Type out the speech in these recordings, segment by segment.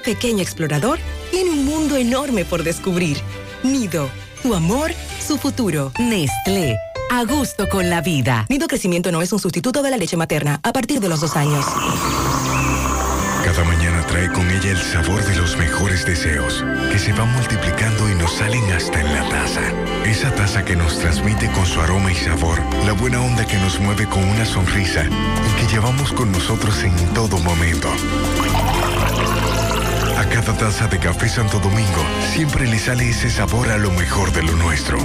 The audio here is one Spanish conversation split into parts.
Pequeño explorador tiene un mundo enorme por descubrir. Nido, tu amor, su futuro. Nestlé. A gusto con la vida. Nido Crecimiento no es un sustituto de la leche materna a partir de los dos años. Cada mañana trae con ella el sabor de los mejores deseos, que se van multiplicando y nos salen hasta en la taza. Esa taza que nos transmite con su aroma y sabor, la buena onda que nos mueve con una sonrisa y que llevamos con nosotros en todo momento. Cada taza de café Santo Domingo siempre le sale ese sabor a lo mejor de lo nuestro.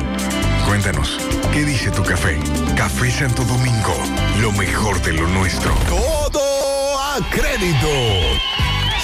Cuéntanos, ¿qué dice tu café? Café Santo Domingo, lo mejor de lo nuestro. Todo a crédito.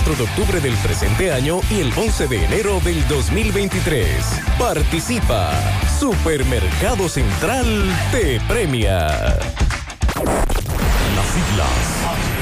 de octubre del presente año y el 11 de enero del 2023. Participa. Supermercado Central te premia. Las siglas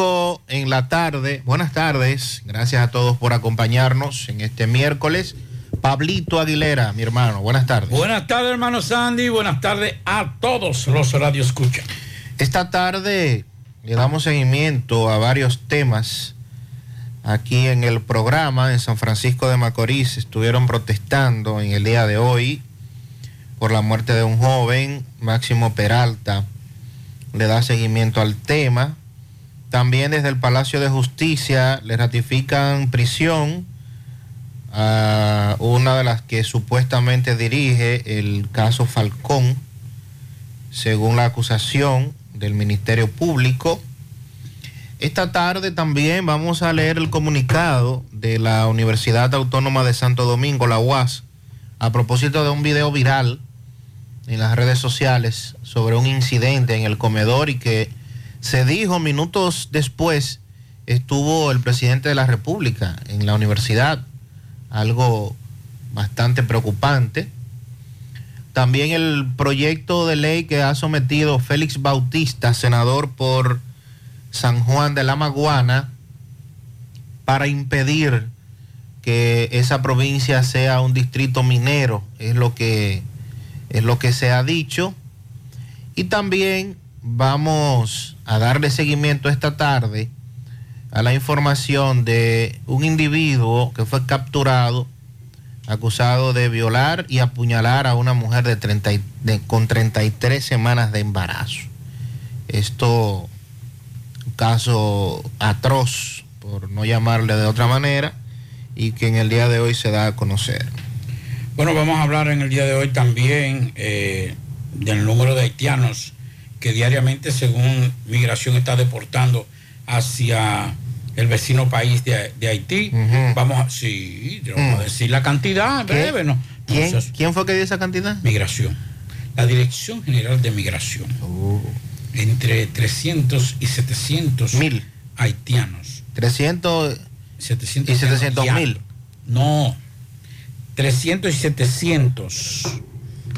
5 en la tarde. Buenas tardes. Gracias a todos por acompañarnos en este miércoles. Pablito Aguilera, mi hermano. Buenas tardes. Buenas tardes, hermano Sandy. Buenas tardes a todos los Radio Escucha. Esta tarde le damos seguimiento a varios temas aquí en el programa en San Francisco de Macorís. Estuvieron protestando en el día de hoy por la muerte de un joven, Máximo Peralta. Le da seguimiento al tema. También desde el Palacio de Justicia le ratifican prisión a una de las que supuestamente dirige el caso Falcón, según la acusación del Ministerio Público. Esta tarde también vamos a leer el comunicado de la Universidad Autónoma de Santo Domingo, la UAS, a propósito de un video viral en las redes sociales sobre un incidente en el comedor y que se dijo minutos después, estuvo el presidente de la República en la universidad, algo bastante preocupante. También el proyecto de ley que ha sometido Félix Bautista, senador por San Juan de la Maguana, para impedir que esa provincia sea un distrito minero, es lo que, es lo que se ha dicho. Y también vamos a darle seguimiento esta tarde a la información de un individuo que fue capturado acusado de violar y apuñalar a una mujer de 30, con 33 semanas de embarazo. Esto, un caso atroz, por no llamarle de otra manera, y que en el día de hoy se da a conocer. Bueno, vamos a hablar en el día de hoy también eh, del número de haitianos que diariamente, según migración, está deportando hacia el vecino país de, de Haití. Vamos a, sí, vamos a decir la cantidad breve, ¿no? ¿Quién, ¿Quién fue que dio esa cantidad? migración. La Dirección General de Migración. Entre 300 y 700 Mil. haitianos. 300 700 y 700 diarios. mil. No. 300 y 700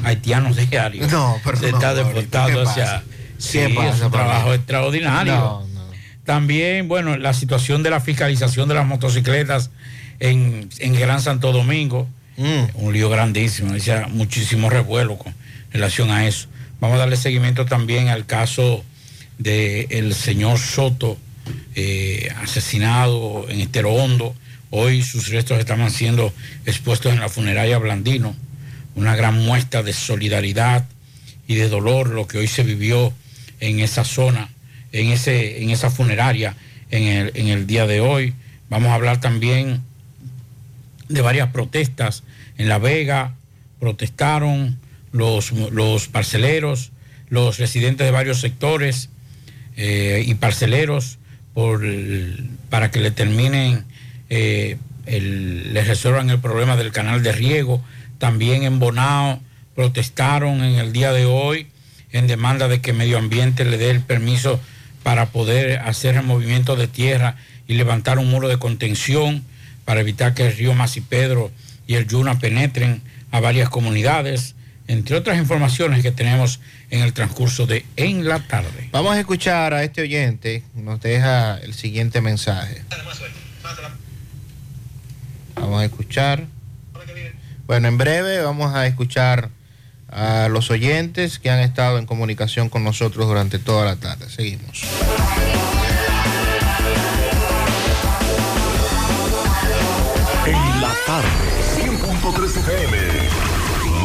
haitianos diarios. No, pero Se no, está Mauricio, deportando ¿qué hacia. pasa? Sí, ¿Qué es un trabajo extraordinario. No, no. También, bueno, la situación de la fiscalización de las motocicletas en, en Gran Santo Domingo, Mm. un lío grandísimo, decía muchísimo revuelo con relación a eso. Vamos a darle seguimiento también al caso del señor Soto, eh, asesinado en Estero Hondo. Hoy sus restos estaban siendo expuestos en la funeraria Blandino, una gran muestra de solidaridad y de dolor lo que hoy se vivió en esa zona, en, ese, en esa funeraria en el, en el día de hoy. Vamos a hablar también de varias protestas. En La Vega protestaron los, los parceleros, los residentes de varios sectores eh, y parceleros por, para que le terminen, eh, el- resuelvan el problema del canal de riego. También en Bonao protestaron en el día de hoy en demanda de que Medio Ambiente le dé el permiso para poder hacer el movimiento de tierra y levantar un muro de contención para evitar que el río Masipedro y el Yuna penetren a varias comunidades, entre otras informaciones que tenemos en el transcurso de En la tarde. Vamos a escuchar a este oyente. Nos deja el siguiente mensaje. Vamos a escuchar. Bueno, en breve vamos a escuchar a los oyentes que han estado en comunicación con nosotros durante toda la tarde. Seguimos. En la tarde, 100.3 FM.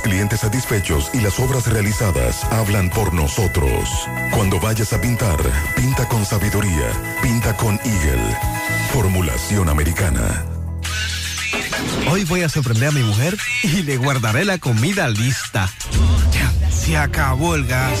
clientes satisfechos y las obras realizadas hablan por nosotros. Cuando vayas a pintar, pinta con sabiduría, pinta con Eagle. Formulación americana. Hoy voy a sorprender a mi mujer y le guardaré la comida lista. Ya, se acabó el gas.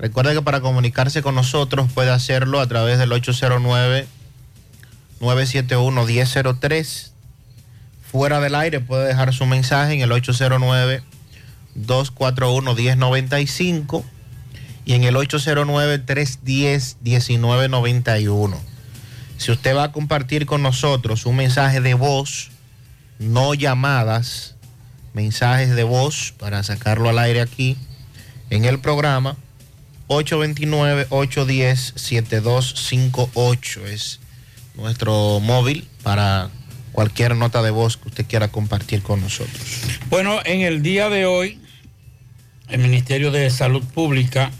Recuerda que para comunicarse con nosotros puede hacerlo a través del 809-971-1003. Fuera del aire puede dejar su mensaje en el 809-241-1095 y en el 809-310-1991. Si usted va a compartir con nosotros un mensaje de voz, no llamadas, mensajes de voz para sacarlo al aire aquí en el programa, 829-810-7258 es nuestro móvil para cualquier nota de voz que usted quiera compartir con nosotros. Bueno, en el día de hoy, el Ministerio de Salud Pública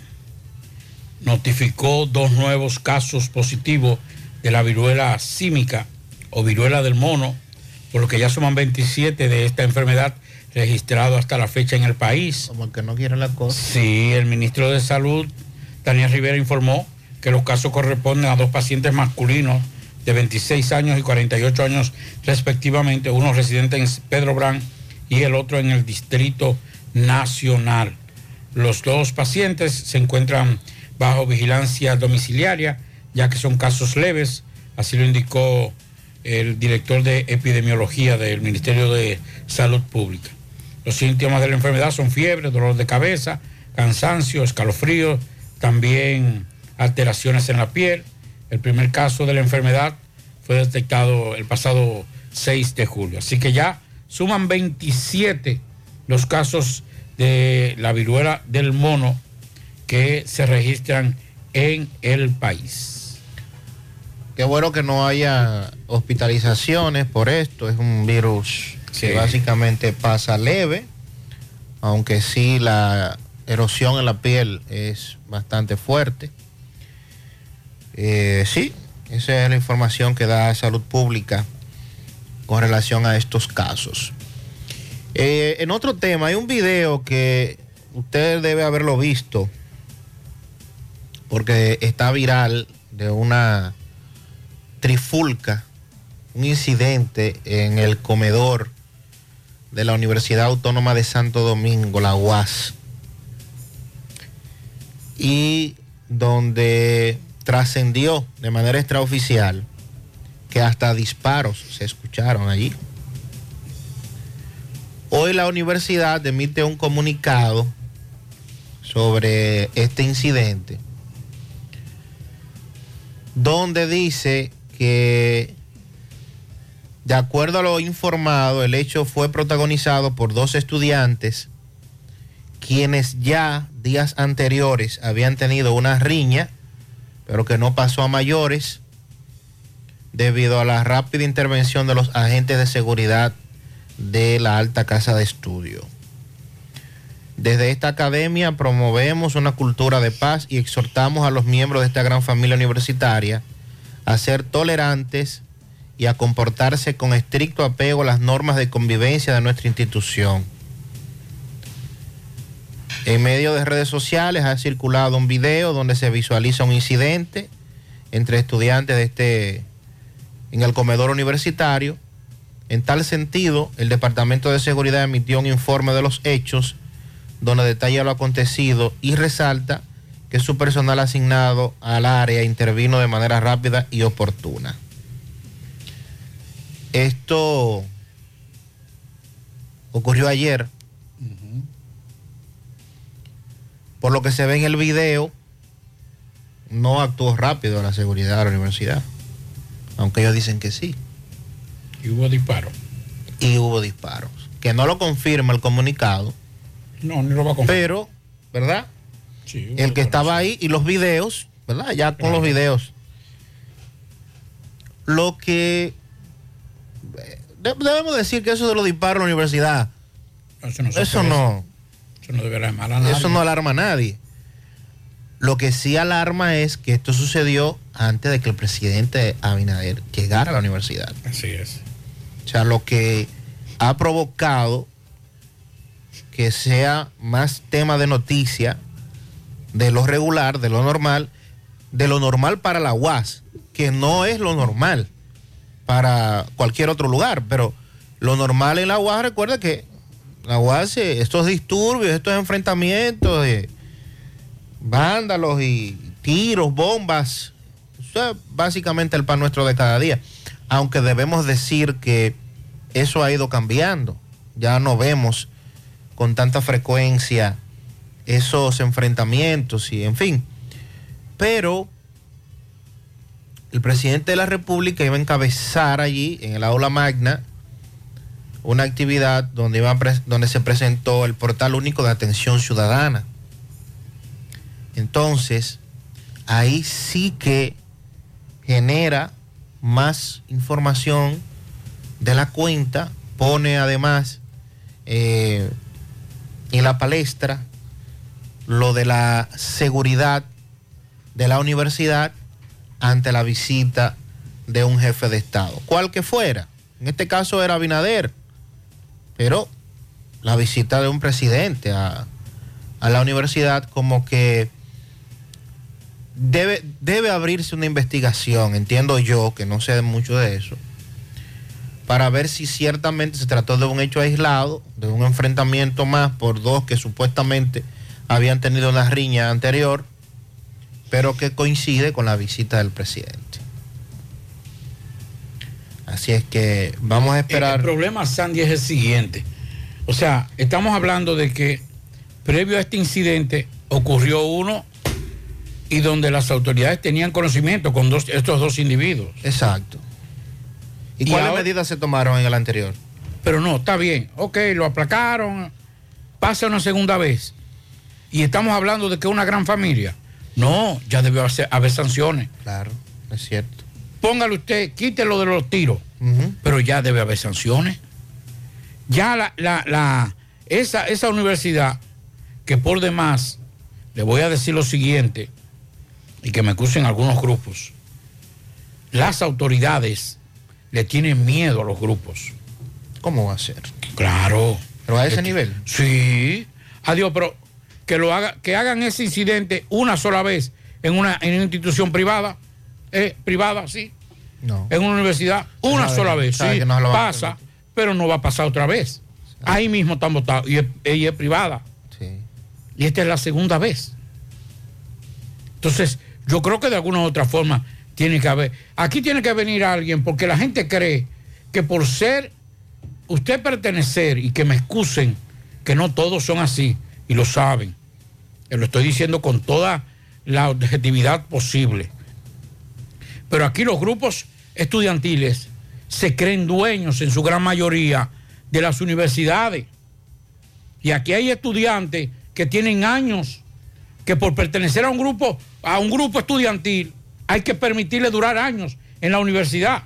notificó dos nuevos casos positivos de la viruela símica o viruela del mono, por lo que ya suman 27 de esta enfermedad registrado hasta la fecha en el país. Como el que no quiere la cosa. Sí, el ministro de Salud, Daniel Rivera, informó que los casos corresponden a dos pacientes masculinos de 26 años y 48 años respectivamente, uno residente en Pedro Brán y el otro en el Distrito Nacional. Los dos pacientes se encuentran bajo vigilancia domiciliaria, ya que son casos leves, así lo indicó el director de epidemiología del Ministerio de Salud Pública. Los síntomas de la enfermedad son fiebre, dolor de cabeza, cansancio, escalofrío, también alteraciones en la piel. El primer caso de la enfermedad fue detectado el pasado 6 de julio. Así que ya suman 27 los casos de la viruela del mono que se registran en el país. Qué bueno que no haya hospitalizaciones por esto. Es un virus que básicamente pasa leve, aunque sí la erosión en la piel es bastante fuerte. Eh, sí, esa es la información que da Salud Pública con relación a estos casos. Eh, en otro tema, hay un video que usted debe haberlo visto porque está viral de una trifulca, un incidente en el comedor de la Universidad Autónoma de Santo Domingo, la UAS, y donde trascendió de manera extraoficial que hasta disparos se escucharon allí. Hoy la universidad emite un comunicado sobre este incidente donde dice que de acuerdo a lo informado, el hecho fue protagonizado por dos estudiantes quienes ya días anteriores habían tenido una riña, pero que no pasó a mayores debido a la rápida intervención de los agentes de seguridad de la alta casa de estudio. Desde esta academia promovemos una cultura de paz y exhortamos a los miembros de esta gran familia universitaria a ser tolerantes y a comportarse con estricto apego a las normas de convivencia de nuestra institución. En medio de redes sociales ha circulado un video donde se visualiza un incidente entre estudiantes de este en el comedor universitario. En tal sentido, el Departamento de Seguridad emitió un informe de los hechos donde detalla lo acontecido y resalta que su personal asignado al área intervino de manera rápida y oportuna. Esto ocurrió ayer. Por lo que se ve en el video, no actuó rápido la seguridad de la universidad, aunque ellos dicen que sí. Y hubo disparos. Y hubo disparos, que no lo confirma el comunicado, No, ni lo va a confirmar. pero, ¿verdad? Sí, El que estaba ahí y los videos, ¿verdad? Ya con los videos. Lo que de- debemos decir que eso de los disparos en la universidad, Eso no. eso no, Eso no deberá llamar a nadie. eso no alarma a nadie. Lo que sí alarma es que esto sucedió antes de que el presidente Abinader llegara a la universidad. Así es. O sea, lo que ha provocado que sea más tema de noticia de lo regular, de lo normal, de lo normal para la UAS, que no es lo normal para cualquier otro lugar, pero lo normal en la UAS, recuerda que la UAS, estos disturbios, estos enfrentamientos de vándalos y tiros, bombas, eso es básicamente el pan nuestro de cada día. Aunque debemos decir que eso ha ido cambiando. Ya no vemos con tanta frecuencia esos enfrentamientos y en fin. Pero el presidente de la República iba a encabezar allí en el aula magna una actividad donde, iba donde se presentó el portal único de atención ciudadana. Entonces, ahí sí que genera más información de la cuenta, pone además eh, en la palestra lo de la seguridad de la universidad ante la visita de un jefe de Estado, cual que fuera. En este caso era Abinader, pero la visita de un presidente a, a la universidad como que debe, debe abrirse una investigación, entiendo yo, que no sé mucho de eso, para ver si ciertamente se trató de un hecho aislado, de un enfrentamiento más por dos que supuestamente habían tenido una riña anterior, pero que coincide con la visita del presidente. Así es que vamos a esperar. el problema, Sandy, es el siguiente. O sea, estamos hablando de que previo a este incidente ocurrió uno y donde las autoridades tenían conocimiento con dos, estos dos individuos. Exacto. ¿Y, Y cuáles ahora- medidas se tomaron en el anterior? Pero no, está bien. Ok, lo aplacaron. Pasa una segunda vez. Y estamos hablando de que es una gran familia. No, ya debió haber, haber sanciones. Claro, es cierto. Póngale usted, quítelo de los tiros. Pero ya debe haber sanciones. Ya la, la, la- esa, esa universidad, que por demás, le voy a decir lo siguiente, y que me acusen algunos grupos. Las autoridades le tienen miedo a los grupos. ¿Cómo va a ser? Claro. Pero a ese Le- nivel. Sí. Adiós, pero que lo haga, que hagan ese incidente una sola vez en una, en una institución privada, eh, privada, sí, No. en una universidad, una sola vez, sí, no pasa, pero no va a pasar otra vez. Ahí mismo están votados y es, ella es privada. Y esta es la segunda vez. Entonces, yo creo que de alguna u otra forma tiene que haber. Aquí tiene que venir alguien porque la gente cree que por ser usted pertenecer y que me excusen que no todos son así y lo saben. Que Lo estoy diciendo con toda la objetividad posible. Pero aquí los grupos estudiantiles se creen dueños en su gran mayoría de las universidades. Y aquí hay estudiantes que tienen años que por pertenecer a un grupo, a un grupo estudiantil, hay que permitirle durar años en la universidad,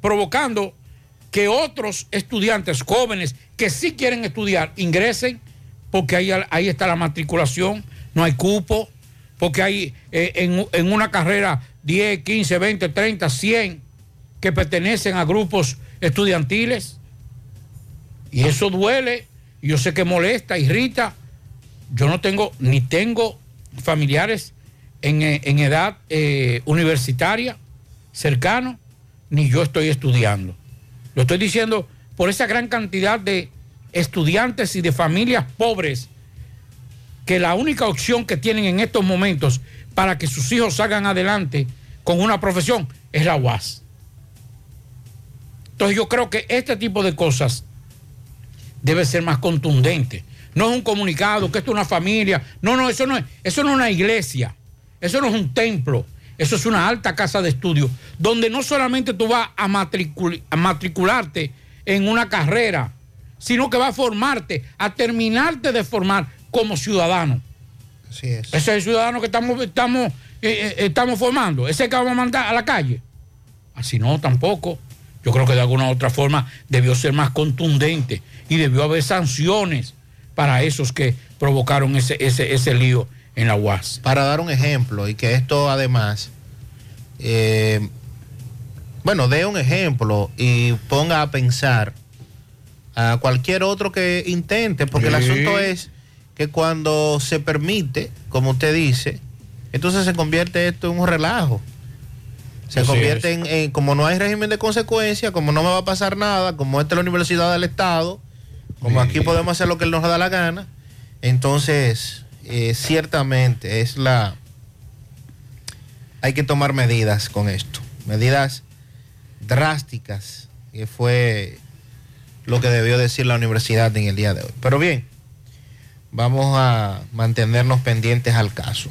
provocando que otros estudiantes jóvenes que sí quieren estudiar ingresen, porque ahí, ahí está la matriculación, no hay cupo, porque hay eh, en, en una carrera 10, 15, 20, 30, 100 que pertenecen a grupos estudiantiles. Y eso duele, yo sé que molesta, irrita. Yo no tengo, ni tengo familiares en, eh, en edad eh, universitaria cercano, ni yo estoy estudiando. Lo estoy diciendo por esa gran cantidad de estudiantes y de familias pobres que la única opción que tienen en estos momentos para que sus hijos salgan adelante con una profesión es la UAS. Entonces yo creo que este tipo de cosas debe ser más contundente. no es un comunicado, que esto es una familia. No, no, eso no es, eso no es una iglesia, eso no es un templo, eso es una alta casa de estudio, donde no solamente tú vas a, matricul- a matricularte en una carrera, sino que vas a formarte, a terminarte de formar como ciudadano. Así es. Ese es el ciudadano que estamos, estamos, eh, eh, estamos formando, ese que vamos a mandar a la calle. Así no, tampoco. Yo creo que de alguna u otra forma debió ser más contundente y debió haber sanciones para esos que provocaron ese, ese, ese lío en la UAS. Para dar un ejemplo y que esto además, eh, bueno, dé un ejemplo y ponga a pensar a cualquier otro que intente, porque el asunto es que cuando se permite, como usted dice, entonces se convierte esto en un relajo. Se Así convierte en, en- como no hay régimen de consecuencia, como no me va a pasar nada, como esta es la universidad del Estado, como aquí podemos hacer lo que nos da la gana, entonces eh, ciertamente es la... Hay que tomar medidas con esto, medidas drásticas, que fue lo que debió decir la universidad en el día de hoy. Pero bien, vamos a mantenernos pendientes al caso.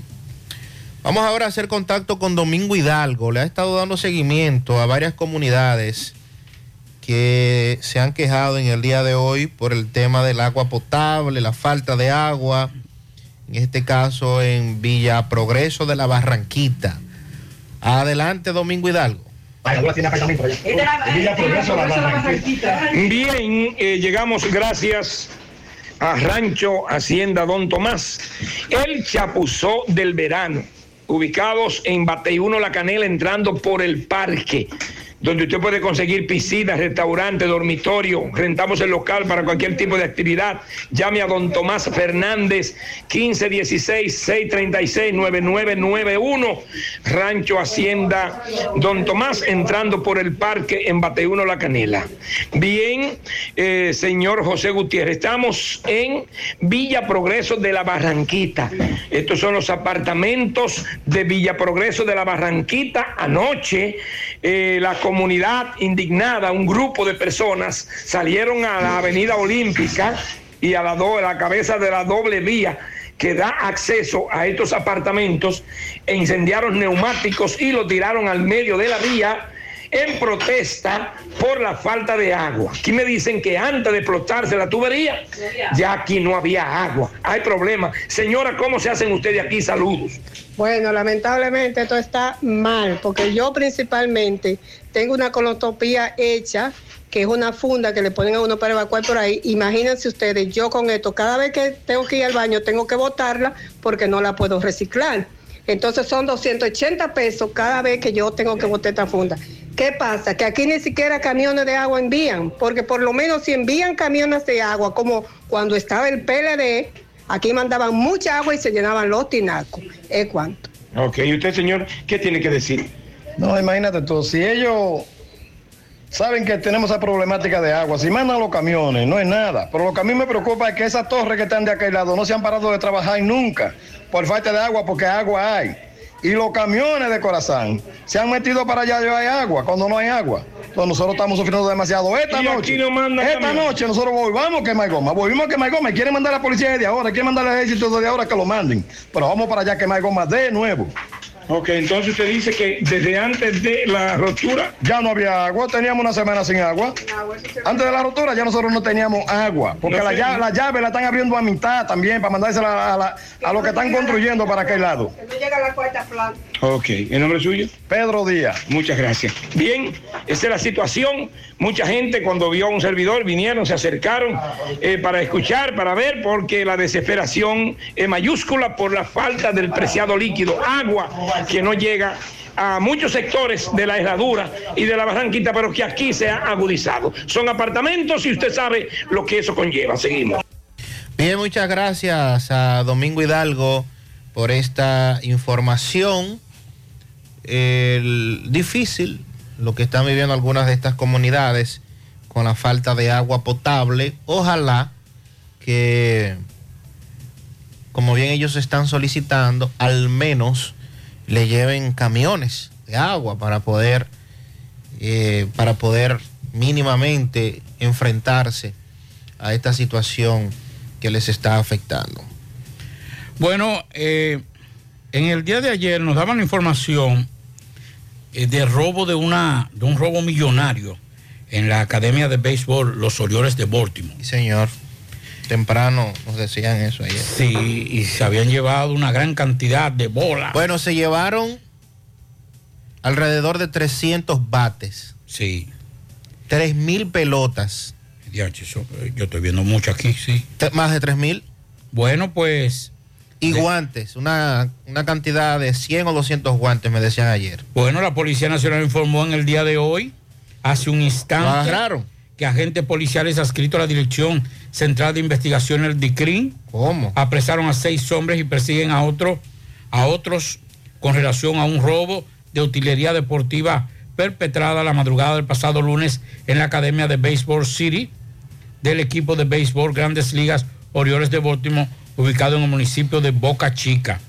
Vamos ahora a hacer contacto con Domingo Hidalgo. Le ha estado dando seguimiento a varias comunidades que se han quejado en el día de hoy por el tema del agua potable, la falta de agua, en este caso en Villa Progreso de la Barranquita. Adelante, Domingo Hidalgo. Bien, eh, llegamos gracias a Rancho Hacienda Don Tomás, el chapuzó del verano, ubicados en Bateyuno La Canela, entrando por el parque, donde usted puede conseguir piscinas, restaurante, dormitorio, rentamos el local para cualquier tipo de actividad. Llame a Don Tomás Fernández, 1516-636-9991, Rancho Hacienda Don Tomás, entrando por el parque en Bateyuno La Canela. Bien, eh, señor José Gutiérrez, estamos en Villa Progreso de la Barranquita. Estos son los apartamentos de Villa Progreso de la Barranquita. Anoche, eh, la comunidad indignada, un grupo de personas salieron a la Avenida Olímpica y a la, do- a la cabeza de la doble vía que da acceso a estos apartamentos e incendiaron neumáticos y lo tiraron al medio de la vía en protesta por la falta de agua. Aquí me dicen que antes de explotarse la tubería, ya aquí no había agua. Hay problemas. Señora, ¿cómo se hacen ustedes aquí? Saludos. Bueno, lamentablemente esto está mal, porque yo principalmente tengo una colotopía hecha, que es una funda que le ponen a uno para evacuar por ahí. Imagínense ustedes, yo con esto, cada vez que tengo que ir al baño, tengo que botarla porque no la puedo reciclar. Entonces son 280 pesos cada vez que yo tengo que botar esta funda. ¿Qué pasa? Que aquí ni siquiera camiones de agua envían, porque por lo menos si envían camiones de agua, como cuando estaba el PLD, aquí mandaban mucha agua y se llenaban los tinacos. ¿Es cuánto? Ok, ¿y usted, señor, qué tiene que decir? No, imagínate tú, si ellos saben que tenemos esa problemática de agua, si mandan los camiones, no es nada. Pero lo que a mí me preocupa es que esas torres que están de aquel lado no se han parado de trabajar nunca por falta de agua, porque agua hay. Y los camiones de Corazán se han metido para allá hay agua, cuando no hay agua. Entonces nosotros estamos sufriendo demasiado. Esta noche, no esta noche nosotros volvamos a quemar goma, volvimos a quemar goma. Quieren mandar a la policía desde ahora, quieren mandar al ejército desde ahora que lo manden. Pero vamos para allá a quemar goma de nuevo. Ok, entonces usted dice que desde antes de la rotura ya no había agua, teníamos una semana sin agua. Antes de la rotura ya nosotros no teníamos agua, porque No la, sé. llave, la llave la están abriendo a mitad también para mandársela a, la- a los que están construyendo para aquel lado. No llega a la cuarta planta. Ok, ¿el nombre suyo? Pedro Díaz. Muchas gracias. Bien, esa es la situación. Mucha gente cuando vio a un servidor vinieron, se acercaron eh, para escuchar, para ver, porque la desesperación es mayúscula por la falta del preciado líquido, agua que no llega a muchos sectores de la herradura y de la barranquita, pero que aquí se ha agudizado. Son apartamentos y usted sabe lo que eso conlleva. Seguimos. Bien, muchas gracias a Domingo Hidalgo por esta información. El- difícil lo que están viviendo algunas de estas comunidades con la falta de agua potable. Ojalá que, como bien ellos están solicitando, al menos le lleven camiones de agua para poder, eh, para poder mínimamente enfrentarse a esta situación que les está afectando. Bueno, eh, en el día de ayer nos daban la información eh, de robo de una de un robo millonario en la Academia de Béisbol Los Orioles de Baltimore. Señor. Temprano nos decían eso ayer. Sí, y se habían llevado una gran cantidad de bolas. Bueno, se llevaron alrededor de 300 bates. Sí. 3.000 pelotas. Eh, yo estoy viendo mucho aquí, sí. Más de 3.000. Bueno, pues. Y guantes, una, una cantidad de 100 o 200 guantes, me decían ayer. Bueno, la Policía Nacional informó en el día de hoy, hace un instante, agarraron. que agentes policiales adscritos a la Dirección Central de Investigaciones del DICRIN ¿Cómo? apresaron a seis hombres y persiguen a otros a otros con relación a un robo de utilería deportiva perpetrada la madrugada del pasado lunes en la Academia de Baseball City del equipo de béisbol Grandes Ligas Orioles de Baltimore, ubicado en el municipio de Boca Chica.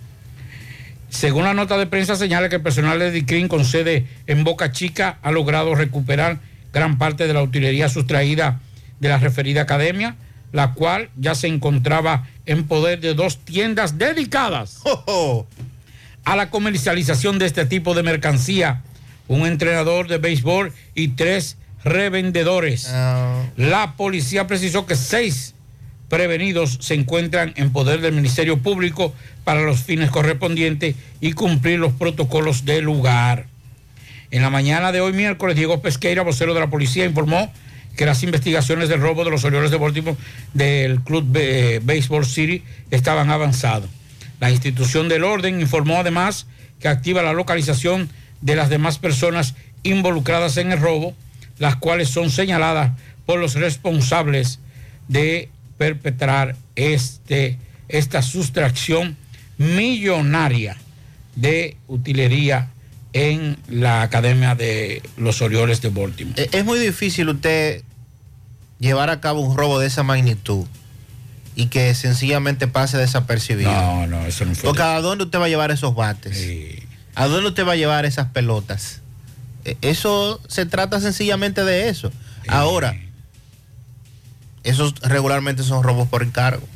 Según la nota de prensa señala que el personal de DICRIN con sede en Boca Chica ha logrado recuperar gran parte de la utilería sustraída de la referida academia, la cual ya se encontraba en poder de dos tiendas dedicadas a la comercialización de este tipo de mercancía, un entrenador de béisbol y tres revendedores. La policía precisó que seis prevenidos se encuentran en poder del Ministerio Público para los fines correspondientes y cumplir los protocolos del lugar. En la mañana de hoy miércoles, Diego Pesqueira, vocero de la policía, informó que las investigaciones del robo de los Orioles de Baltimore del Club Be- Baseball City estaban avanzadas. La institución del orden informó además que activa la localización de las demás personas involucradas en el robo, las cuales son señaladas por los responsables de perpetrar este, esta sustracción millonaria de utilería en la Academia de los Orioles de Baltimore. Eh, Es muy difícil usted llevar a cabo un robo de esa magnitud y que sencillamente pase desapercibido. No, no, eso no fue. Porque ¿a dónde usted va a llevar esos bates? ¿A dónde usted va a llevar esas pelotas? Eh, Eso se trata sencillamente de eso. Ahora, esos regularmente son robos por encargo.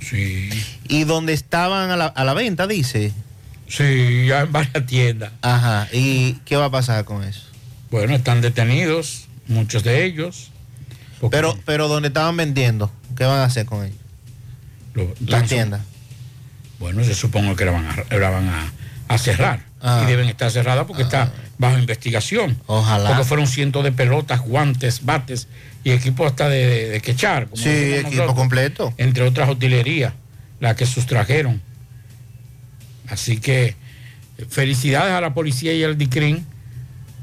Sí. Y donde estaban a la, a la venta, dice. Sí, ya en varias tiendas. Ajá. ¿Y qué va a pasar con eso? Bueno, están detenidos, muchos de ellos. Pero, pero donde estaban vendiendo, ¿qué van a hacer con ellos? Las tiendas. Bueno, se supongo que la van a, la van a, a cerrar. Ah. Y deben estar cerradas porque está bajo investigación. Ojalá. Porque fueron cientos de pelotas, guantes, bates y equipos hasta de, de, de quechar. como Sí, equipo nosotros, completo. Entre otras utilerías, las que sustrajeron. Así que felicidades a la policía y al DICRIN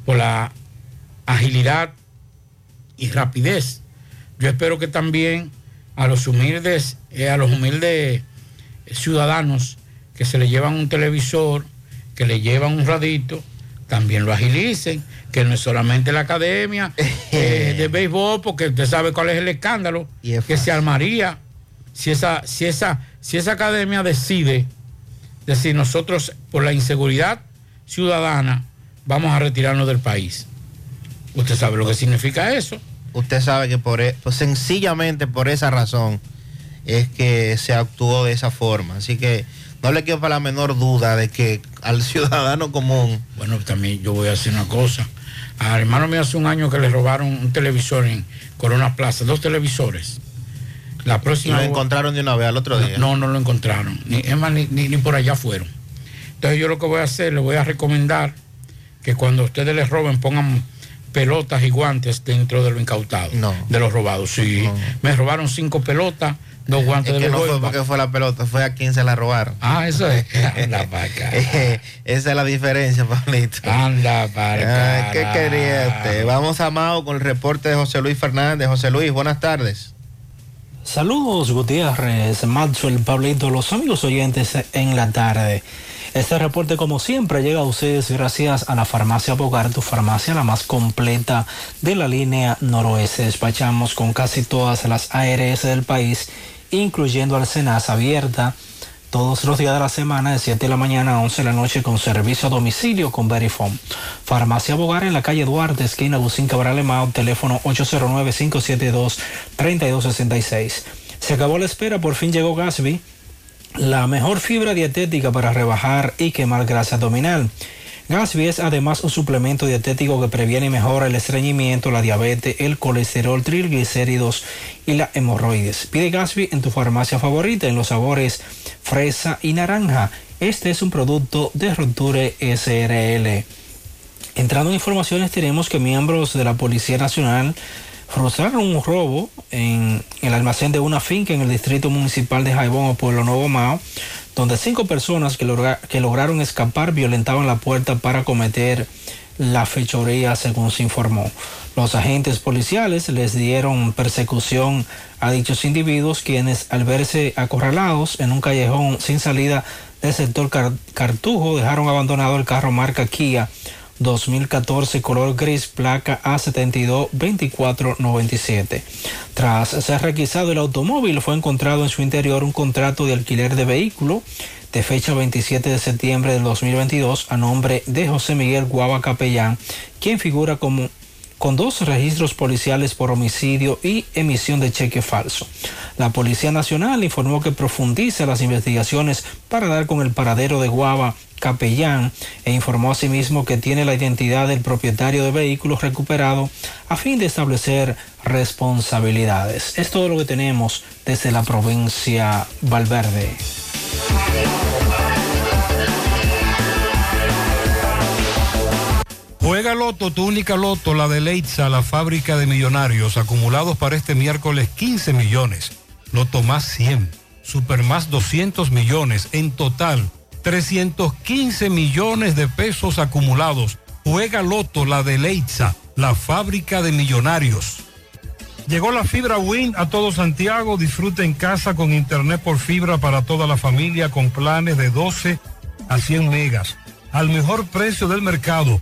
por la agilidad y rapidez. Yo espero que también a los humildes, eh, a los humildes ciudadanos que se le llevan un televisor, que le llevan un radito, también lo agilicen, que no es solamente la academia eh, de béisbol, porque usted sabe cuál es el escándalo que se armaría si esa, si esa, si esa academia decide decir nosotros por la inseguridad ciudadana vamos a retirarnos del país. Usted sabe lo que significa eso. Usted sabe que por, e- pues sencillamente por esa razón es que se actuó de esa forma. Así que no le quepa la menor duda de que al ciudadano común. Bueno, también yo voy a decir una cosa. Al hermano mío hace un año que le robaron un televisor en Corona Plaza, dos televisores. La Y próxima lo encontraron de una vez al otro día. No, no lo encontraron. Ni, es más, ni, ni- ni por allá fueron. Entonces yo lo que voy a hacer, le voy a recomendar que cuando ustedes les roben pongan pelotas y guantes dentro de lo incautado. No. De los robados. Sí. Me robaron cinco pelotas, dos guantes Es que de no fue béisbol. porque fue la pelota, fue a quien se la robaron. Ah, eso es. Anda para acá. Esa es la diferencia, Pablito. Anda para Ay, ¿Qué quería usted? Vamos a Mao con el reporte de José Luis Fernández. José Luis, buenas tardes. Saludos Gutiérrez, Maxwell, Pablito, los amigos oyentes en la tarde. Este reporte como siempre llega a ustedes gracias a la farmacia Bogar, tu farmacia la más completa de la línea noroeste. Despachamos con casi todas las ARS del país, incluyendo al Senas abierta todos los días de la semana de 7 de la mañana a 11 de la noche con servicio a domicilio con Verifone. Farmacia Bogar en la calle Duarte, esquina Bucín Cabral Emao, teléfono 809-572-3266. Se acabó la espera, por fin llegó Gasby, la mejor fibra dietética para rebajar y quemar grasa abdominal. Gasby es además un suplemento dietético que previene y mejora el estreñimiento, la diabetes, el colesterol, triglicéridos y la hemorroides. Pide Gasby en tu farmacia favorita en los sabores fresa y naranja. Este es un producto de Roture SRL. Entrando en informaciones tenemos que miembros de la Policía Nacional frustraron un robo en el almacén de una finca en el distrito municipal de Jaibón o Pueblo Nuevo Mao, donde cinco personas que, que lograron escapar violentaban la puerta para cometer la fechoría, según se informó. Los agentes policiales les dieron persecución a dichos individuos, quienes al verse acorralados en un callejón sin salida del sector Cartujo dejaron abandonado el carro marca Kia 2014 color gris placa A722497. Tras ser requisado el automóvil fue encontrado en su interior un contrato de alquiler de vehículo de fecha 27 de septiembre del 2022 a nombre de José Miguel Guava Capellán, quien figura como con dos registros policiales por homicidio y emisión de cheque falso. La Policía Nacional informó que profundiza las investigaciones para dar con el paradero de Guava Capellán e informó asimismo que tiene la identidad del propietario de vehículos recuperado a fin de establecer responsabilidades. Es todo lo que tenemos desde la provincia Valverde. Juega Loto, tu única Loto, la de Leitza, la fábrica de millonarios, acumulados para este miércoles 15 millones. Loto más 100, Super más 200 millones, en total 315 millones de pesos acumulados. Juega Loto, la de Leitza, la fábrica de millonarios. Llegó la fibra Win a todo Santiago. Disfruta en casa con internet por fibra para toda la familia con planes de 12 a 100 megas. Al mejor precio del mercado.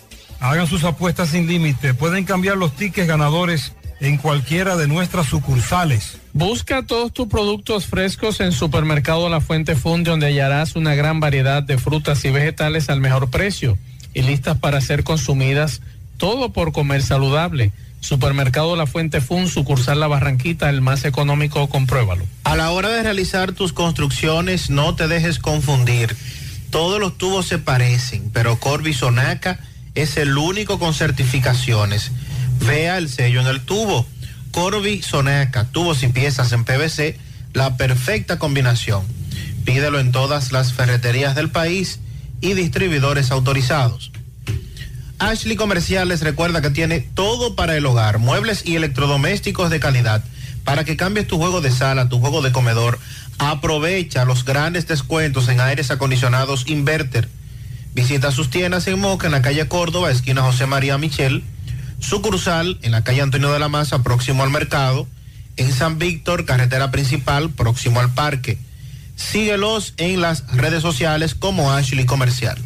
Hagan sus apuestas sin límite. Pueden cambiar los tickets ganadores en cualquiera de nuestras sucursales. Busca todos tus productos frescos en Supermercado La Fuente Fund, donde hallarás una gran variedad de frutas y vegetales al mejor precio y listas para ser consumidas, todo por comer saludable. Supermercado La Fuente Fun, sucursal La Barranquita, el más económico, compruébalo. A la hora de realizar tus construcciones, no te dejes confundir. Todos los tubos se parecen, pero Corby Sonaca es el único con certificaciones. Vea el sello en el tubo. Corby Sonaca, tubos y piezas en PVC, la perfecta combinación. Pídelo en todas las ferreterías del país y distribuidores autorizados. Ashley Comerciales recuerda que tiene todo para el hogar, muebles y electrodomésticos de calidad. Para que cambies tu juego de sala, tu juego de comedor, aprovecha los grandes descuentos en aires acondicionados Inverter Visita sus tiendas en Moca, en la calle Córdoba, esquina José María Michel, sucursal en la calle Antonio de la Maza, próximo al mercado, en San Víctor, carretera principal, próximo al parque. Síguelos en las redes sociales como Ashley Comercial.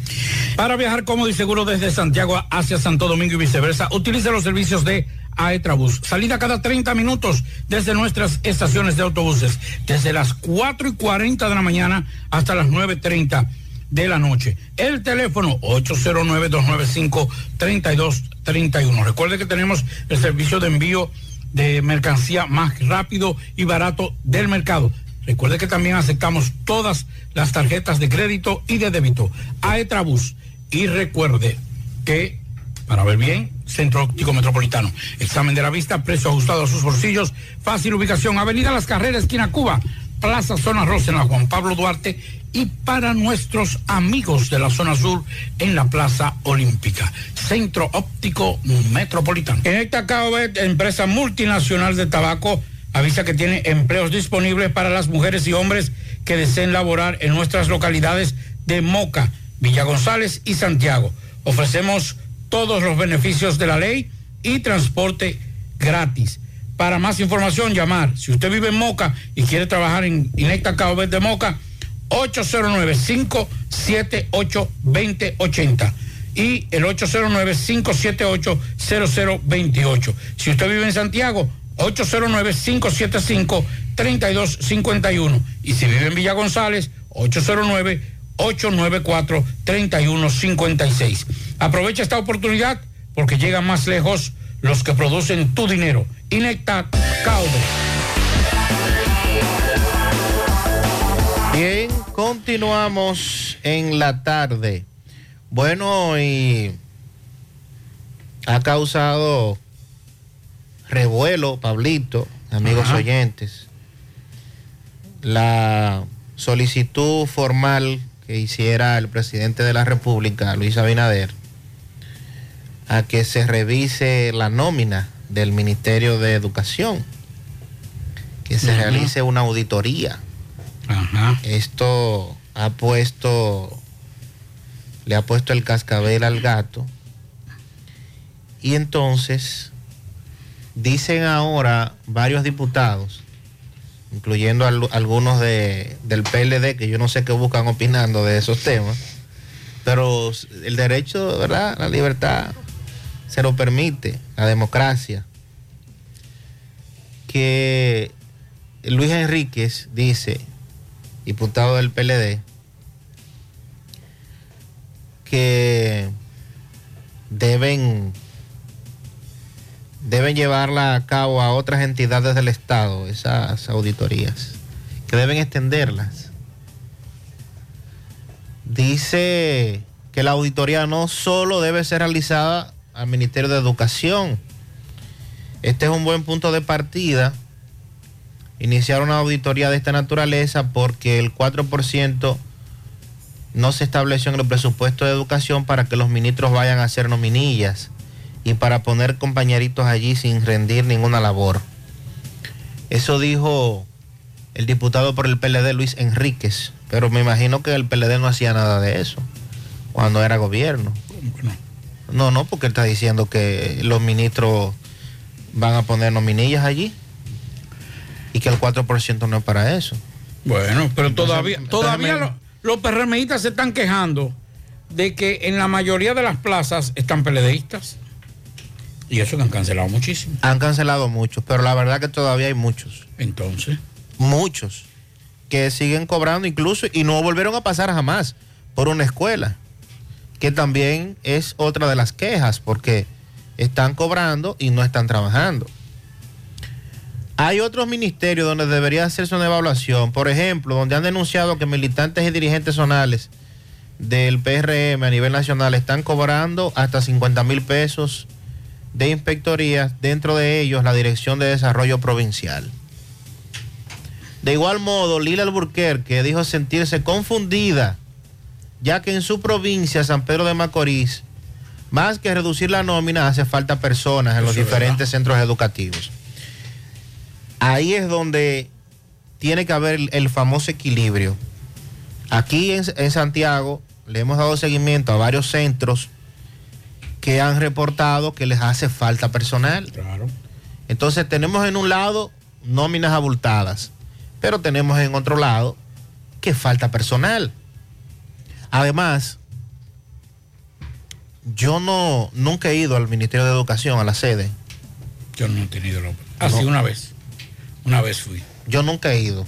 Para viajar cómodo y seguro desde Santiago hacia Santo Domingo y viceversa, utilice los servicios de Aetrabús. Salida cada 30 minutos desde nuestras estaciones de autobuses, desde las 4 y 40 de la mañana hasta las 9.30 de la noche. El teléfono 809-295-3231. Recuerde que tenemos el servicio de envío de mercancía más rápido y barato del mercado. Recuerde que también aceptamos todas las tarjetas de crédito y de débito. Aetrabus. Y recuerde que, para ver bien, Centro Óptico Metropolitano. Examen de la vista, precio ajustado a sus bolsillos, fácil ubicación, Avenida Las Carreras, esquina Cuba, Plaza Zona Rosa en la Juan Pablo Duarte y para nuestros amigos de la zona sur en la Plaza Olímpica, Centro Óptico Metropolitano. En esta empresa multinacional de tabaco, avisa que tiene empleos disponibles para las mujeres y hombres que deseen laborar en nuestras localidades de Moca, Villa González y Santiago. Ofrecemos todos los beneficios de la ley y transporte gratis. Para más información, llamar. Si usted vive en Moca y quiere trabajar en Inecta Cabo Verde Moca, 809-578-2080 y el 809-578-0028. Si usted vive en Santiago, 809-575-3251. Y si vive en Villa González, 809-894-3156. Aprovecha esta oportunidad porque llegan más lejos los que producen tu dinero. Inecta Caude. Continuamos en la tarde. Bueno, y ha causado revuelo, Pablito, amigos Ajá. oyentes, la solicitud formal que hiciera el presidente de la República, Luis Abinader, a que se revise la nómina del Ministerio de Educación, que se Ajá. realice una auditoría. Esto ha puesto, le ha puesto el cascabel al gato. Y entonces, dicen ahora varios diputados, incluyendo al- algunos de, del PLD, que yo no sé qué buscan opinando de esos temas, pero el derecho, ¿verdad? La libertad se lo permite, la democracia, que Luis Enríquez dice, diputado del PLD, que deben deben llevarla a cabo a otras entidades del Estado, esas auditorías, que deben extenderlas. Dice que la auditoría no solo debe ser realizada al Ministerio de Educación. Este es un buen punto de partida. Iniciar una auditoría de esta naturaleza porque el 4% no se estableció en el presupuesto de educación para que los ministros vayan a hacer nominillas y para poner compañeritos allí sin rendir ninguna labor. Eso dijo el diputado por el PLD Luis Enríquez, pero me imagino que el PLD no hacía nada de eso cuando era gobierno. No, no, porque él está diciendo que los ministros van a poner nominillas allí y que el 4% no es para eso. Bueno, pero todavía, entonces todavía me- lo- los PRMistas se están quejando de que en la mayoría de las plazas están peledeístas. Y eso que han cancelado muchísimo. Han cancelado muchos, pero la verdad que todavía hay muchos. Entonces. Muchos que siguen cobrando incluso y no volvieron a pasar jamás por una escuela, que también es otra de las quejas, porque están cobrando y no están trabajando. Hay otros ministerios donde debería hacerse una evaluación, por ejemplo, donde han denunciado que militantes y dirigentes zonales del PRM a nivel nacional están cobrando hasta 50 mil pesos de inspectorías, dentro de ellos la Dirección de Desarrollo Provincial. De igual modo, Lila Alburquerque dijo sentirse confundida, ya que en su provincia, San Pedro de Macorís, más que reducir la nómina, hace falta personas en los Eso diferentes centros educativos. Ahí es donde tiene que haber el, famoso equilibrio. Aquí en, en Santiago le hemos dado seguimiento a varios centros que han reportado que les hace falta personal. Claro. Entonces tenemos en un lado nóminas abultadas, pero tenemos en otro lado que falta personal. Además, yo no nunca he ido al Ministerio de Educación, a la sede. Yo no he tenido la oportunidad. Así No. una vez. Una vez fui. Yo nunca he ido.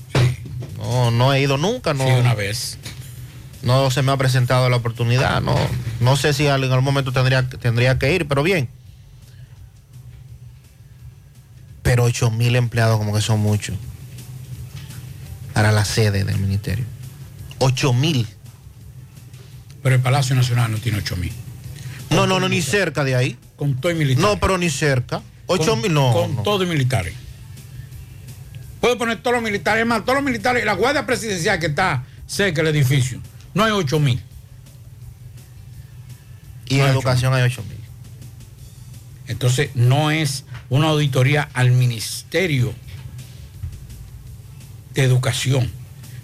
No, no he ido nunca, no. Sí, una vez. No se me ha presentado la oportunidad, no. No sé si en algún momento tendría, tendría que ir, pero bien. Pero 8 mil empleados como que son muchos. Para la sede del ministerio. 8 mil. Pero el Palacio Nacional no tiene 8 mil. No, no, no, ni cerca de ahí. Con todo y militar. No, pero ni cerca. 8 mil, no. Con no. todo y militares. Puede poner todos los militares, es más, todos los militares, la guardia presidencial que está cerca del edificio. No hay 8 mil. Y en educación hay 8 mil. Entonces, no es una auditoría al Ministerio de Educación.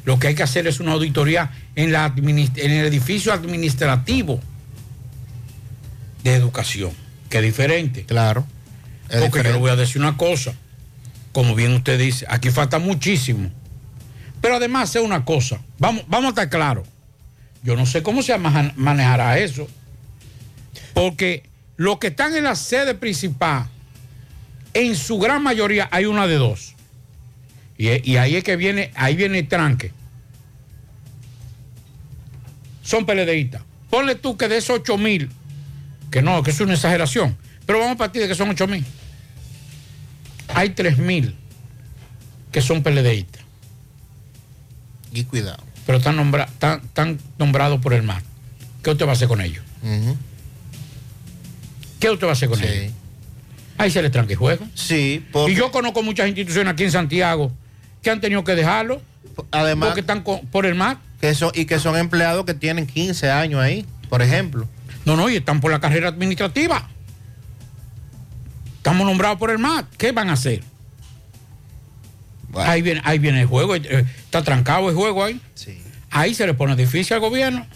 Lo que hay que hacer es una auditoría en, la en el edificio administrativo de educación, que es diferente. Claro. Porque yo le voy a decir una cosa. Como bien usted dice, aquí falta muchísimo. Pero además es una cosa, vamos, vamos a estar claros. Yo no sé cómo se manejará eso. Porque los que están en la sede principal, en su gran mayoría hay una de dos. Y, ahí es que viene, ahí viene el tranque. Son PLDistas. Ponle tú que de esos 8 mil, que no, que es una exageración, pero vamos a partir de que son 8 mil. Hay 3 mil que son PLDistas. Y cuidado. Pero están, nombra- están, están nombrados por el MAR. ¿Qué usted va a hacer con ellos? ¿Qué usted va a hacer con ellos? Ahí se les tranque juego. Sí, Y yo conozco muchas instituciones aquí en Santiago que han tenido que dejarlo. Además, porque están con- por el MAR. Que son, y que son empleados que tienen 15 años ahí, por ejemplo. No, no, y están por la carrera administrativa. Estamos nombrados por el MAR. ¿Qué van a hacer? Ahí, viene, ahí viene el juego. eh, Está trancado el juego ahí. Ahí se le pone difícil al gobierno.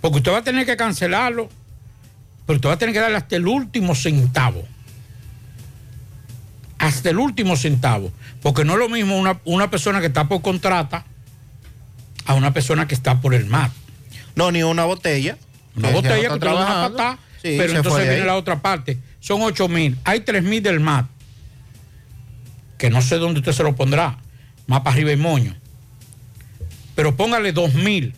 Porque usted va a tener que cancelarlo. Pero usted va a tener que darle hasta el último centavo. Hasta el último centavo. Porque no es lo mismo una, una persona que está por contrata a una persona que está por el MAR. No, ni una botella. Una botella que usted patada, Sí, pero entonces viene ahí. la otra parte. Son 8 mil. Hay 3 mil del MAT. Que no sé dónde usted se lo pondrá. Más para arriba y moño. Pero póngale 2 mil.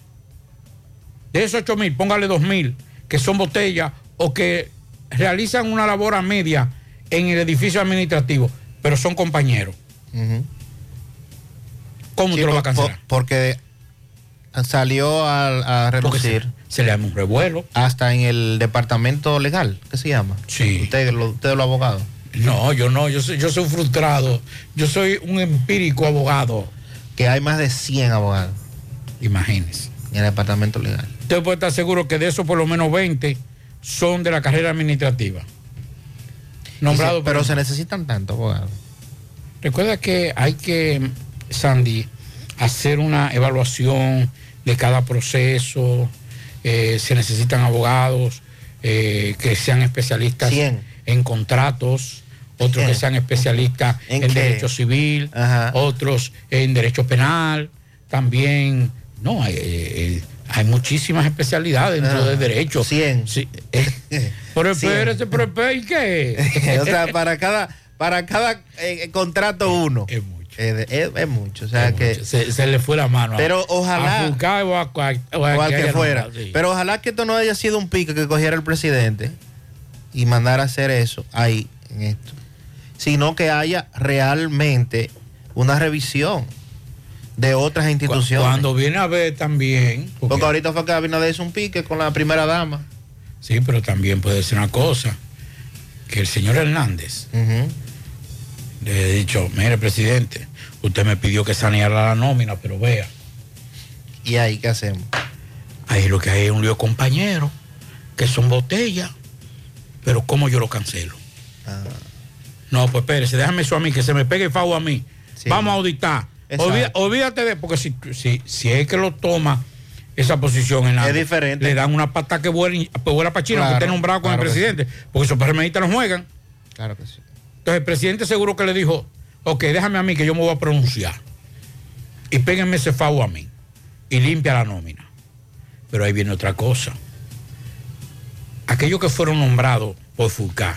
De esos 8 mil, póngale 2 mil que son botellas o que realizan una labor a media en el edificio administrativo, pero son compañeros. Ujú. ¿Cómo Sí, usted lo va a cancelar? por- porque salió a, a relucir. Se, le da un revuelo. Hasta en el departamento legal, ¿qué se llama? Sí. Usted, lo, usted los abogados. No, yo no, yo soy, yo soy frustrado. Yo soy un empírico abogado. Que hay más de 100 abogados. Imagínese. En el departamento legal. Usted puede estar seguro que de esos por lo menos 20 son de la carrera administrativa. Nombrado se- pero por- se necesitan tanto abogados. Recuerda que hay que, Sandy, hacer una evaluación de cada proceso. Eh, se necesitan abogados eh, que sean especialistas en contratos, otros que sean especialistas ¿En derecho civil, otros en derecho penal, también. No, hay, eh, hay muchísimas especialidades dentro Ajá. del derecho. Cien. Sí, eh, pero espérese, pero espérese, ¿y qué? o sea, para cada, para cada eh, contrato uno. Es mucho. Es, es mucho. O sea que. Se, se le fue la mano. a- Pero ojalá- A o a, o o al que haya fuera. sí. Pero ojalá que esto no haya sido un pique que cogiera el presidente y mandara a hacer eso ahí, en esto. Sino que haya realmente una revisión de otras instituciones. Cuando viene a ver también. Porque, ahorita fue que Abinader hizo un pique con la primera dama. Sí, pero también puede ser una cosa. Que el señor Hernández le he dicho, mire, presidente, usted me pidió que saneara la nómina, pero vea. ¿Y ahí qué hacemos? Ahí lo que hay es un lío compañero, que son botellas, pero ¿cómo yo lo cancelo? Ah. No, pues espérese, déjame eso a mí, que se me pegue el FAO a mí. Sí. Vamos a auditar. Olvida- olvídate de, porque si, si, si es que lo toma esa posición en la, Es diferente. Le dan una pata que vuela, vuela para China, Claro, que esté nombrado con claro el presidente, porque esos PRMistas no juegan. Claro que sí. Entonces el presidente seguro que le dijo, ok, déjame a mí que yo me voy a pronunciar. Y péguenme ese FAO a mí. Y limpia la nómina. Pero ahí viene otra cosa. Aquellos que fueron nombrados por Fulcar.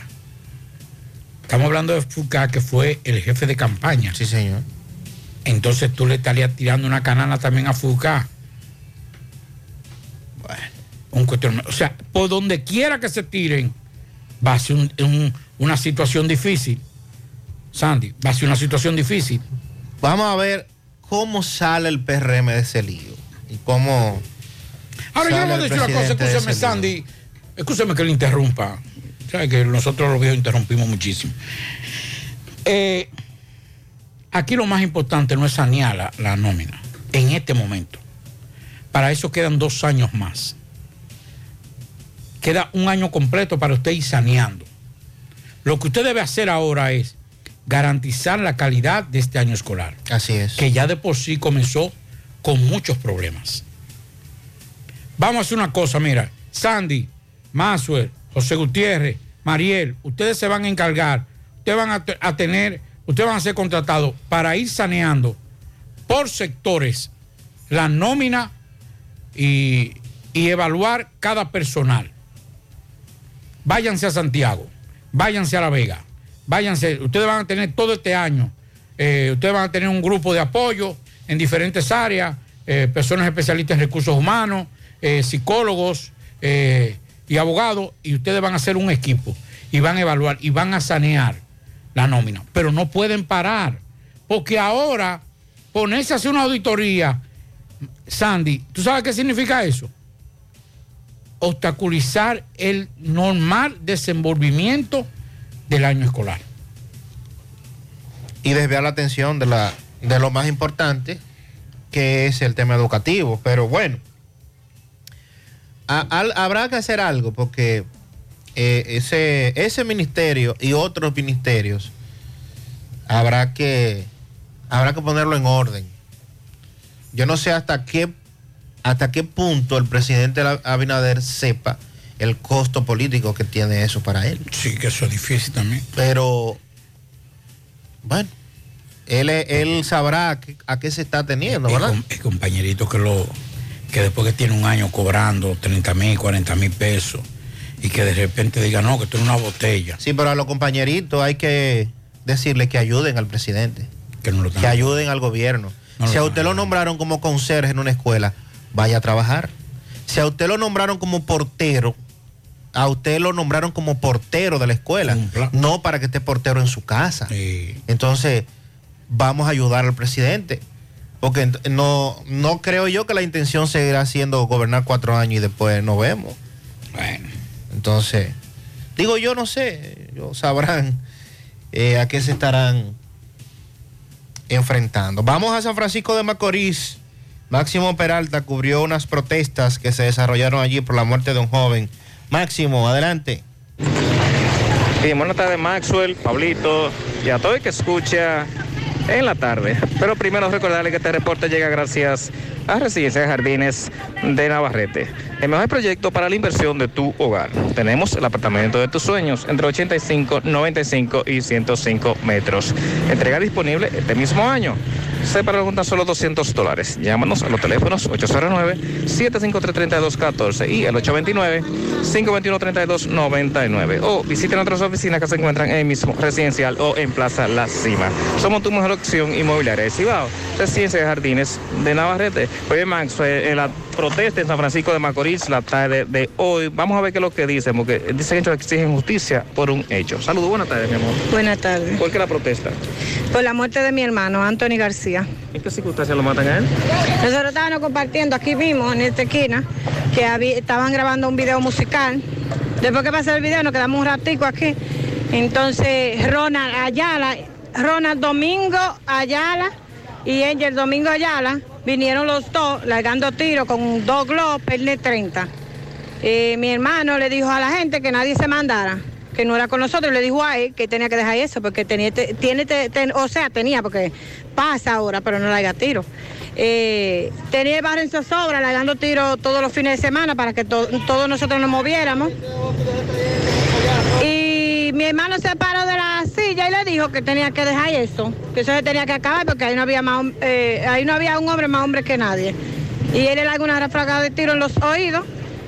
Estamos hablando de Fulcar, que fue el jefe de campaña. Sí, señor. Entonces tú le estarías tirando una canana también a Fulcar. Un cuestionamiento. O sea, por donde quiera que se tiren, va a ser un- un- una situación difícil. Sandy, va a ser una situación difícil. Vamos a ver cómo sale el PRM de ese lío. Y cómo. Ahora yo voy a decir una cosa, escúchame. Sandy, escúchame que le interrumpa. Sabe que nosotros los viejos interrumpimos muchísimo. Eh, aquí lo más importante no es sanear la, la nómina en este momento. Para eso quedan dos años más. Queda un año completo para usted ir saneando. Lo que usted debe hacer ahora es garantizar la calidad de este año escolar. Así es. Que ya de por sí comenzó con muchos problemas. Vamos a hacer una cosa, mira, Sandy, Maxwell, José Gutiérrez, Mariel, ustedes se van a encargar, ustedes van a, te- a tener ustedes van a ser contratados para ir saneando por sectores la nómina y, y evaluar cada personal. Váyanse a Santiago, váyanse a La Vega, váyanse, ustedes van a tener todo este año, eh, ustedes van a tener un grupo de apoyo en diferentes áreas, eh, personas especialistas en recursos humanos, eh, psicólogos y abogados, y ustedes van a hacer un equipo y van a evaluar y van a sanear la nómina, pero no pueden parar, porque ahora ponerse a hacer una auditoría, Sandy, ¿tú sabes qué significa eso? Obstaculizar el normal desenvolvimiento del año escolar. y desviar la atención de, la, de lo más importante, que es el tema educativo. Pero bueno, habrá que hacer algo porque eh, ese, ese ministerio y otros ministerios habrá que, habrá que ponerlo en orden. Yo no sé hasta qué, hasta qué punto el presidente Abinader sepa el costo político que tiene eso para él. Sí, que eso es difícil también. Pero, bueno, él, él sabrá a qué, a qué se está teniendo, ¿verdad? El, el compañerito que lo que después que tiene un año cobrando 30 mil, 40 mil pesos y que de repente diga no, que tú eres una botella. Sí, pero a los compañeritos hay que decirle que ayuden al presidente. Que, no lo que ayuden al gobierno. No si a usted lo nombraron como conserje en una escuela, vaya a trabajar. Si a usted lo nombraron como portero, a usted lo nombraron como portero de la escuela, no para que esté portero en su casa. Entonces, vamos a ayudar al presidente. Porque no, no creo yo que la intención seguirá siendo gobernar cuatro años y después nos vemos. Bueno. Entonces, digo yo no sé, ellos sabrán eh, a qué se estarán enfrentando. Vamos a San Francisco de Macorís. Máximo Peralta cubrió unas protestas que se desarrollaron allí por la muerte de un joven. Máximo, adelante. Bien, buenas tardes Maxwell, Pablito y a todo el que escucha en la tarde. Pero primero recordarle que este reporte llega gracias a Residencia de Jardines de Navarrete. El mejor proyecto para la inversión de tu hogar. Tenemos el apartamento de tus sueños entre 85, 95 y 105 metros. Entrega disponible este mismo año. Se pagan tan solo 200 dólares. Llámanos a los teléfonos 809-753-3214 y el 829-521-3299. O visiten nuestras oficinas que se encuentran en el mismo residencial o en Plaza La Cima. Somos tu mejor opción inmobiliaria de Cibao. Residencia de Jardines de Navarrete. Oye, Max, eh, la protesta en San Francisco de Macorís la tarde de hoy, vamos a ver qué es lo que dicen, porque dicen que ellos exigen justicia por un hecho. Saludos, buenas tardes, mi amor. Buenas tardes. ¿Por qué la protesta? Por la muerte de mi hermano, Anthony García. ¿En qué circunstancias lo matan a él? Nosotros estábamos compartiendo aquí mismo, en esta esquina, que había- estaban grabando un video musical. Después que pasó el video, nos quedamos un ratico aquí. Entonces, Ronald Ayala, Ronald Domingo Ayala y Angel Domingo Ayala vinieron los dos largando tiros con dos globos Perle 30. Eh, mi hermano le dijo a la gente que nadie se mandara, que no era con nosotros, le dijo a él que tenía que dejar eso, porque tenía, te- tiene, o sea, tenía, porque pasa ahora, pero no le haga tiro. Eh, tenía el barrio en zozobra, largando tiros todos los fines de semana para que to- todos nosotros nos moviéramos. Mi hermano se paró de la silla y le dijo que tenía que dejar eso, que eso se tenía que acabar porque ahí no había más, eh, ahí no había un hombre más hombre que nadie. Y él le largó una refragada de tiro en los oídos.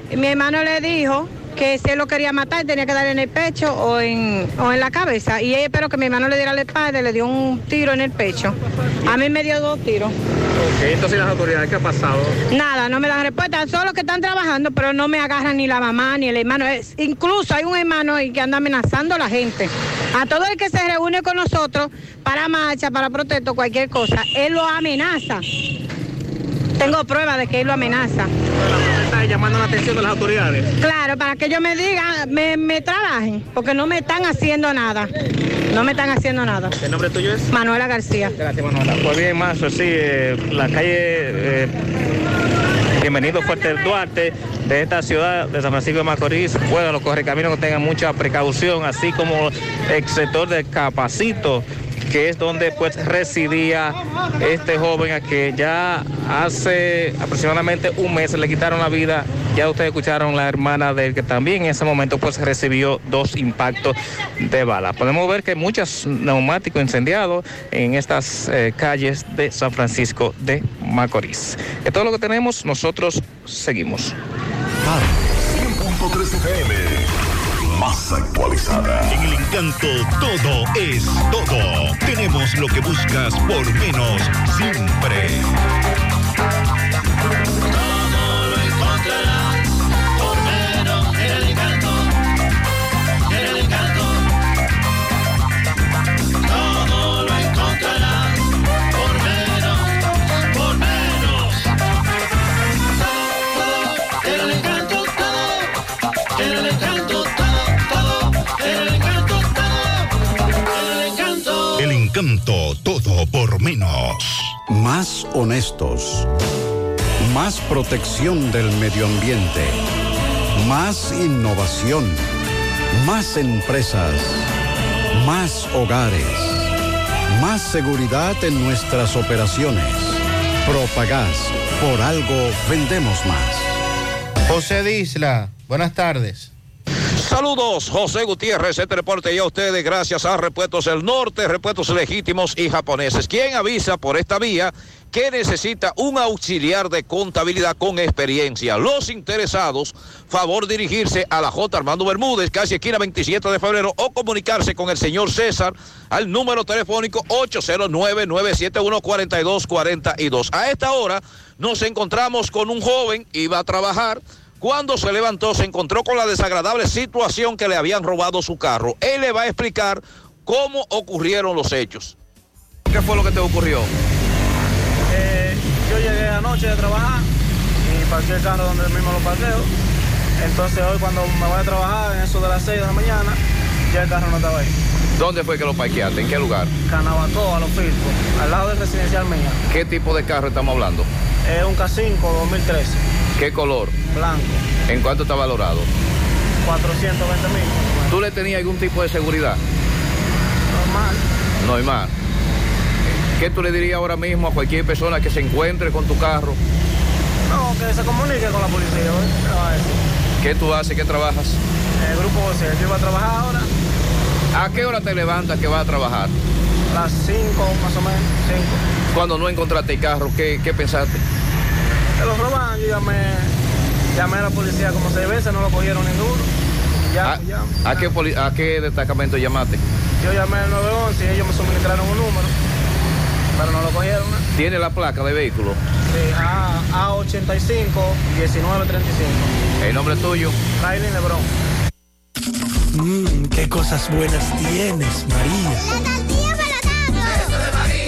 Y mi hermano le dijo que si él lo quería matar tenía que darle en el pecho o en, o en la cabeza. Y ella esperó que mi hermano le diera la espalda y le dio un tiro en el pecho. A mí me dio dos tiros. Ok, entonces las autoridades, ¿qué ha pasado? Nada, no me dan respuesta. Son los que están trabajando, pero no me agarran ni la mamá ni el hermano. Es- incluso hay un hermano ahí que anda amenazando a la gente. A todo el que se reúne con nosotros para marcha, para protesta, cualquier cosa, él lo amenaza. Tengo pruebas de que él lo amenaza. Llamando la atención de las autoridades. Claro, para que ellos me digan, me, me trabajen, porque no me están haciendo nada. No me están haciendo nada. ¿El nombre tuyo es? Manuela García. Gracias, Manuela. Pues bien, más, sí, eh, la calle eh, Bienvenido Fuerte Duarte de esta ciudad de San Francisco de Macorís. Bueno, los correcaminos que tengan mucha precaución, así como el sector de Capacito que es donde pues residía este joven a que ya hace aproximadamente un mes le quitaron la vida. Ya ustedes escucharon la hermana de él que también en ese momento pues recibió dos impactos de bala. Podemos ver que muchos neumáticos incendiados en estas eh, calles de San Francisco de Macorís. Es todo lo que tenemos, nosotros seguimos. 100.3 FM. Más actualizada. En el encanto todo es todo. Tenemos lo que buscas por menos siempre. Todo por menos. Más honestos. Más protección del medio ambiente. Más innovación. Más empresas. Más hogares. Más seguridad en nuestras operaciones. Propagás. Por algo vendemos más. José Disla, buenas tardes. Saludos, José Gutiérrez, este reporte y a ustedes gracias a Repuestos del Norte, Repuestos Legítimos y Japoneses, quien avisa por esta vía que necesita un auxiliar de contabilidad con experiencia. Los interesados, favor dirigirse a la J. Armando Bermúdez, casi esquina 27 de febrero, o comunicarse con el señor César al número telefónico 809-971-4242. A esta hora nos encontramos con un joven, iba a trabajar, cuando se levantó se encontró con la desagradable situación que le habían robado su carro. Él le va a explicar cómo ocurrieron los hechos. ¿Qué fue lo que te ocurrió? Eh, yo llegué anoche de trabajar y parqué el carro donde mismo lo parqueo. Entonces hoy cuando me voy a trabajar, en eso de las 6 de la mañana, ya el carro no estaba ahí. ¿Dónde fue que lo parqueaste? ¿En qué lugar? Canabató, a los Filcos, al lado del residencial mía. ¿Qué tipo de carro estamos hablando? Es un K5 2013, ¿Qué color? blanco, ¿En cuánto está valorado? 420 mil. ¿Tú le tenías algún tipo de seguridad? Normal. No hay más. ¿Qué tú le dirías ahora mismo a cualquier persona que se encuentre con tu carro? No, que se comunique con la policía. ¿eh? ¿Qué tú haces? ¿Qué trabajas? El grupo vocero, yo iba a trabajar ahora, ¿A qué hora te levantas que vas a trabajar? a las 5 más o menos, 5. Cuando no encontraste el carro, ¿qué, qué pensaste? Se los roban, yo llamé, llamé a la policía como seis veces, no lo cogieron ninguno. Ya, ¿A, ya. a qué, poli- ¿A qué destacamento llamaste? Yo llamé al 911 y ellos me suministraron un número, pero no lo cogieron. ¿eh? ¿Tiene la placa de vehículo? Sí, A, A85 1935. ¿El nombre tuyo? Riley Lebron. Mmm, qué cosas buenas tienes, María.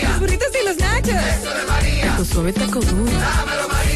Los burritos y los nachos. Eso de María. Tu suave taco duro. Dámelo, María.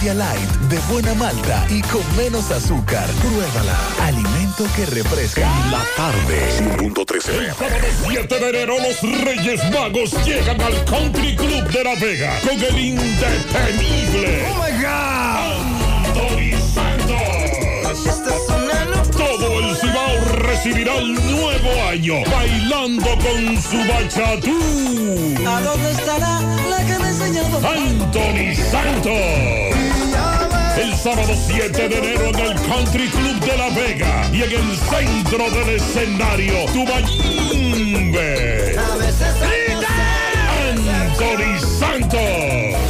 India Light, de buena malta y con menos azúcar. Pruébala. Alimento que refresca. La tarde. 100.13 El sábado 7 de enero los Reyes Magos llegan al Country Club de La Vega con el indetenible. Oh my God. Anthony Santos. Todo el Cibao recibirá el nuevo año bailando con su bachatú. ¿A dónde estará la que me enseñó? Anthony Santos. El sábado 7 de enero en el Country Club de La Vega y en el centro del escenario, Tubayimbe. Anthony Santos.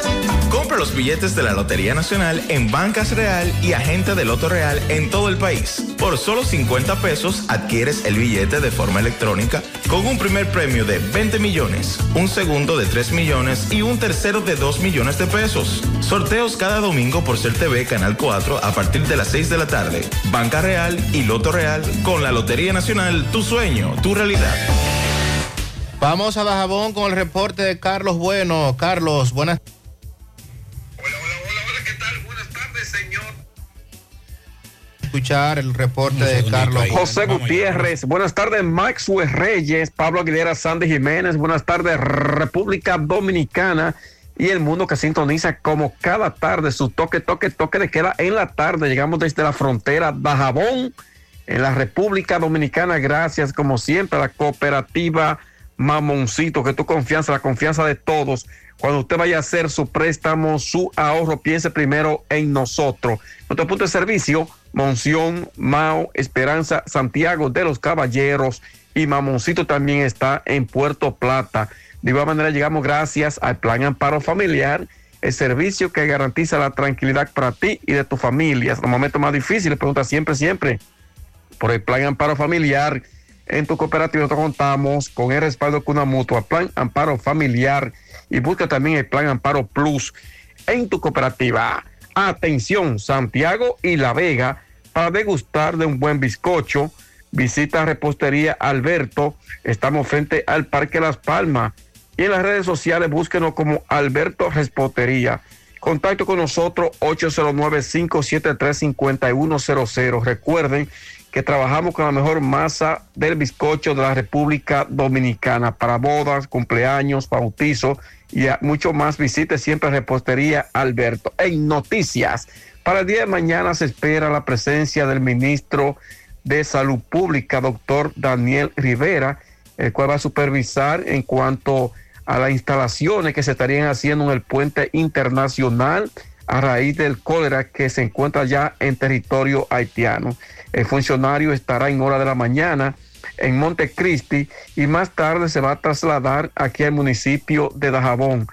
Los billetes de la Lotería Nacional en Bancas Real y Agente de Loto Real en todo el país. Por solo 50 pesos adquieres el billete de forma electrónica con un primer premio de 20 millones, un segundo de 3 millones y un tercero de 2 millones de pesos. Sorteos cada domingo por Ser TV Canal 4 a partir de las 6 de la tarde. Banca Real y Loto Real con la Lotería Nacional, tu sueño, tu realidad. Vamos a Dajabón con el reporte de Carlos Bueno. Carlos, buenas escuchar el reporte de Carlos. José Gutiérrez, buenas tardes Maxwell Reyes, Pablo Aguilera, Sandy Jiménez, buenas tardes República Dominicana y el mundo que sintoniza como cada tarde su toque, toque, toque de queda en la tarde. Llegamos desde la frontera Dajabón en la República Dominicana. Gracias como siempre a la cooperativa Mamoncito, que tu confianza, la confianza de todos. Cuando usted vaya a hacer su préstamo, su ahorro, piense primero en nosotros. Nuestro punto de servicio, Monción, Mao, Esperanza, Santiago de los Caballeros y Mamoncito también está en Puerto Plata. De igual manera llegamos gracias al Plan Amparo Familiar, el servicio que garantiza la tranquilidad para ti y de tu familia. En los momentos más difíciles, pregunta siempre, siempre por el Plan Amparo Familiar. En tu cooperativa nosotros contamos con el respaldo con una mutua, Plan Amparo Familiar y busca también el Plan Amparo Plus en tu cooperativa. Atención, Santiago y La Vega, para degustar de un buen bizcocho, visita Repostería Alberto. Estamos frente al Parque Las Palmas. Y en las redes sociales búsquenos como Alberto Repostería. Contacto con nosotros 809-573-5100. Recuerden que trabajamos con la mejor masa del bizcocho de la República Dominicana para bodas, cumpleaños, bautizos y a mucho más. Visite siempre Repostería Alberto. En noticias, para el día de mañana se espera la presencia del ministro de Salud Pública, doctor Daniel Rivera, el cual va a supervisar en cuanto a las instalaciones que se estarían haciendo en el puente internacional a raíz del cólera que se encuentra ya en territorio haitiano. El funcionario estará en hora de la mañana en Montecristi y más tarde se va a trasladar aquí al municipio de Dajabón,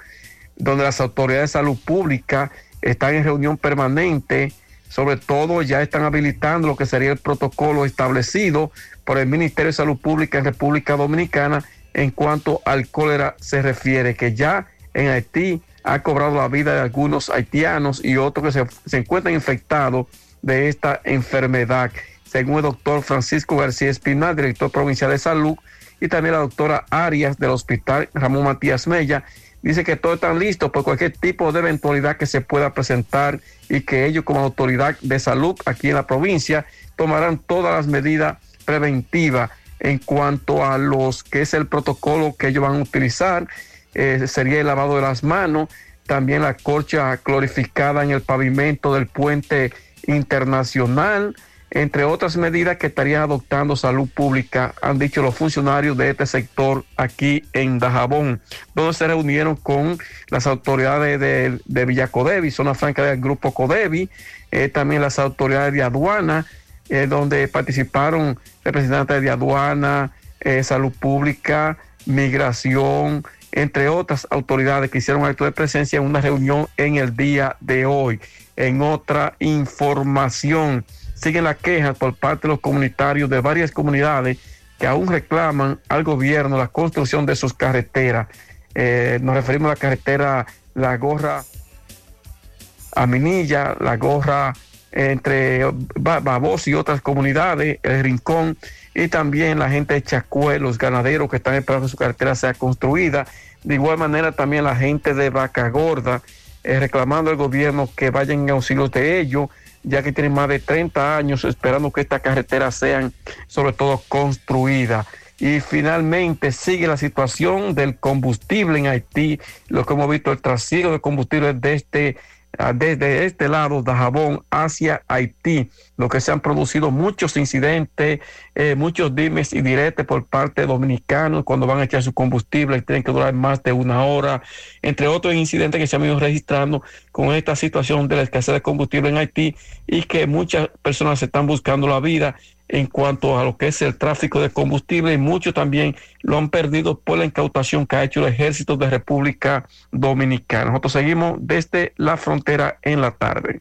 donde las autoridades de salud pública están en reunión permanente, sobre todo ya están habilitando lo que sería el protocolo establecido por el Ministerio de Salud Pública en República Dominicana en cuanto al cólera se refiere, que ya en Haití ha cobrado la vida de algunos haitianos y otros que se, se encuentran infectados de esta enfermedad, según el doctor Francisco García Espinal, director provincial de salud, y también la doctora Arias del Hospital Ramón Matías Mella, dice que todos están listos por cualquier tipo de eventualidad que se pueda presentar y que ellos como autoridad de salud aquí en la provincia tomarán todas las medidas preventivas en cuanto a los que es el protocolo que ellos van a utilizar, eh, sería el lavado de las manos, también la corcha clorificada en el pavimento del puente internacional, entre otras medidas que estarían adoptando salud pública, han dicho los funcionarios de este sector aquí en Dajabón, donde se reunieron con las autoridades de, de Villacodevi, zona franca del grupo Codevi, eh, también las autoridades de aduana, eh, donde participaron representantes de aduana, eh, salud pública, migración, entre otras autoridades que hicieron acto de presencia en una reunión en el día de hoy. En otra información, siguen las quejas por parte de los comunitarios de varias comunidades que aún reclaman al gobierno la construcción de sus carreteras. Eh, nos referimos a la carretera La Gorra a Minilla, La Gorra entre Babos y otras comunidades, El Rincón, y también la gente de Chacué, los ganaderos que están esperando que su carretera sea construida. De igual manera también la gente de Vaca Gorda, eh, reclamando al gobierno que vayan en auxilios de ellos, ya que tienen más de 30 años esperando que estas carreteras sean sobre todo construidas. Y finalmente sigue la situación del combustible en Haití, lo que hemos visto, el trasiego de combustible desde ah, desde este lado de Jabón hacia Haití, lo que se han producido muchos incidentes, eh, muchos dimes y diretes por parte de dominicanos cuando van a echar su combustible y tienen que durar más de una hora, entre otros incidentes que se han ido registrando con esta situación de la escasez de combustible en Haití y que muchas personas se están buscando la vida en cuanto a lo que es el tráfico de combustible y muchos también lo han perdido por la incautación que ha hecho el ejército de República Dominicana. Nosotros seguimos desde la frontera en la tarde.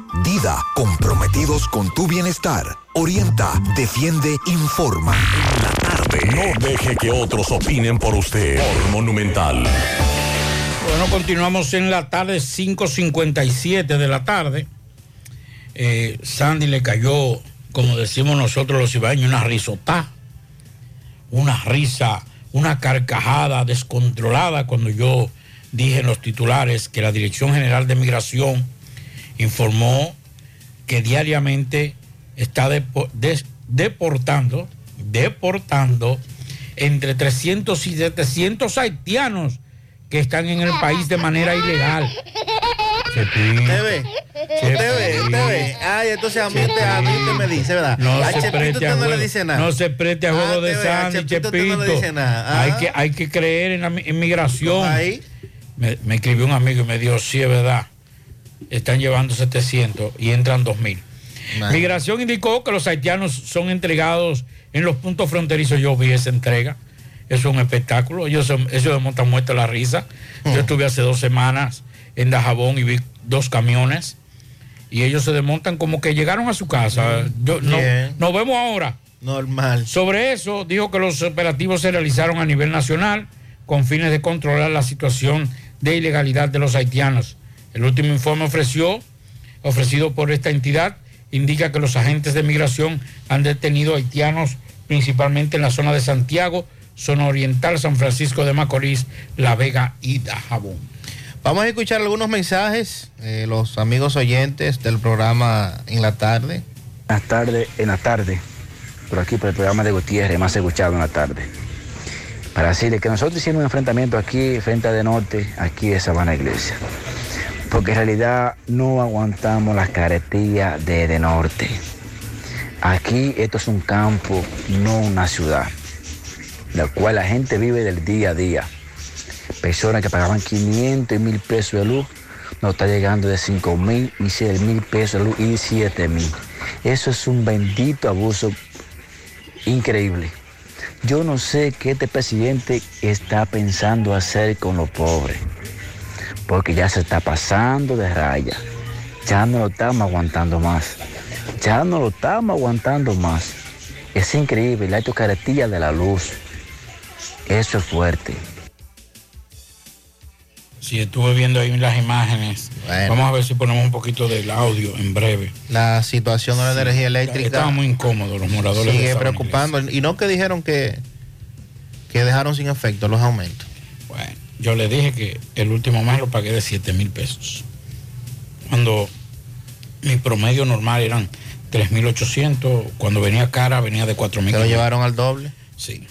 Dida, comprometidos con tu bienestar. Orienta, defiende, informa. En la tarde. No deje que otros opinen por usted. Monumental. Bueno, continuamos en la tarde, 5.57 de la tarde. Eh, Sandy le cayó, como decimos nosotros los ibaños, una risotá, una risa, una carcajada descontrolada cuando yo dije en los titulares que la Dirección General de Migración informó que diariamente está depo- des- deportando, deportando entre 300 y 700 haitianos que están en el país de manera ilegal. Usted ve, usted ve, usted ve. Ay, entonces a mí, usted, a mí usted me dice, ¿verdad? No a se Chepito preste usted a no le juego, dice nada. no se preste a juego Ah, de ve, a Sandy, Chepito usted no le Chepito. dice nada. Hay Ah. que, hay que creer en la mi- inmigración. Me, me escribió un amigo y me dijo, sí, es verdad. Están llevando 700 y entran 2000. Man. Migración indicó que los haitianos son entregados en los puntos fronterizos. Yo vi esa entrega. Eso es un espectáculo. Ellos, se- ellos desmontan muerto la risa. Yo estuve hace dos semanas en Dajabón y vi dos camiones. Y ellos se desmontan como que llegaron a su casa. Yo, no- nos vemos ahora. Normal. Sobre eso, dijo que los operativos se realizaron a nivel nacional con fines de controlar la situación de ilegalidad de los haitianos. El último informe ofreció, ofrecido por esta entidad indica que los agentes de migración han detenido haitianos principalmente en la zona de Santiago, zona oriental, San Francisco de Macorís, La Vega y Dajabón. Vamos a escuchar algunos mensajes, eh, los amigos oyentes del programa en la tarde. Buenas tardes, en la tarde, por aquí por el programa de Gutiérrez, más escuchado en la tarde. Para decirle que nosotros hicimos un enfrentamiento aquí, frente a de norte, aquí de Sabana Iglesia. Porque en realidad no aguantamos las carretillas de de norte. Aquí esto es un campo, no una ciudad, la cual la gente vive del día a día. Personas que pagaban 500 y 1000 pesos de luz, nos está llegando de 5 mil y 6 mil pesos de luz y 7 mil. Eso es un bendito abuso increíble. Yo no sé qué este presidente está pensando hacer con los pobres, porque ya se está pasando de raya. Ya no lo estamos aguantando más. Ya no lo estamos aguantando más. Es increíble, la carretilla de la luz. Eso es fuerte. Si estuve viendo ahí las imágenes, vamos a ver si ponemos un poquito del audio en breve. La situación de la energía eléctrica Estaban muy incómodos los moradores. de sigue preocupando. Y no que dijeron que, que dejaron sin efecto los aumentos. Yo le dije que el último mes lo pagué de 7 mil pesos. Cuando mi promedio normal eran 3.800, cuando venía cara venía de 4.000. ¿Se lo llevaron al doble? Sí.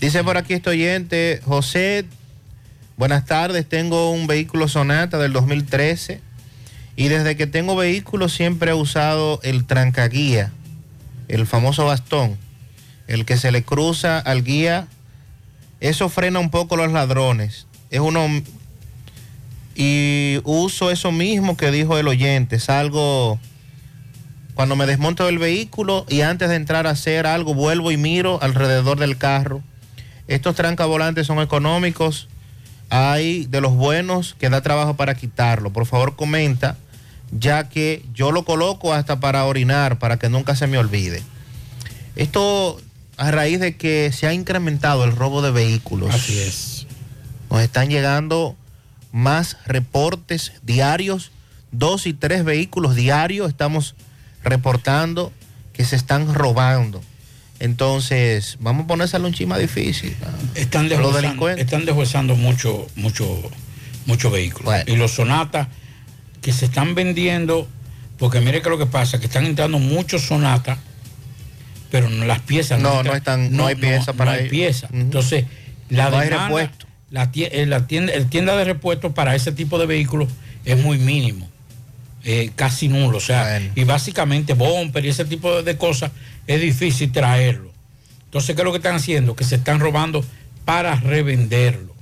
Dice por aquí este oyente, José, buenas tardes, tengo un vehículo Sonata del 2013 y desde que tengo vehículo siempre he usado el trancaguía, el famoso bastón, el que se le cruza al guía, eso frena un poco los ladrones. Es uno y uso eso mismo que dijo el oyente, salgo Cuando me desmonto del vehículo y antes de entrar a hacer algo, vuelvo y miro alrededor del carro. Estos trancavolantes son económicos. Hay de los buenos que da trabajo para quitarlo. Por favor, comenta, ya que yo lo coloco hasta para orinar, para que nunca se me olvide. Esto a raíz de que se ha incrementado el robo de vehículos. Así es. Nos están llegando más reportes diarios, dos y tres vehículos diarios estamos reportando que se están robando. Entonces, vamos a ponérselo un chima difícil. Están deshuesando, están deshuesando mucho, mucho, muchos vehículos. Y los sonatas que se están vendiendo, porque mire que lo que pasa, que están entrando muchos sonatas, pero no- las piezas No, entran- no están- no hay pieza para no hay ello. pieza. Entonces, la No hay demanda, repuesto. la, eh, la tienda, el tienda de repuestos para ese tipo de vehículos es muy mínimo. eh, casi nulo, o sea, y básicamente bumper y ese tipo de, cosas es difícil traerlo. Entonces, ¿qué es lo que están haciendo? Que se están robando para revenderlo.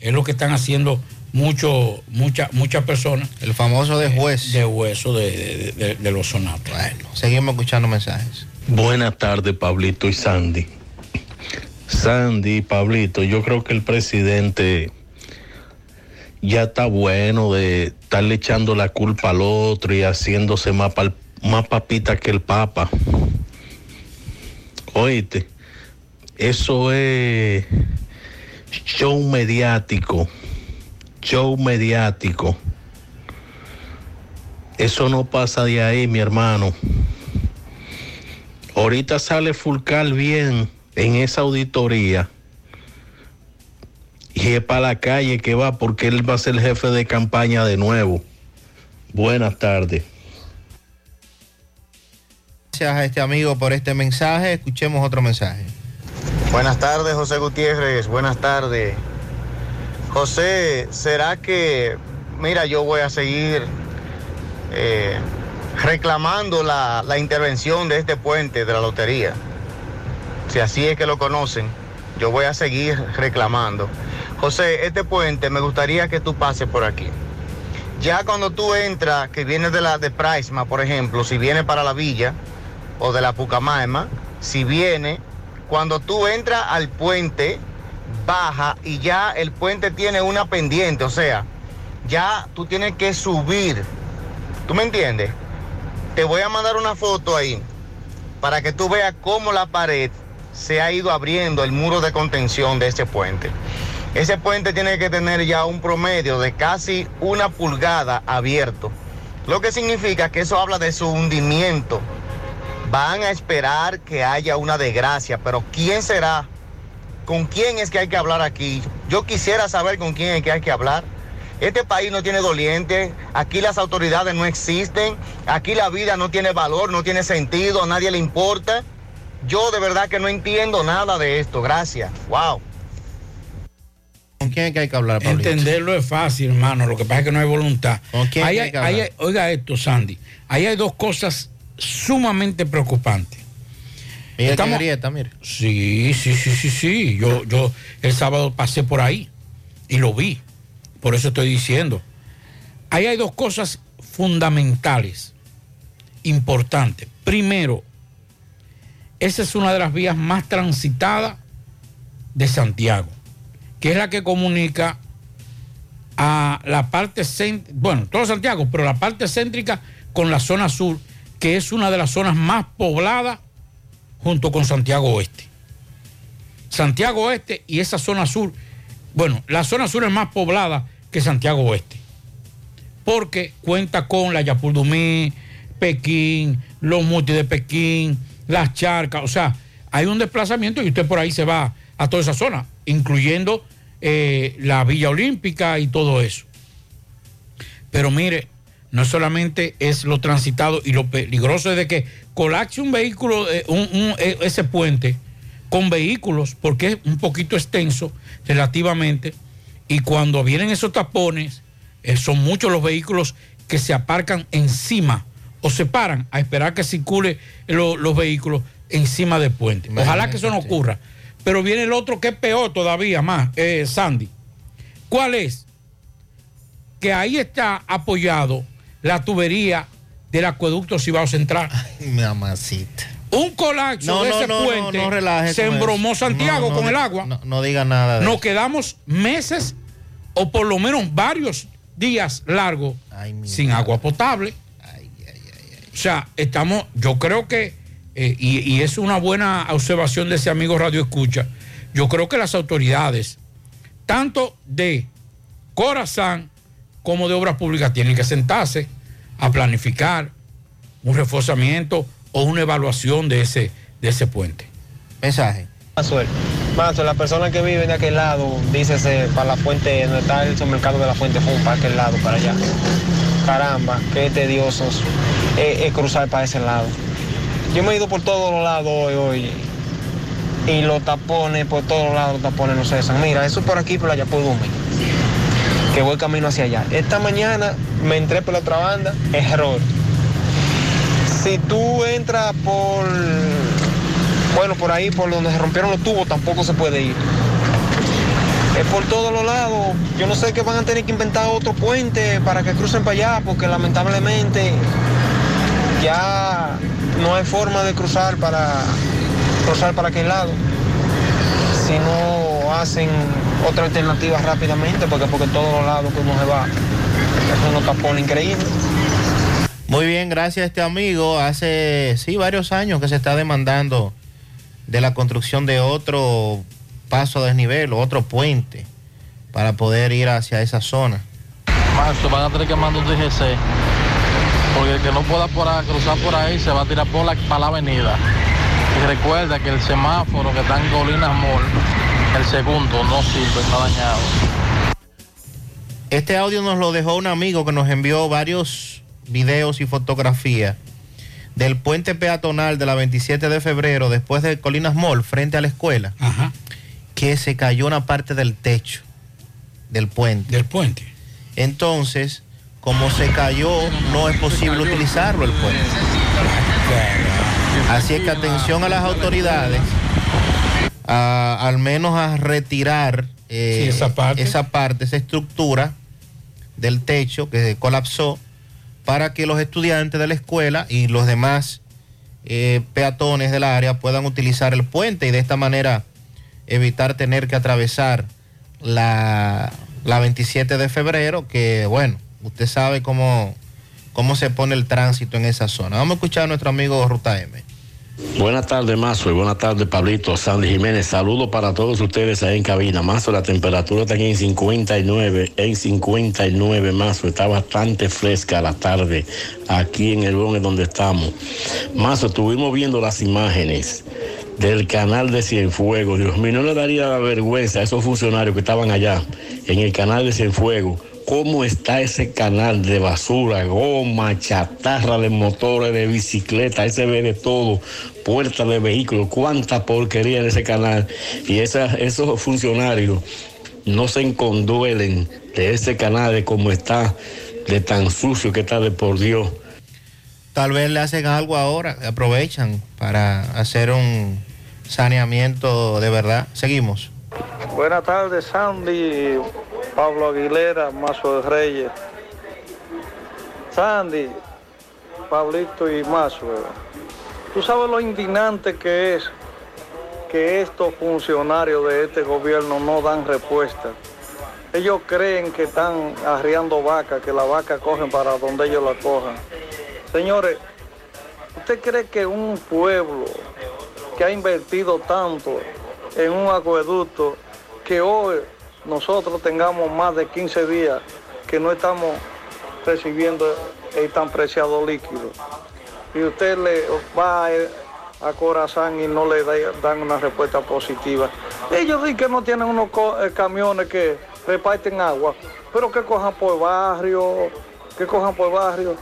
Es lo que están haciendo mucho, muchas muchas personas. El famoso de juez. de hueso de, de- de- de los sonatas. Bueno, seguimos escuchando mensajes. Buenas tardes, Pablito y Sandy. Sandy, Pablito, yo creo que el presidente ya está bueno de estarle echando la culpa al otro y haciéndose más, más papita que el Papa. Oíste, eso es show mediático, show mediático. Eso no pasa de ahí, mi hermano. Ahorita sale Fulcal bien en esa auditoría. Y es para la calle que va porque él va a ser jefe de campaña de nuevo. Buenas tardes. Gracias a este amigo por este mensaje. Escuchemos otro mensaje. Buenas tardes, José Gutiérrez. Buenas tardes. José, ¿será que, mira, yo voy a seguir eh, reclamando la, la intervención de este puente de la lotería? Si así es que lo conocen, yo voy a seguir reclamando. José, este puente me gustaría que tú pases por aquí. Ya cuando tú entras, que vienes de la de Praisma, por ejemplo, si vienes para la villa o de la Pucamaima, si viene, cuando tú entras al puente, baja y ya el puente tiene una pendiente, o sea, ya tú tienes que subir. ¿Tú me entiendes? Te voy a mandar una foto ahí para que tú veas cómo la pared se ha ido abriendo el muro de contención de ese puente. Ese puente tiene que tener ya un promedio de casi una pulgada abierto, lo que significa que eso habla de su hundimiento. Van a esperar que haya una desgracia, pero ¿quién será? ¿Con quién es que hay que hablar aquí? Yo quisiera saber con quién es que hay que hablar. Este país no tiene doliente, aquí las autoridades no existen, aquí la vida no tiene valor, no tiene sentido, a nadie le importa. Yo de verdad que no entiendo nada de esto, gracias. Wow. ¿Con quién es que hay que hablar, Pablito? Entenderlo es fácil, hermano. Lo que pasa es que no hay voluntad. quién Ahí hay hay- que hablar? hay- oiga esto, Sandy. Ahí hay dos cosas sumamente preocupantes. Mira qué grieta, mire. Sí, sí, sí, sí, sí. Yo, yo el sábado pasé por ahí y lo vi. Por eso estoy diciendo. Ahí hay dos cosas fundamentales, importantes. Primero, esa es una de las vías más transitadas de Santiago, que es la que comunica a la parte bueno, todo Santiago, pero la parte céntrica con la zona sur, que es una de las zonas más pobladas junto con Santiago Oeste. Santiago Oeste y esa zona sur, bueno, la zona sur es más poblada que Santiago Oeste, porque cuenta con la Yapurdumí, Pekín, los multi de Pekín, las charcas, o sea, hay un desplazamiento y usted por ahí se va a toda esa zona, incluyendo eh, la Villa Olímpica y todo eso. Pero mire, no solamente es lo transitado y lo peligroso es de que colapse un vehículo, eh, un- un- eh, ese puente con vehículos, porque es un poquito extenso relativamente, y cuando vienen esos tapones, eh, son muchos los vehículos que se aparcan encima o se paran a esperar que circule lo- los vehículos encima del puente. Ojalá que eso no ocurra. Pero viene el otro que es peor todavía más, eh, Sandy. ¿Cuál es? Que ahí está apoyado la tubería del acueducto Cibao Central. Mi amacita. Un colapso No, de ese no, puente no se embromó. Santiago con el agua. No, diga nada de Nos eso. quedamos meses o por lo menos varios días largos sin agua potable. O sea, estamos, yo creo que, eh, y, y es una buena observación de ese amigo Radio Escucha, yo creo que las autoridades, tanto de Corazán como de Obras Públicas, tienen que sentarse a planificar un reforzamiento o una evaluación de ese, de ese puente. Mensaje. Mazuel, Mazuel, la persona que vive de aquel lado, dícese para la fuente, donde está el supermercado de la fuente Fun, para aquel lado, para allá. Caramba, qué tediosos es, es cruzar para ese lado. Yo me he ido por todos los lados hoy, hoy. Y los tapones, por todos los lados los tapones no cesan. Mira, eso por aquí, por allá, por Dume. Que voy camino hacia allá. Esta mañana me entré por la otra banda, error. Si tú entras por bueno, por ahí, por donde se rompieron los tubos, tampoco se puede ir. Es por todos los lados. Yo no sé que van a tener que inventar otro puente para que crucen para allá, porque lamentablemente ya no hay forma de cruzar para cruzar para aquel lado. Si no hacen otra alternativa rápidamente, porque porque todos los lados que uno se va, es unos tapones increíbles. Muy bien, gracias a este amigo. Hace, sí, varios años que se está demandando de la construcción de otro paso a desnivel, otro puente, para poder ir hacia esa zona. Marzo, van a tener que mandar un DGC. Porque el que no pueda por ahí- cruzar por ahí se va a tirar por la, para la avenida. Y recuerda que el semáforo que está en Colinas Mall, el segundo, no sirve, está dañado. Este audio nos lo dejó un amigo que nos envió varios videos y fotografías del puente peatonal de la 27 de febrero después de Colinas Mall frente a la escuela que se cayó una parte del techo del puente. Del puente. Entonces, como se cayó, no es posible utilizarlo el puente. Así es que atención a las autoridades, a- al menos a retirar eh, Sí, esa parte. esa parte, esa estructura del techo que colapsó para que los estudiantes de la escuela y los demás eh, peatones del área puedan utilizar el puente y de esta manera evitar tener que atravesar la, la 27 de febrero, que bueno, usted sabe cómo, cómo se pone el tránsito en esa zona. Vamos a escuchar a nuestro amigo Ruta M. Buenas tardes, Mazo, y buenas tardes, Pablito, Sandy Jiménez. Saludos para todos ustedes ahí en cabina. Mazo, la temperatura está en 59, en 59, Mazo. Está bastante fresca la tarde aquí en el Bronx donde estamos. Mazo, estuvimos viendo las imágenes del canal de Cienfuegos. Dios mío, no le daría la vergüenza a esos funcionarios que estaban allá en el canal de Cienfuegos. ¿Cómo está ese canal de basura, goma, chatarra de motores, de bicicleta? Ahí se ve de todo, puertas de vehículos, cuánta porquería en ese canal. Y esa- esos funcionarios no se enconduelen de ese canal, de cómo está, de tan sucio que está de por Dios. Tal vez le hacen algo ahora, aprovechan para hacer un saneamiento de verdad. Seguimos. Buenas tardes, Sandy, Pablo Aguilera, Mazo de Reyes. Sandy, Pablito y Mazo, tú sabes lo indignante que es que estos funcionarios de este gobierno no dan respuesta. Ellos creen que están arriando vacas, que las vacas cogen para donde ellos la cojan. Señores, ¿usted cree que un pueblo que ha invertido tanto en un acueducto que hoy nosotros tengamos más de 15 días que no estamos recibiendo el tan preciado líquido? Y usted le va a, a Corazán y no le da- dan una respuesta positiva. Ellos dicen que no tienen unos eh, camiones que reparten agua, pero que cojan por barrio, que cojan por barrio,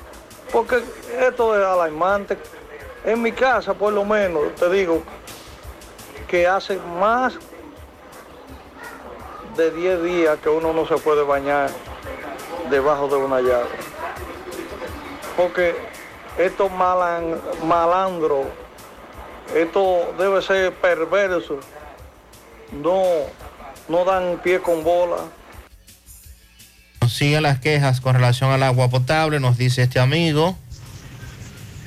porque esto es alarmante. En mi casa, por lo menos, te digo, que hace más de 10 días que uno no se puede bañar debajo de una llave. Porque estos malan, malandros, esto debe ser perverso, no, no dan pie con bola. Siguen las quejas con relación al agua potable, nos dice este amigo.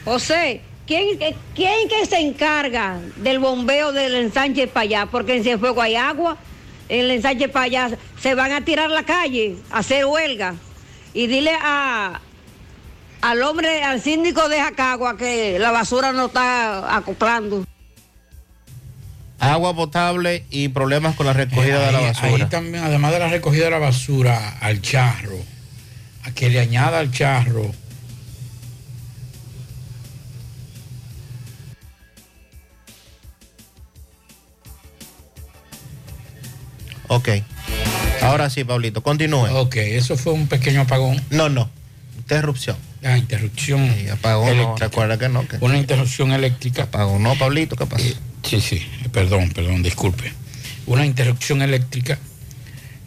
José, ¿quién, ¿quién que se encarga del bombeo del ensanche para allá? Porque en Cienfuegos hay agua, en el ensanche para allá se van a tirar la calle, a hacer huelga. Y dile a, al hombre, al síndico de Jacagua que la basura no está acoplando. Agua potable y problemas con la recogida de la basura. ahí también, además de la recogida de la basura al charro, a que le añada al charro Ok. Ahora sí, Pablito, continúe. Ok, eso fue un pequeño apagón. No, no. Interrupción. Ah, interrupción. apagón, no, recuerda que no. Que... Una interrupción eléctrica. Apagón, no, Pablito, ¿qué pasó? Sí, sí, perdón, perdón, disculpe. Una interrupción eléctrica.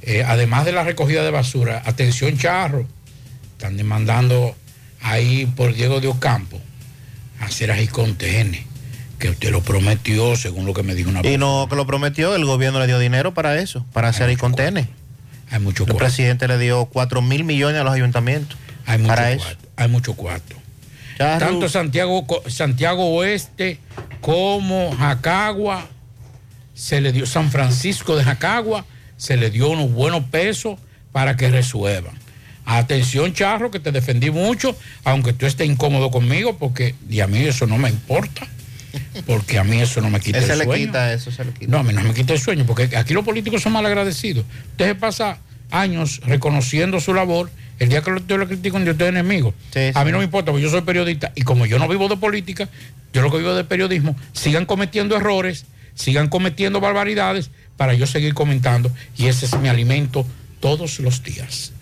Eh, además de la recogida de basura, atención charro, están demandando ahí por Diego de Ocampo hacer ahí contenes, que usted lo prometió, según lo que me dijo una Y no, que lo prometió, el gobierno le dio dinero para eso, para hacer y contener. Hay mucho El presidente le dio 4 mil millones a los ayuntamientos. Hay mucho para eso. cuarto, hay mucho cuarto. Tanto Santiago, Santiago Oeste como Jacagua, se le dio San Francisco de Jacagua, se le dio unos buenos pesos para que resuelvan. Atención, Charro, que te defendí mucho, aunque tú estés incómodo conmigo, porque y a mí eso no me importa, porque a mí eso no me quita el se le sueño. quita eso, se le quita. No, a mí no me quita el sueño, porque aquí los políticos son mal agradecidos. Usted se pasa años reconociendo su labor. El día que lo- yo lo critico, yo estoy enemigo. a mí no me importa, porque yo soy periodista y como yo no vivo de política, yo lo que vivo de periodismo, sigan cometiendo errores, sigan cometiendo barbaridades para yo seguir comentando. Y ese es mi alimento todos los días.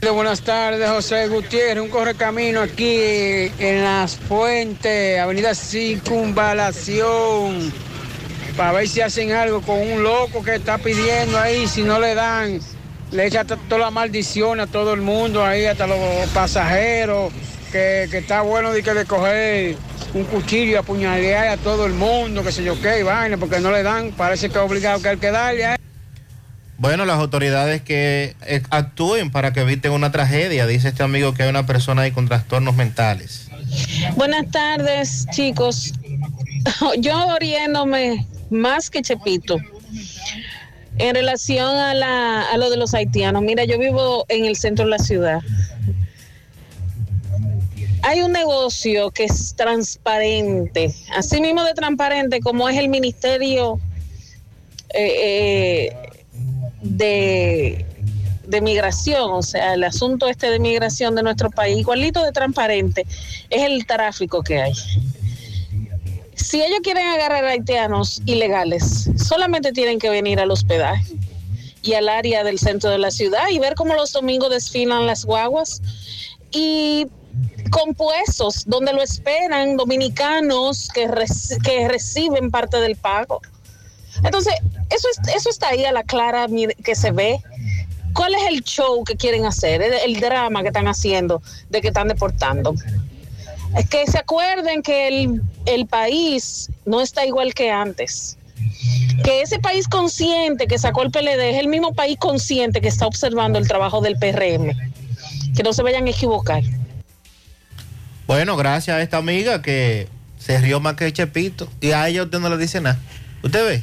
Buenas tardes, José Gutiérrez, un correcamino aquí en las fuentes, Avenida Circunvalación, para ver si hacen algo con un loco que está pidiendo ahí, si no le dan, le echa to- toda la maldición a todo el mundo ahí, hasta los pasajeros, que, que está bueno de que de coger un cuchillo y apuñalear a todo el mundo, que se yo qué, y vaina, porque no le dan, parece que es obligado que hay que darle a. Bueno, las autoridades que eh, actúen para que eviten una tragedia. Dice este amigo que hay una persona ahí con trastornos mentales. Buenas tardes, chicos. Yo riéndome más que Chepito. En relación a, la, a lo de los haitianos, mira, yo vivo en el centro de la ciudad. Hay un negocio que es transparente, así mismo de transparente como es el Ministerio eh, eh, de, de Migración, o sea, el asunto este de migración de nuestro país, igualito de transparente, es el tráfico que hay. Si ellos quieren agarrar haitianos ilegales, solamente tienen que venir al hospedaje y al área del centro de la ciudad y ver cómo los domingos desfilan las guaguas y compuestos donde lo esperan dominicanos que, que reciben parte del pago. Entonces, eso, es- eso está ahí a la clara que se ve. ¿Cuál es el show que quieren hacer? El, el drama que están haciendo de que están deportando. Es que se acuerden que el, el país no está igual que antes. Que ese país consciente que sacó el PLD es el mismo país consciente que está observando el trabajo del PRM. Que no se vayan a equivocar. Bueno, gracias a esta amiga que se rió más que Chepito. Y a ella usted no le dice nada. ¿Usted ve?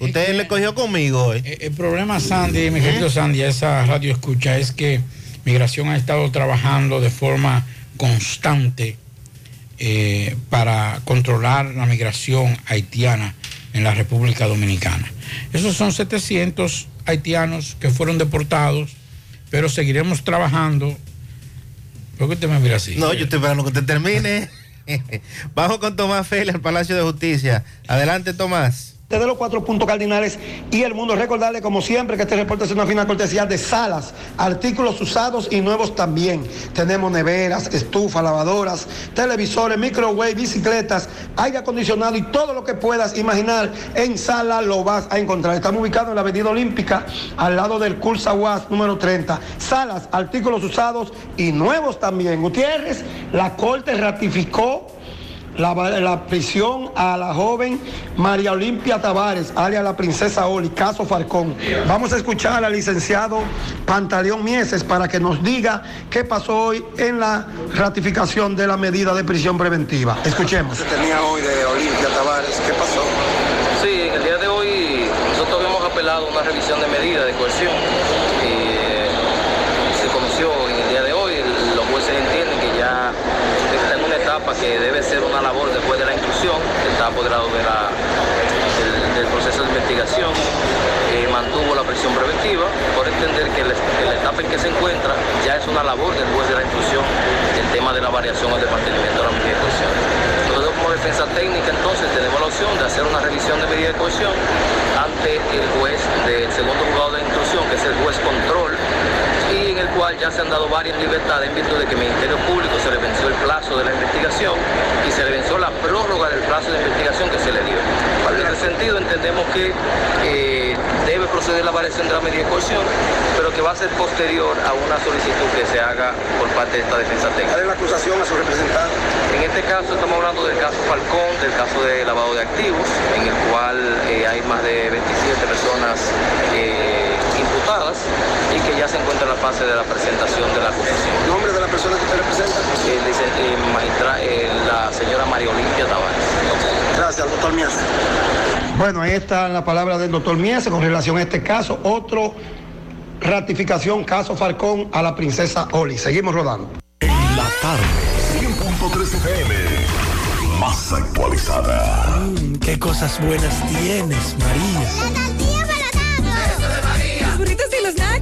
Usted le cogió conmigo hoy. El, el problema, Sandy, mi querido Sandy, a esa radio escucha, es que Migración ha estado trabajando de forma constante eh, para controlar la migración haitiana en la República Dominicana. Esos son 700 haitianos que fueron deportados, pero seguiremos trabajando. ¿Por qué usted me mira así? No, yo estoy esperando que usted termine. Bajo con Tomás Félix al Palacio de Justicia. Adelante, Tomás. Desde los cuatro puntos cardinales y el mundo. Recordarle, como siempre, que este reporte es una fina cortesía de salas, artículos usados y nuevos también. Tenemos neveras, estufas, lavadoras, televisores, microwave, bicicletas, aire acondicionado y todo lo que puedas imaginar en sala lo vas a encontrar. Estamos ubicados en la Avenida Olímpica, al lado del Cursa UAS número 30. Salas, artículos usados y nuevos también. Gutiérrez, la Corte ratificó la, la prisión a la joven María Olimpia Tavares, alias la princesa Oli, caso Falcón. Vamos a escuchar al licenciado Pantaleón Mieses para que nos diga qué pasó hoy en la ratificación de la medida de prisión preventiva. Escuchemos. tenía hoy de Olimpia Tavares, ¿qué pasó? Sí, en el día de hoy nosotros hemos apelado a una revisión de medidas de coerción y eh, se conoció en el día de hoy, los jueces entienden que ya está en una etapa que debe ser una labor después de la inclusión, que apoderado de la- del, del proceso de investigación, eh, mantuvo la prisión preventiva por entender que que la etapa en que se encuentra ya es una labor después de la inclusión el tema de la variación o del mantenimiento de la medida de coerción. Nosotros como defensa técnica entonces tenemos la opción de hacer una revisión de medida de coerción ante el juez del segundo juzgado de instrucción, que es el juez control, el cual ya se han dado varias libertades en virtud de que el Ministerio Público se le venció el plazo de la investigación y se le venció la prórroga del plazo de investigación que se le dio. En ese sentido entendemos que eh, debe proceder la variación de la medida de coerción, pero que va a ser posterior a una solicitud que se haga por parte de esta defensa técnica. ¿Cuál es la acusación a su representante? En este caso estamos hablando del caso Falcón, del caso de lavado de activos, en el cual eh, hay más de 27 personas eh, imputadas y que ya se encuentra en la fase de la presentación de la acusación. ¿Nombre de la persona que usted representa? Eh, dice, eh, magistra- eh, la señora María Olimpia Tavares. Gracias, doctor Miasa. Bueno, ahí está la palabra del doctor Miese con relación a este caso. Otro ratificación, caso Falcón a la princesa Oli. Seguimos rodando. La tarde, 100.3 FM. Más actualizada. Mm, qué cosas buenas tienes, María.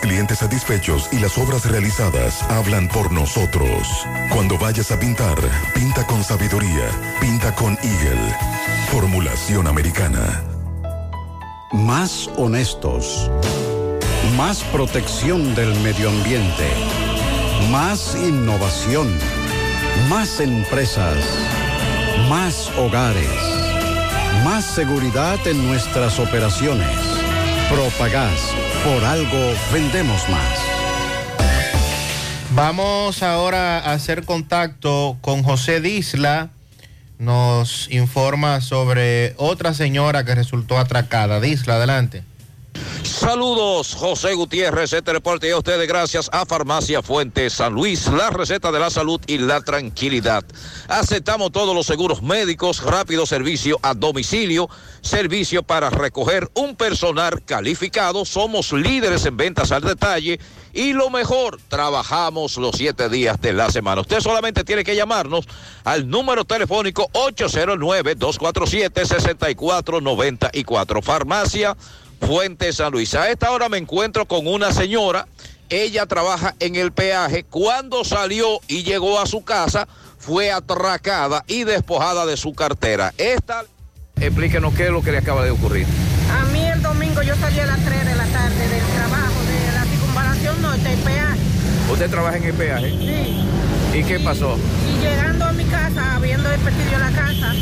clientes satisfechos y las obras realizadas hablan por nosotros. Cuando vayas a pintar, pinta con sabiduría, pinta con Eagle. Formulación americana. Más honestos. Más protección del medio ambiente. Más innovación. Más empresas. Más hogares. Más seguridad en nuestras operaciones. Propagás. Por algo vendemos más. Vamos ahora a hacer contacto con José Disla. Nos informa sobre otra señora que resultó atracada. Disla, adelante. Saludos, José Gutiérrez, este reporte y a ustedes gracias a Farmacia Fuente San Luis, la receta de la salud y la tranquilidad. Aceptamos todos los seguros médicos, rápido servicio a domicilio, servicio para recoger un personal calificado, somos líderes en ventas al detalle y lo mejor, trabajamos los siete días de la semana. Usted solamente tiene que llamarnos al número telefónico 809-247-6494. Farmacia Fuente San Luis. A esta hora me encuentro con una señora. Ella trabaja en el peaje. Cuando salió y llegó a su casa, fue atracada y despojada de su cartera. Esta. Explíquenos qué es lo que le acaba de ocurrir. A mí el domingo yo salí a las 3 de la tarde del trabajo de la circunvalación norte, el peaje. ¿Usted trabaja en el peaje? Sí. ¿Y qué pasó? Y llegando a mi casa, habiendo despedido la casa,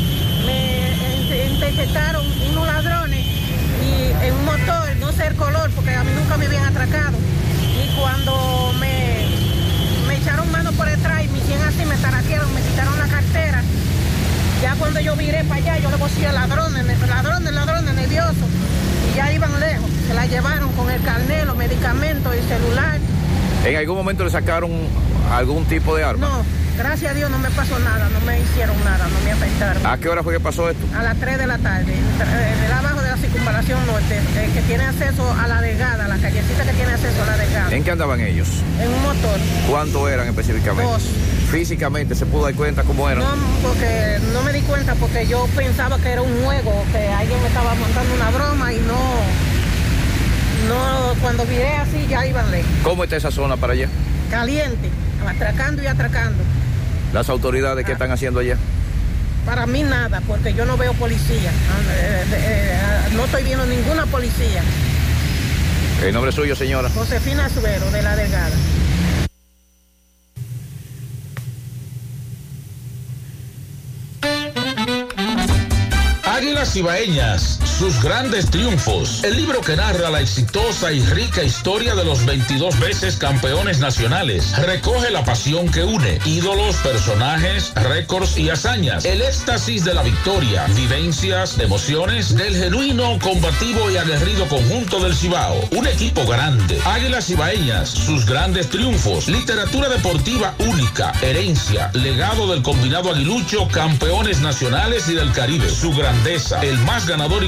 me in- interceptaron unos ladrones en un motor, no sé el color, porque a mí nunca me habían atracado. Y cuando me, me echaron mano por detrás y me hicieron así, me taraquearon, me quitaron la cartera. Ya cuando yo viré para allá, yo le decía ladrones, ladrones, ladrones, nerviosos. Y ya iban lejos. Se la llevaron con el carnet, los medicamentos, el celular. ¿En algún momento le sacaron algún tipo de arma? No, Gracias a Dios no me pasó nada, no me hicieron nada, no me afectaron. ¿A qué hora fue que pasó esto? A las 3 de la tarde, en el abajo de la circunvalación norte, eh, que tiene acceso a la delgada, la callecita que tiene acceso a la delgada. ¿En qué andaban ellos? En un motor. ¿Cuánto eran específicamente? Dos. Físicamente, ¿se pudo dar cuenta cómo eran? No, porque no me di cuenta porque yo pensaba que era un juego, que alguien me estaba montando una broma y no, no, cuando viré así ya iban lejos. ¿Cómo está esa zona para allá? Caliente, atracando y atracando. ¿Las autoridades qué están haciendo allá? Para mí nada, porque yo no veo policía. Eh, eh, eh, no estoy viendo ninguna policía. ¿El nombre suyo, señora? Josefina Suero, de la Delgada. Águilas Ibaeñas, sus grandes triunfos. El libro que narra la exitosa y rica historia de los 22 veces campeones nacionales. Recoge la pasión que une, ídolos, personajes, récords y hazañas. El éxtasis de la victoria, vivencias, emociones del genuino, combativo y aguerrido conjunto del Cibao. Un equipo grande. Águilas Ibaeñas, sus grandes triunfos. Literatura deportiva única. Herencia, legado del combinado aguilucho, campeones nacionales y del Caribe. Su grandeza, el más ganador y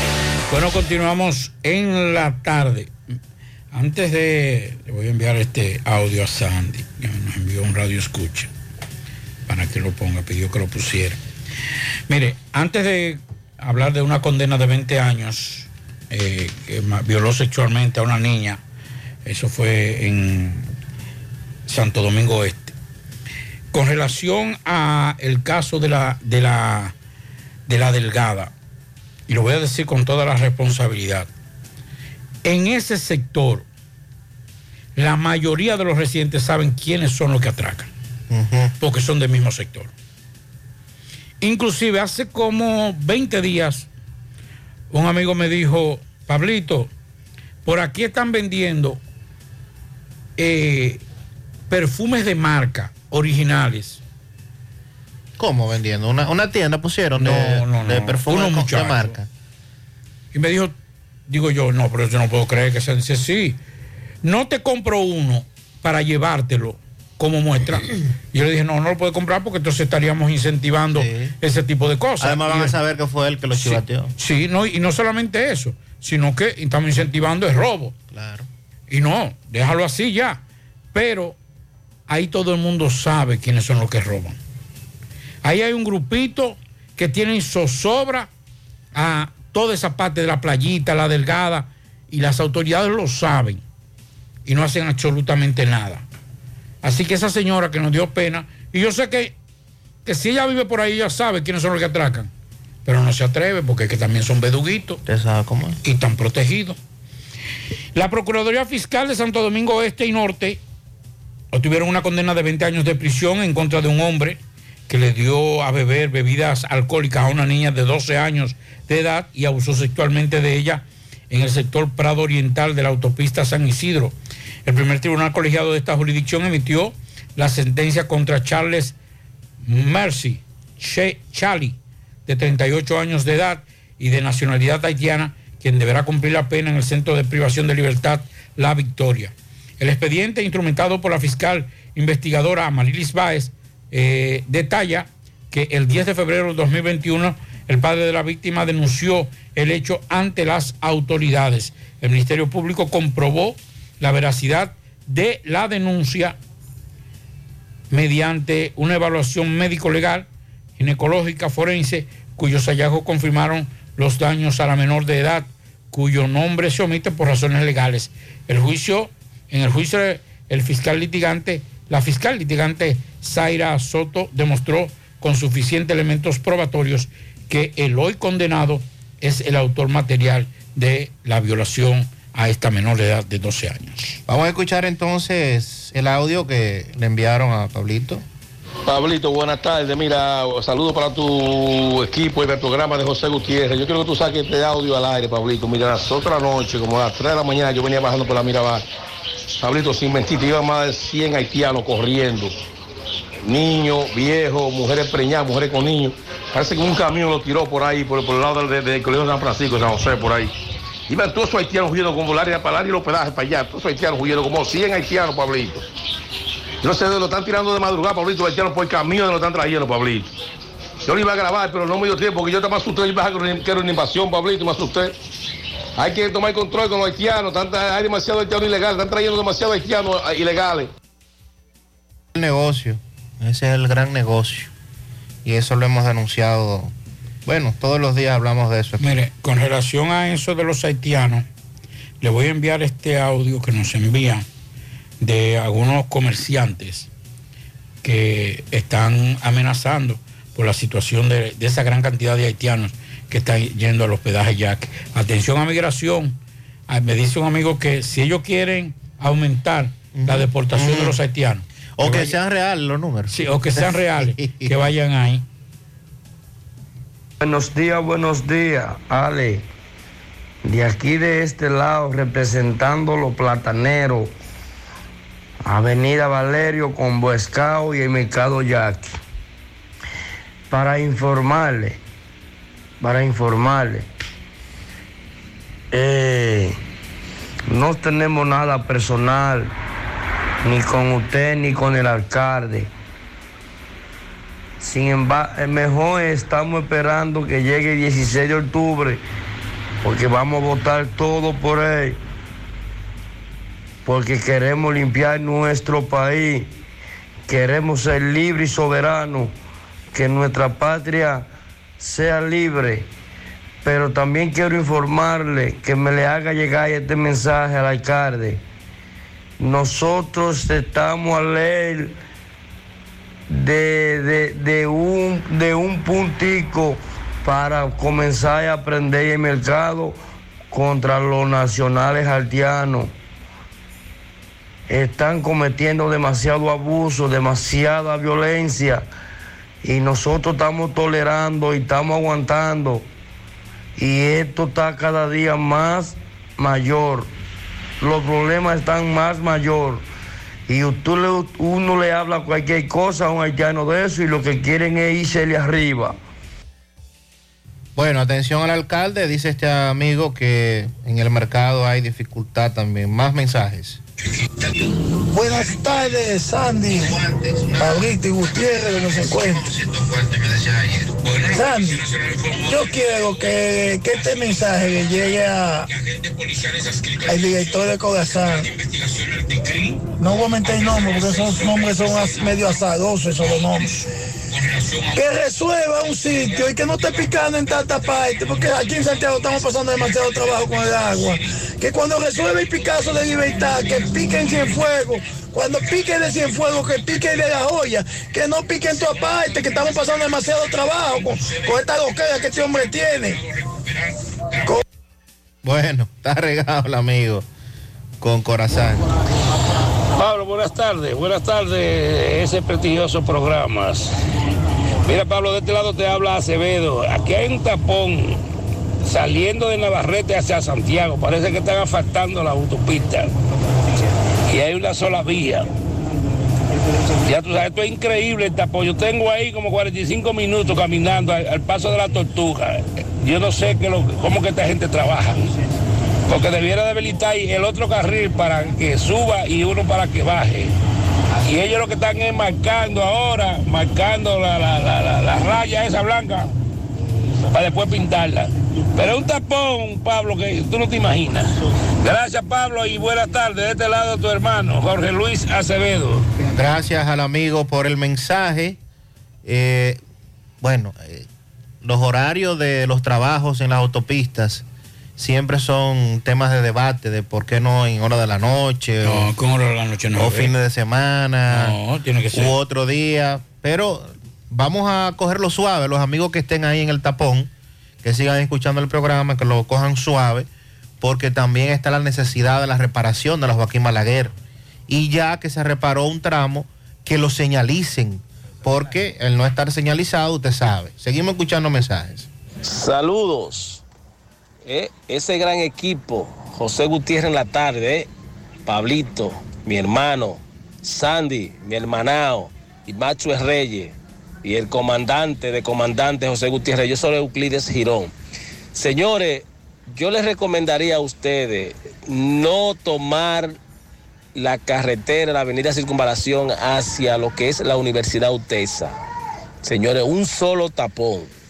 Bueno, continuamos en la tarde. Antes de. Le voy a enviar este audio a Sandy, que nos envió un radio escucha, para que lo ponga, pidió que lo pusiera. Mire, antes de hablar de una condena de 20 años, eh, que violó sexualmente a una niña eso fue en Santo Domingo Este. Con relación a el caso de la, de la, de la delgada, y lo voy a decir con toda la responsabilidad, en ese sector, la mayoría de los residentes saben quiénes son los que atracan, porque son del mismo sector. Inclusive hace como 20 días, un amigo me dijo, Pablito, por aquí están vendiendo eh, perfumes de marca originales. ¿Cómo vendiendo? Una, tienda pusieron de, no, de perfumes de marca. Y me dijo, digo yo, no, pero yo no puedo creer que se dice sí. No te compro uno para llevártelo como muestra. Y yo le dije, no, no lo puede comprar porque entonces estaríamos incentivando ese tipo de cosas. Además van a saber que fue él que lo chivateó. Sí, no, y no solamente eso, sino que estamos incentivando el robo. Claro. Y no, déjalo así ya. Pero ahí todo el mundo sabe quiénes son los que roban. Ahí hay un grupito que tienen zozobra a toda esa parte de la playita, la delgada, y las autoridades lo saben y no hacen absolutamente nada. Así que esa señora que nos dio pena, y yo sé que, que si ella vive por ahí, ella sabe quiénes son los que atracan, pero no se atreve porque es que también son beduguitos. sabe cómo es? Y están protegidos. La Procuraduría Fiscal de Santo Domingo Este y Norte obtuvieron una condena de 20 años de prisión en contra de un hombre que le dio a beber bebidas alcohólicas a una niña de 12 años de edad y abusó sexualmente de ella en el sector Prado Oriental de la autopista San Isidro. El primer tribunal colegiado de esta jurisdicción emitió la sentencia contra Charles Mercy Chali, de 38 años de edad y de nacionalidad haitiana, quien deberá cumplir la pena en el Centro de Privación de Libertad La Victoria. El expediente instrumentado por la fiscal investigadora Amarilis Báez eh, detalla que el 10 de febrero de 2021 el padre de la víctima denunció el hecho ante las autoridades. El Ministerio Público comprobó la veracidad de la denuncia mediante una evaluación médico-legal, ginecológica, forense, cuyos hallazgos confirmaron los daños a la menor de edad, cuyo nombre se omite por razones legales. El juicio, en el juicio, el fiscal litigante, la fiscal litigante Zaira Soto demostró con suficientes elementos probatorios que el hoy condenado es el autor material de la violación a esta menor de edad de 12 años. Vamos a escuchar entonces el audio que le enviaron a Pablito. Pablito, buenas tardes. Mira, saludos para tu equipo y el programa de José Gutiérrez. Yo quiero que tú saques este audio al aire, Pablito. Mira, las otra noche, como a las 3 de la mañana, yo venía bajando por la Mirabal. Pablito, sin mentirte, iba más de 100 haitianos corriendo. Niños, viejos, mujeres preñadas, mujeres con niños. Parece que un camión lo tiró por ahí, por, el lado del de, Colegio de San Francisco, San José, por ahí. Iban todos esos haitianos huyendo como el área para el y los pedajes para allá. Todos esos haitianos huyendo como 100 haitianos, Pablito. Yo no sé de lo están tirando de madrugada, Pablito, los haitianos por el camino de lo están trayendo, Pablito. Yo lo iba a grabar, pero no me dio tiempo porque yo estaba asustado y baja que era una invasión, Pablito, me asusté. Hay que tomar control con los haitianos, tanta, hay demasiado haitianos ilegales, están trayendo demasiados haitianos eh, ilegales. El negocio, ese es el gran negocio. Y eso lo hemos denunciado. Bueno, todos los días hablamos de eso. Mire, con relación a eso de los haitianos, le voy a enviar este audio que nos envían de algunos comerciantes que están amenazando por la situación de, de esa gran cantidad de haitianos que están yendo al hospedaje Jack. Atención a migración. Ah, Me dice un amigo que si ellos quieren aumentar la deportación de los haitianos. O que, vayan- sean reales los números. Sí, o que sean reales, que vayan ahí. Buenos días, buenos días, Ale. De aquí de este lado, representando los plataneros, Avenida Valerio con Boescao y el Mercado Yaqui. Para informarle, para informarle, eh, no tenemos nada personal, ni con usted ni con el alcalde. Sin embargo, mejor estamos esperando que llegue el 16 de octubre, porque vamos a votar todo por él, porque queremos limpiar nuestro país, queremos ser libres y soberanos, que nuestra patria sea libre. Pero también quiero informarle que me le haga llegar este mensaje al alcalde. Nosotros estamos a leer de, de- un, de un puntico para comenzar a aprender el mercado contra los nacionales haitianos. Están cometiendo demasiado abuso, demasiada violencia y nosotros estamos tolerando y estamos aguantando y esto está cada día más mayor. Los problemas están más mayor. Y le- uno le habla cualquier cosa a un haitiano de eso y lo que quieren es irse arriba. Bueno, atención al alcalde, dice este amigo que en el mercado hay dificultad también. Más mensajes. Buenas tardes, Sandy, Pablito y Gutiérrez que nos encuentran. Sandy, yo quiero que, este mensaje le llegue a, al director de Corazán. No voy a meter nombres porque esos nombres son medio azarosos, esos nombres. Que resuelva un sitio y que no esté picando en tanta parte, porque aquí en Santiago estamos pasando demasiado trabajo con el agua. Que cuando resuelva el Picasso de libertad, que pique en Cienfuegos. Cuando pique de Cienfuegos, que pique de la joya. Que no pique en toda parte, que estamos pasando demasiado trabajo con, con esta loquera que este hombre tiene. Bueno, está regado el amigo con corazón. Pablo, buenas tardes. Buenas tardes, ese prestigioso programa. Mira, Pablo, de este lado te habla Acevedo. Aquí hay un tapón saliendo de Navarrete hacia Santiago. Parece que están asfaltando la autopista. Y hay una sola vía. Ya tú sabes, esto es increíble el tapón. Yo tengo ahí como 45 minutos caminando al, paso de la tortuga. Yo no sé cómo que esta gente trabaja. Porque debiera de habilitar el otro carril para que suba y uno para que baje. Y ellos lo que están es marcando ahora, marcando la, la- la- la- raya esa blanca para después pintarla. Pero un tapón, Pablo, que tú no te imaginas. Gracias, Pablo, y buenas tardes. De este lado, tu hermano, Jorge Luis Acevedo. Gracias al amigo por el mensaje. Eh, bueno, eh, los horarios de los trabajos en las autopistas siempre son temas de debate de por qué no en hora de la noche No, o, con hora de la noche no. o fines de semana No, tiene que ser. u otro día. Pero vamos a cogerlo suave, los amigos que estén ahí en el tapón, que sigan escuchando el programa, que lo cojan suave, porque también está la necesidad de la reparación de la Joaquín Balaguer. Y ya que se reparó un tramo, que lo señalicen, porque el no estar señalizado, usted sabe. Seguimos escuchando mensajes. Saludos. Eh, ese gran equipo, José Gutiérrez en la tarde, eh, Pablito, mi hermano, Sandy, mi hermanao, y Macho Reyes, y el comandante de comandante José Gutiérrez, yo soy Euclides Girón. Señores, yo les recomendaría a ustedes no tomar la carretera, la avenida Circunvalación hacia lo que es la Universidad UTESA. Señores, un solo tapón.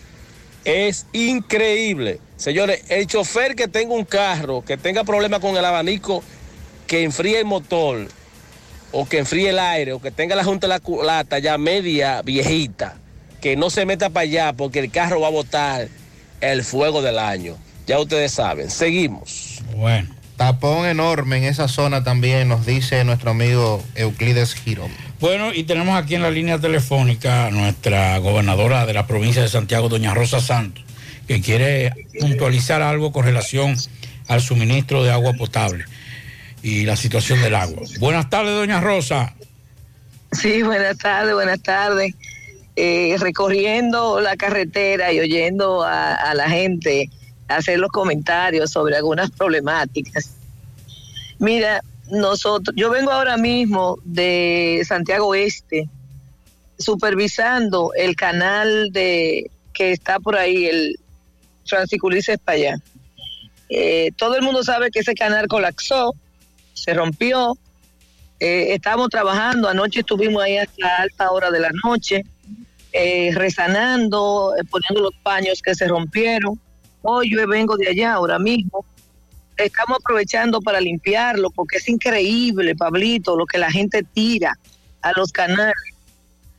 Es increíble. Señores, el chofer que tenga un carro, que tenga problemas con el abanico, que enfríe el motor, o que enfríe el aire, o que tenga la junta de la culata ya media viejita, que no se meta para allá porque el carro va a botar el fuego del año. Ya ustedes saben. Seguimos. Bueno. Tapón enorme en esa zona también, nos dice nuestro amigo Euclides Girón. Bueno, y tenemos aquí en la línea telefónica a nuestra gobernadora de la provincia de Santiago, doña Rosa Santos, que quiere puntualizar algo con relación al suministro de agua potable y la situación del agua. Buenas tardes, doña Rosa. Sí, buenas tardes, buenas tardes. Eh, recorriendo la carretera y oyendo a, a la gente hacer los comentarios sobre algunas problemáticas. Mira, nosotros, yo vengo ahora mismo de Santiago Este, supervisando el canal de que está por ahí, el Francisco Ulises para allá. Eh, todo el mundo sabe que ese canal colapsó, se rompió. Eh, estamos trabajando, anoche estuvimos ahí hasta alta hora de la noche, eh, resanando, eh, poniendo los paños que se rompieron. Hoy yo vengo de allá ahora mismo. Estamos aprovechando para limpiarlo porque es increíble, Pablito, lo que la gente tira a los canales.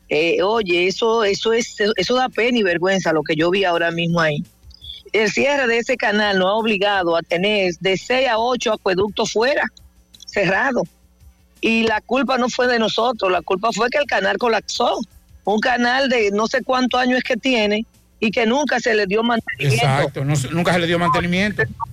Eh, oye, eso, eso es, eso da pena y vergüenza lo que yo vi ahora mismo ahí. El cierre de ese canal nos ha obligado a tener de 6 a 8 acueductos fuera, cerrados. Y la culpa no fue de nosotros, la culpa fue que el canal colapsó. Un canal de no sé cuántos años es que tiene y que nunca se le dio mantenimiento. Exacto, no nunca se le dio mantenimiento. no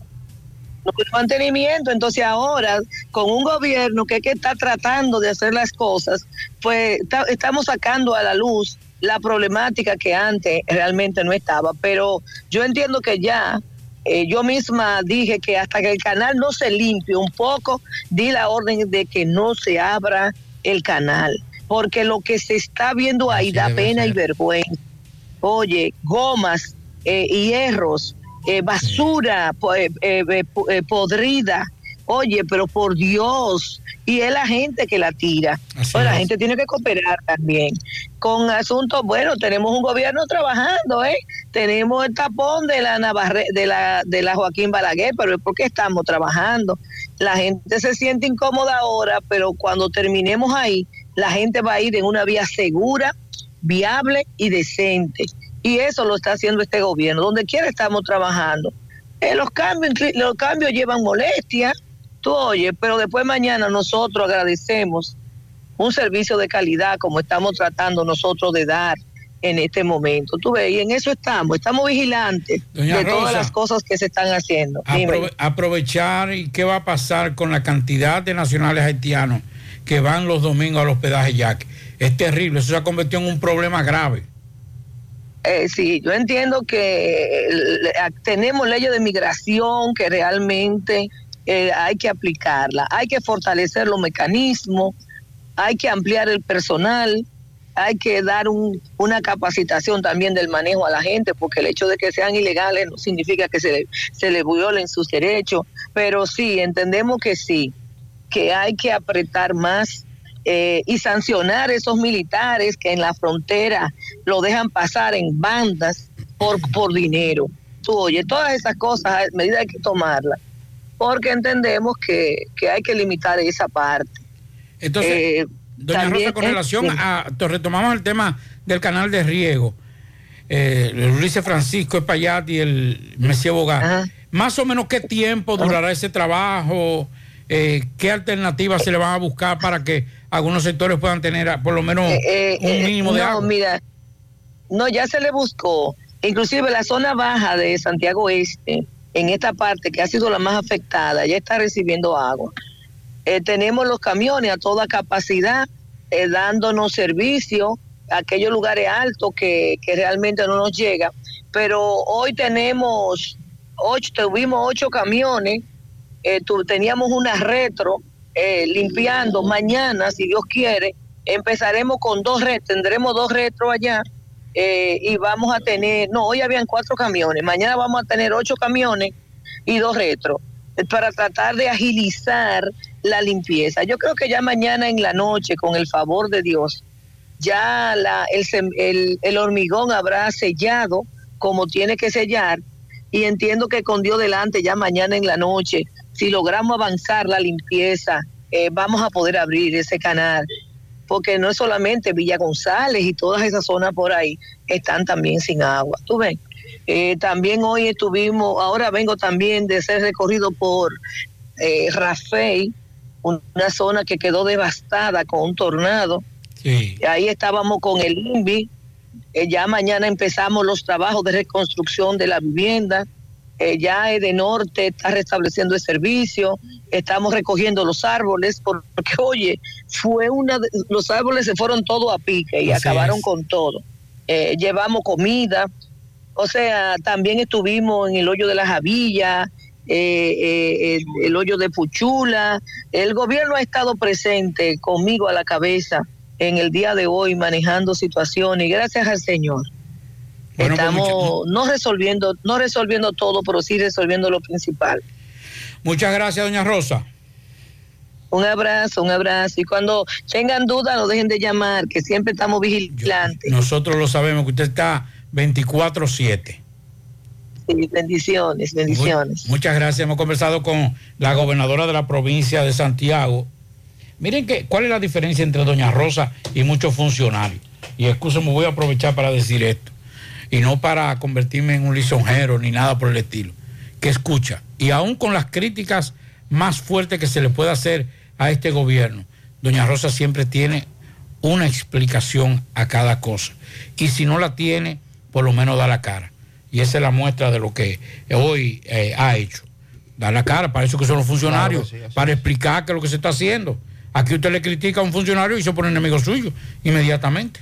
hay mantenimiento. Entonces ahora, con un gobierno que, que está tratando de hacer las cosas, pues ta- estamos sacando a la luz la problemática que antes realmente no estaba. Pero yo entiendo que ya, eh, yo misma dije que hasta que el canal no se limpie un poco, di la orden de que no se abra el canal. Porque lo que se está viendo ahí da pena y vergüenza. Oye, gomas, eh, hierros, eh, basura eh, eh, eh, eh, podrida. Oye, pero por Dios, y es la gente que la tira. Pues la gente tiene que cooperar también. Con asuntos, bueno, tenemos un gobierno trabajando, ¿eh? Tenemos el tapón de la Navarre, de la, de la Joaquín Balaguer, pero es porque estamos trabajando. La gente se siente incómoda ahora, pero cuando terminemos ahí, la gente va a ir en una vía segura, viable y decente. Y eso lo está haciendo este gobierno. Donde quiera estamos trabajando. Eh, los, cambios, los cambios llevan molestia, tú oyes, pero después mañana nosotros agradecemos un servicio de calidad como estamos tratando nosotros de dar en este momento. Tú ves, y en eso estamos, estamos vigilantes Doña de Rosa. todas las cosas que se están haciendo. Aprove- aprovechar y qué va a pasar con la cantidad de nacionales haitianos que van los domingos al hospedaje Jack. Es terrible, eso se ha convertido en un problema grave. Eh, sí, yo entiendo que tenemos leyes de migración que realmente eh, hay que aplicarla, hay que fortalecer los mecanismos, hay que ampliar el personal, hay que dar un- una capacitación también del manejo a la gente, porque el hecho de que sean ilegales no significa que se se le violen sus derechos, pero sí, entendemos que sí, que hay que apretar más eh, y sancionar esos militares que en la frontera lo dejan pasar en bandas por, por dinero. tú oyes, todas esas cosas, medidas hay que tomarlas, porque entendemos que, que hay que limitar esa parte. Entonces, Eh, doña también Rosa, con relación a, retomamos el tema del canal de riego, eh, Luis Francisco Espayat y el Mesía Bogar, más o menos qué tiempo durará ese trabajo, Eh, qué alternativas se le van a buscar para que algunos sectores puedan tener ah, por lo menos Eh, un eh, mínimo de no, agua. mira, no, ya se le buscó. Inclusive la zona baja de Santiago Este, en esta parte que ha sido la más afectada, ya está recibiendo agua. Eh, tenemos los camiones a toda capacidad, eh, dándonos servicio a aquellos lugares altos que, que realmente no nos llega. Pero hoy tenemos ocho, tuvimos ocho camiones, eh, teníamos una retro eh, limpiando. Mañana, si Dios quiere, empezaremos con dos retros, tendremos dos retros allá eh, y vamos a tener, no, hoy habían cuatro camiones, mañana vamos a tener ocho camiones y dos retros para tratar de agilizar la limpieza. Yo creo que ya mañana en la noche, con el favor de Dios, ya la, el hormigón habrá sellado como tiene que sellar y entiendo que con Dios delante ya mañana en la noche, si logramos avanzar la limpieza, eh, vamos a poder abrir ese canal, porque no es solamente Villa González y todas esas zonas por ahí están también sin agua. ¿Tú ves? Eh, también hoy estuvimos, ahora vengo también de ser recorrido por eh, Rafey, una zona que quedó devastada con un tornado. Ahí estábamos con el INVI. Eh, ya mañana empezamos los trabajos de reconstrucción de la vivienda. Eh, ya de Norte está restableciendo el servicio. Estamos recogiendo los árboles porque, oye, fue una. de- los árboles se fueron todos a pique y Así acabaron es. con todo. Eh, llevamos comida. O sea, también estuvimos en el hoyo de la Javilla, eh, eh, el, el hoyo de Puchula. El gobierno ha estado presente conmigo a la cabeza en el día de hoy manejando situaciones y gracias al Señor. Bueno, pues, Estamos no resolviendo, no resolviendo todo, pero sí resolviendo lo principal. Muchas gracias, doña Rosa. Un abrazo, un abrazo. Y cuando tengan dudas, no dejen de llamar, que siempre estamos vigilantes. Nosotros lo sabemos que usted está 24-7. Sí, bendiciones, bendiciones. Muchas gracias. Hemos conversado con la gobernadora de la provincia de Santiago. Miren que, cuál es la diferencia entre doña Rosa y muchos funcionarios. Y me voy a aprovechar para decir esto. Y no para convertirme en un lisonjero ni nada por el estilo. Que escucha. Y aún con las críticas más fuertes que se le pueda hacer a este gobierno, doña Rosa siempre tiene una explicación a cada cosa. Y si no la tiene, por lo menos da la cara. Y esa es la muestra de lo que hoy eh, ha hecho. Da la cara, para eso que son los funcionarios, Claro sí, para explicar qué es lo que se está haciendo. Aquí usted le critica a un funcionario y se pone enemigo suyo inmediatamente.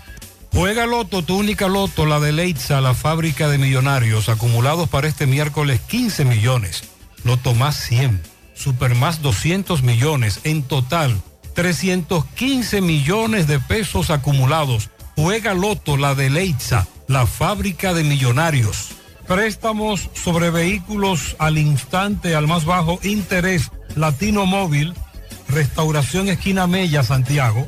Juega Loto, tu única Loto, la de Leitza, la fábrica de millonarios, acumulados para este miércoles 15 millones. Loto más 100, Super más 200 millones, en total 315 millones de pesos acumulados. Juega Loto, la de Leitza, la fábrica de millonarios. Préstamos sobre vehículos al instante, al más bajo interés. Latino Móvil, Restauración Esquina Mella, Santiago.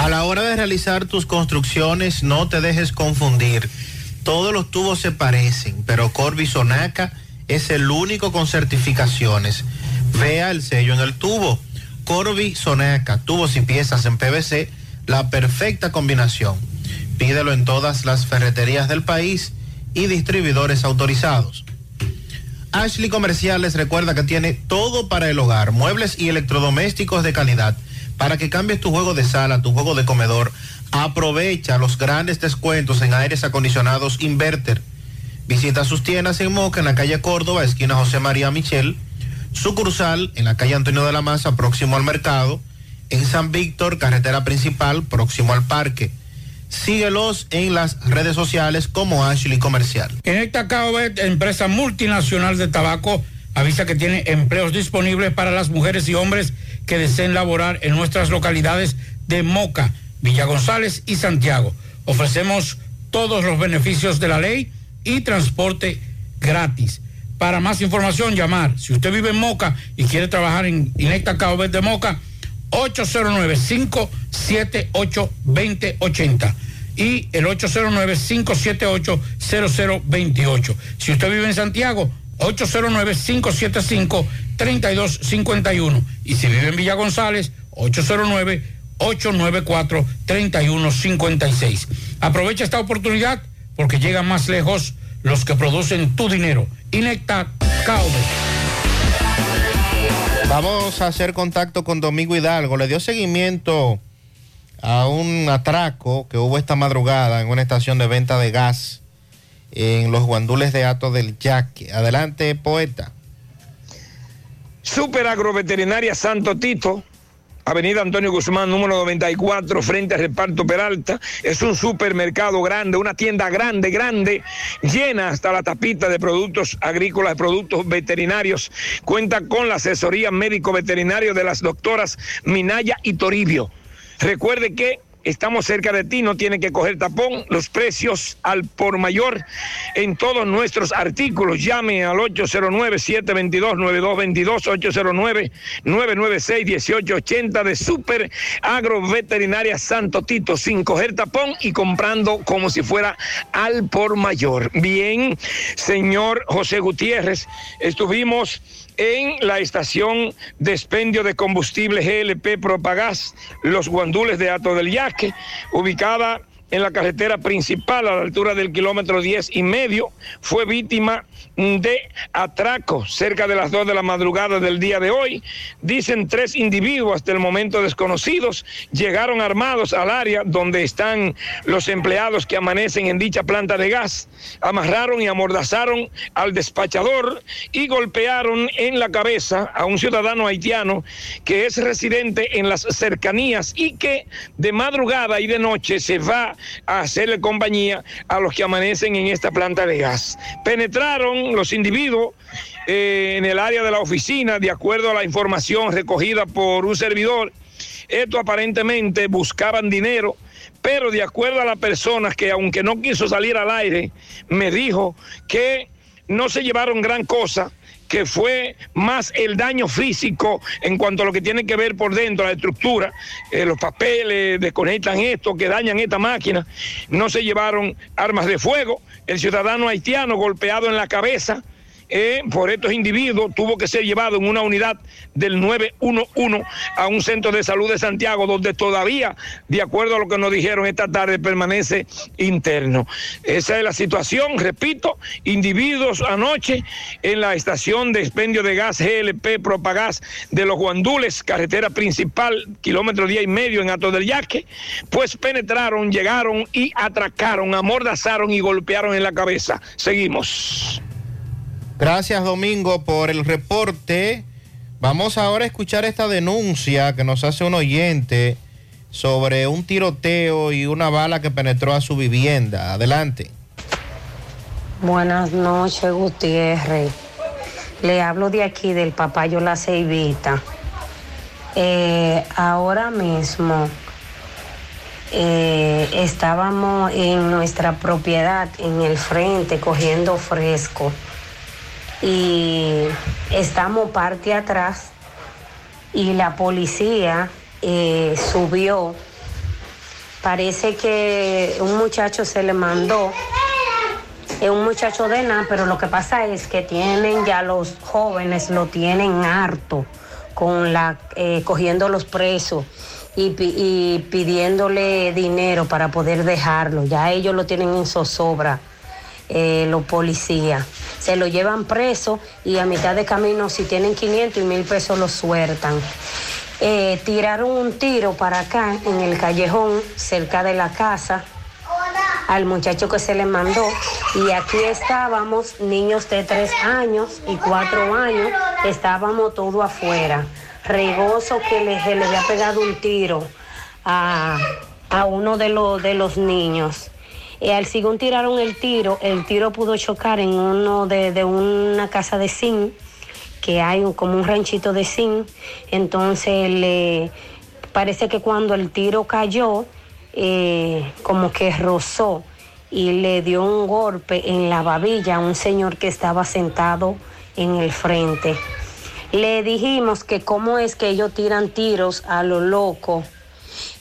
A la hora de realizar tus construcciones, no te dejes confundir. Todos los tubos se parecen, pero Corby Sonaca es el único con certificaciones. Vea el sello en el tubo. Corby Sonaca, tubos y piezas en PVC, la perfecta combinación. Pídelo en todas las ferreterías del país y distribuidores autorizados. Ashley Comerciales recuerda que tiene todo para el hogar, muebles y electrodomésticos de calidad. Para que cambies tu juego de sala, tu juego de comedor, aprovecha los grandes descuentos en aires acondicionados Inverter. Visita sus tiendas en Moca, en la calle Córdoba, esquina José María Michel, sucursal en la calle Antonio de la Maza, próximo al mercado, en San Víctor, carretera principal, próximo al parque. Síguelos en las redes sociales como Ashley Comercial. En esta CAOBET, empresa multinacional de tabaco, avisa que tiene empleos disponibles para las mujeres y hombres que deseen laborar en nuestras localidades de Moca, Villa González y Santiago. Ofrecemos todos los beneficios de la ley y transporte gratis. Para más información, llamar. Si usted vive en Moca y quiere trabajar en Inecta CAOBET de Moca, 809-578-2080 y el 809-578-0028. Si usted vive en Santiago, 809-575-3251. Y si vive en Villa González, 809-894-3156. Aprovecha esta oportunidad porque llegan más lejos los que producen tu dinero. Inecta Caube. Vamos a hacer contacto con Domingo Hidalgo. Le dio seguimiento a un atraco que hubo esta madrugada en una estación de venta de gas en los guandules de Ato del Yaque. Adelante, poeta. Super Agroveterinaria Santo Tito, Avenida Antonio Guzmán, número 94, frente al reparto Peralta. Es un supermercado grande, una tienda grande, grande, llena hasta la tapita de productos agrícolas, de productos veterinarios. Cuenta con la asesoría médico-veterinario de las doctoras Minaya y Toribio. Recuerde que estamos cerca de ti, no tiene que coger tapón. Los precios al por mayor en todos nuestros artículos. Llame al 809-722-9222, 809-996-1880 de Super Agroveterinaria Santo Tito, sin coger tapón y comprando como si fuera al por mayor. Bien, señor José Gutiérrez, estuvimos en la estación de expendio de combustible GLP Propagás, Los Guandules de Ato del Yaque, ubicada en la carretera principal a la altura del kilómetro 10 y medio, fue víctima de atraco cerca de las 2 de la madrugada del día de hoy. Dicen tres individuos hasta el momento desconocidos llegaron armados al área donde están los empleados que amanecen en dicha planta de gas, amarraron y amordazaron al despachador y golpearon en la cabeza a un ciudadano haitiano que es residente en las cercanías y que de madrugada y de noche se va a hacerle compañía a los que amanecen en esta planta de gas. Penetraron los individuos eh, en el área de la oficina, de acuerdo a la información recogida por un servidor. Esto aparentemente buscaban dinero, pero de acuerdo a las personas que aunque no quiso salir al aire, me dijo que no se llevaron gran cosa, que fue más el daño físico en cuanto a lo que tiene que ver por dentro, la estructura, eh, los papeles, desconectan esto, que dañan esta máquina. No se llevaron armas de fuego. El ciudadano haitiano golpeado en la cabeza eh, por estos individuos tuvo que ser llevado en una unidad del 911 a un centro de salud de Santiago, donde todavía, de acuerdo a lo que nos dijeron esta tarde, permanece interno. Esa es la situación, repito, individuos anoche en la estación de expendio de gas GLP Propagás de los Guandules, carretera principal, kilómetro día y medio en Ato del Yaque, pues penetraron, llegaron y atracaron, amordazaron y golpearon en la cabeza. Seguimos. Gracias Domingo por el reporte. Vamos ahora a escuchar esta denuncia que nos hace un oyente sobre un tiroteo y una bala que penetró a su vivienda. Adelante. Buenas noches, Gutiérrez. Le hablo de aquí del Papayo La Ceibita. Eh, ahora mismo eh, estábamos en nuestra propiedad, en el frente, cogiendo fresco y estamos parte atrás y la policía eh, subió. Parece que un muchacho se le mandó, es un muchacho de nada, pero lo que pasa es que tienen ya los jóvenes, lo tienen harto, con la, eh, cogiendo los presos y, y pidiéndole dinero para poder dejarlo. Ya ellos lo tienen en zozobra, eh, los policías. Se lo llevan preso y a mitad de camino, si tienen 500 y 1000 pesos, lo sueltan. Eh, tiraron un tiro para acá, en el callejón, cerca de la casa, al muchacho que se le mandó. Y aquí estábamos, niños de tres años y cuatro años, estábamos todo afuera. Regoso que le, le había pegado un tiro a, a uno de, de los niños. Al según tiraron el tiro, el tiro pudo chocar en uno de, de una casa de zinc que hay un- como un ranchito de zinc. Entonces le parece que cuando el tiro cayó, eh, como que rozó y le dio un golpe en la babilla a un señor que estaba sentado en el frente. Le dijimos que cómo es que ellos tiran tiros a lo loco.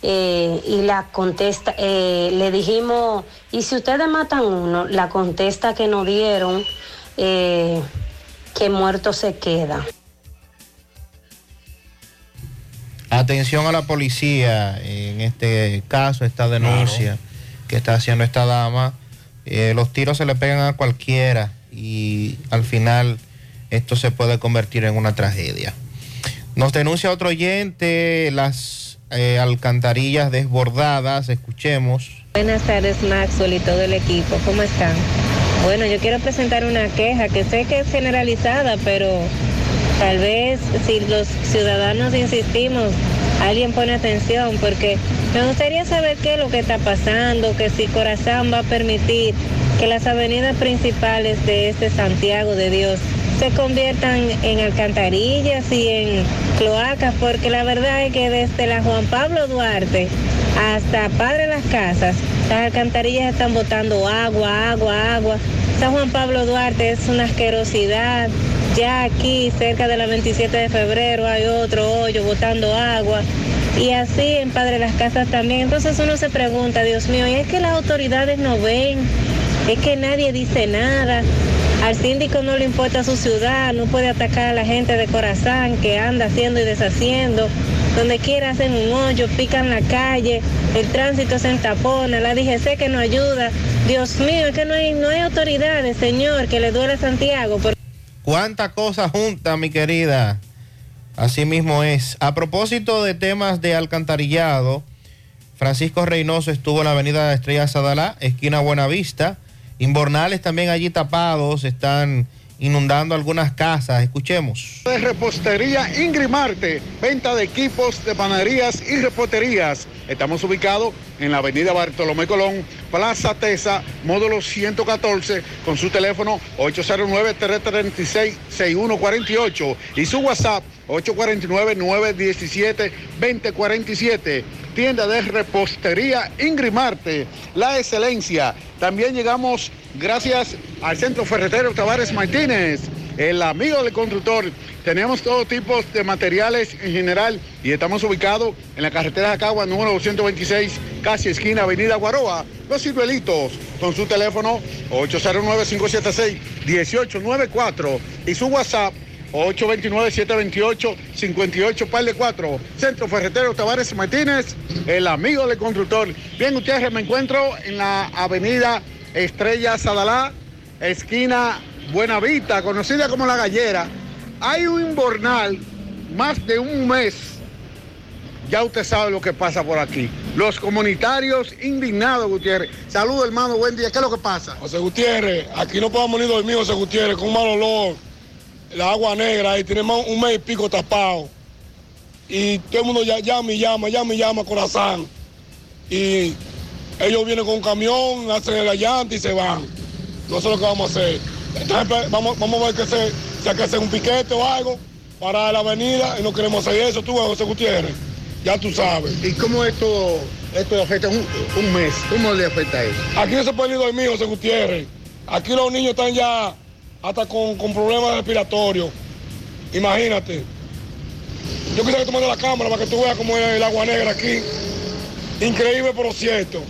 eh, y la contesta, eh, le dijimos, y si ustedes matan uno, la contesta que nos dieron, eh, que muerto se queda. Atención a la policía en este caso, esta denuncia que está haciendo esta dama. Eh, los tiros se le pegan a cualquiera y al final esto se puede convertir en una tragedia. Nos denuncia otro oyente las eh, alcantarillas desbordadas. Escuchemos. Buenas tardes, Maxwell y todo el equipo. ¿Cómo están? Bueno, yo quiero presentar una queja que sé que es generalizada, pero tal vez si los ciudadanos insistimos, alguien pone atención, porque me gustaría saber qué es lo que está pasando, que si Corazán va a permitir que las avenidas principales de este Santiago de Dios se conviertan en alcantarillas y en cloacas, porque la verdad es que desde la Juan Pablo Duarte hasta Padre Las Casas, las alcantarillas están botando agua, agua, agua. San Juan Pablo Duarte es una asquerosidad. Ya aquí, cerca de la 27 de febrero, hay otro hoyo botando agua. Y así en Padre Las Casas también. Entonces uno se pregunta, Dios mío, ¿y es que las autoridades no ven? Es que nadie dice nada. Al síndico no le importa su ciudad, no puede atacar a la gente de Corazán que anda haciendo y deshaciendo. Donde quiera hacen un hoyo, pican la calle, el tránsito se entapona, la DGC que no ayuda. Dios mío, es que no hay, no hay autoridades, señor, que le duele a Santiago. por- ¿Cuánta cosa junta, mi querida? Así mismo es. A propósito de temas de alcantarillado, Francisco Reynoso estuvo en la avenida Estrella Sadalá, esquina Buenavista. Inbornales también allí tapados, están inundando algunas casas. Escuchemos. de repostería Ingrimarte, venta de equipos de panaderías y reposterías. Estamos ubicados en la avenida Bartolomé Colón, Plaza Tesa, módulo 114, con su teléfono 809-336-6148 y su WhatsApp 849-917-2047. Tienda de repostería Ingrimarte, la excelencia. También llegamos gracias al Centro Ferretero Tavares Martínez, el amigo del constructor. Tenemos todo tipo de materiales en general y estamos ubicados en la carretera Jacagua número 226, casi esquina Avenida Guaroa. Los ciruelitos con su teléfono 809-576-1894 y su WhatsApp 829-728-58 par de 4. Centro Ferretero Tavares Martínez, el amigo del constructor. Bien, ustedes me encuentro en la avenida Estrella Sadalá, esquina Buenavista, conocida como La Gallera. Hay un inbornal más de un mes. Ya usted sabe lo que pasa por aquí. Los comunitarios indignados, Gutiérrez. Saludos, hermano, buen día. ¿Qué es lo que pasa? José Gutiérrez, aquí no podemos ni dormir, José Gutiérrez, con un mal olor. La agua negra, ahí tenemos un mes y pico tapado. Y todo el mundo ya- llama y llama, llama y llama, corazón. Y ellos vienen con un camión, hacen la llanta y se van. No sé lo que vamos a hacer. Entonces, vamos, vamos a ver que se, si hay que hacer un piquete o algo para la avenida y no queremos hacer eso, tú, José Gutiérrez. Ya tú sabes. ¿Y cómo esto, esto afecta un, un mes? ¿Cómo le afecta eso? Aquí no se puede ni dormir, José Gutiérrez. Aquí los niños están ya hasta con, con problemas respiratorios. Imagínate. Yo quisiera que tú mandes la cámara para que tú veas cómo es el agua negra aquí. Increíble, pero cierto.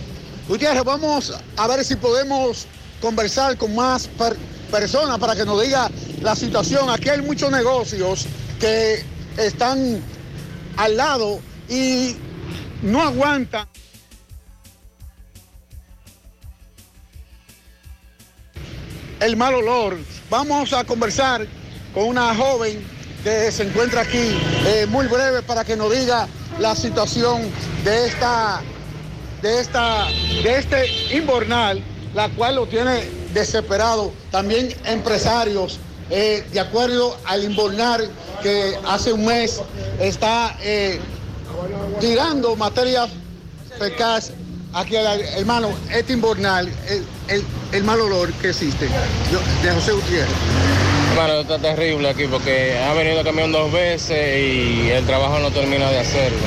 Gutiérrez, vamos a ver si podemos conversar con más per- personas para que nos diga la situación. Aquí hay muchos negocios que están al lado y no aguantan. El mal olor. Vamos a conversar con una joven que se encuentra aquí, eh, muy breve, para que nos diga la situación de esta, de esta, de este inbornal, la cual lo tiene desesperado. También empresarios, eh, de acuerdo al inbornal que hace un mes está eh, tirando materias fecales aquí al hermano, este inbornal, el, mal olor que existe, de José Gutiérrez. Bueno, está terrible aquí porque ha venido camión dos veces y el trabajo no termina de hacerlo.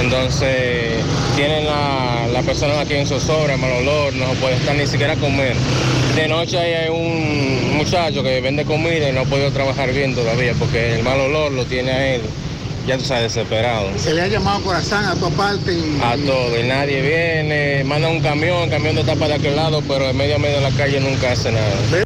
Entonces, tienen la- las personas aquí en zozobra, mal olor, no puede estar ni siquiera a comer. De noche hay un muchacho que vende comida y no ha podido trabajar bien todavía porque el mal olor lo tiene a él, ya tú sabes, desesperado. Se le ha llamado corazón a tu parte y, A todo, y nadie viene, manda un camión, el camión de tapa de aquel lado, pero en medio a medio de la calle nunca hace nada.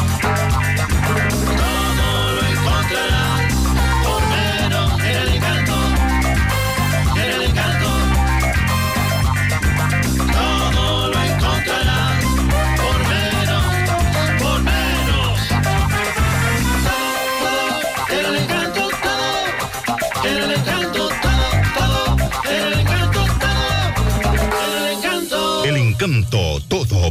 Todo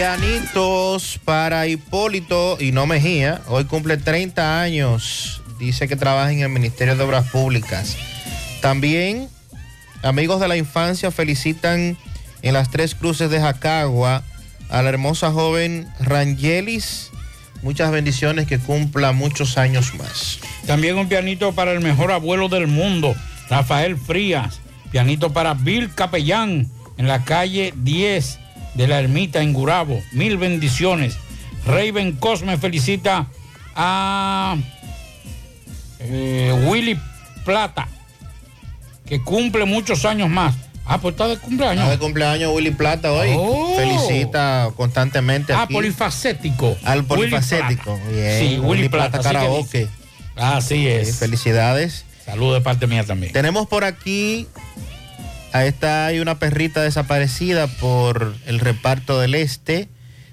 Pianitos para Hipólito y no Mejía. Hoy cumple 30 años. Dice que trabaja en el Ministerio de Obras Públicas. También, amigos de la infancia felicitan en las tres cruces de Jacagua a la hermosa joven Rangelis. Muchas bendiciones, que cumpla muchos años más. También un pianito para el mejor abuelo del mundo, Rafael Frías. Pianito para Bill Capellán en la calle 10 de la Ermita en Gurabo. Mil bendiciones. Raven Cosme felicita a eh, Willy Plata, que cumple muchos años más. Ah, pues está de cumpleaños. Está de cumpleaños Willy Plata hoy. Oh. Felicita constantemente Ah, aquí polifacético. al Willy polifacético. Plata. Bien, Sí, Willy Plata, así que Karaoke. Así es. Sí, felicidades. Saludos de parte mía también. Tenemos por aquí, a esta hay una perrita desaparecida por el reparto del este.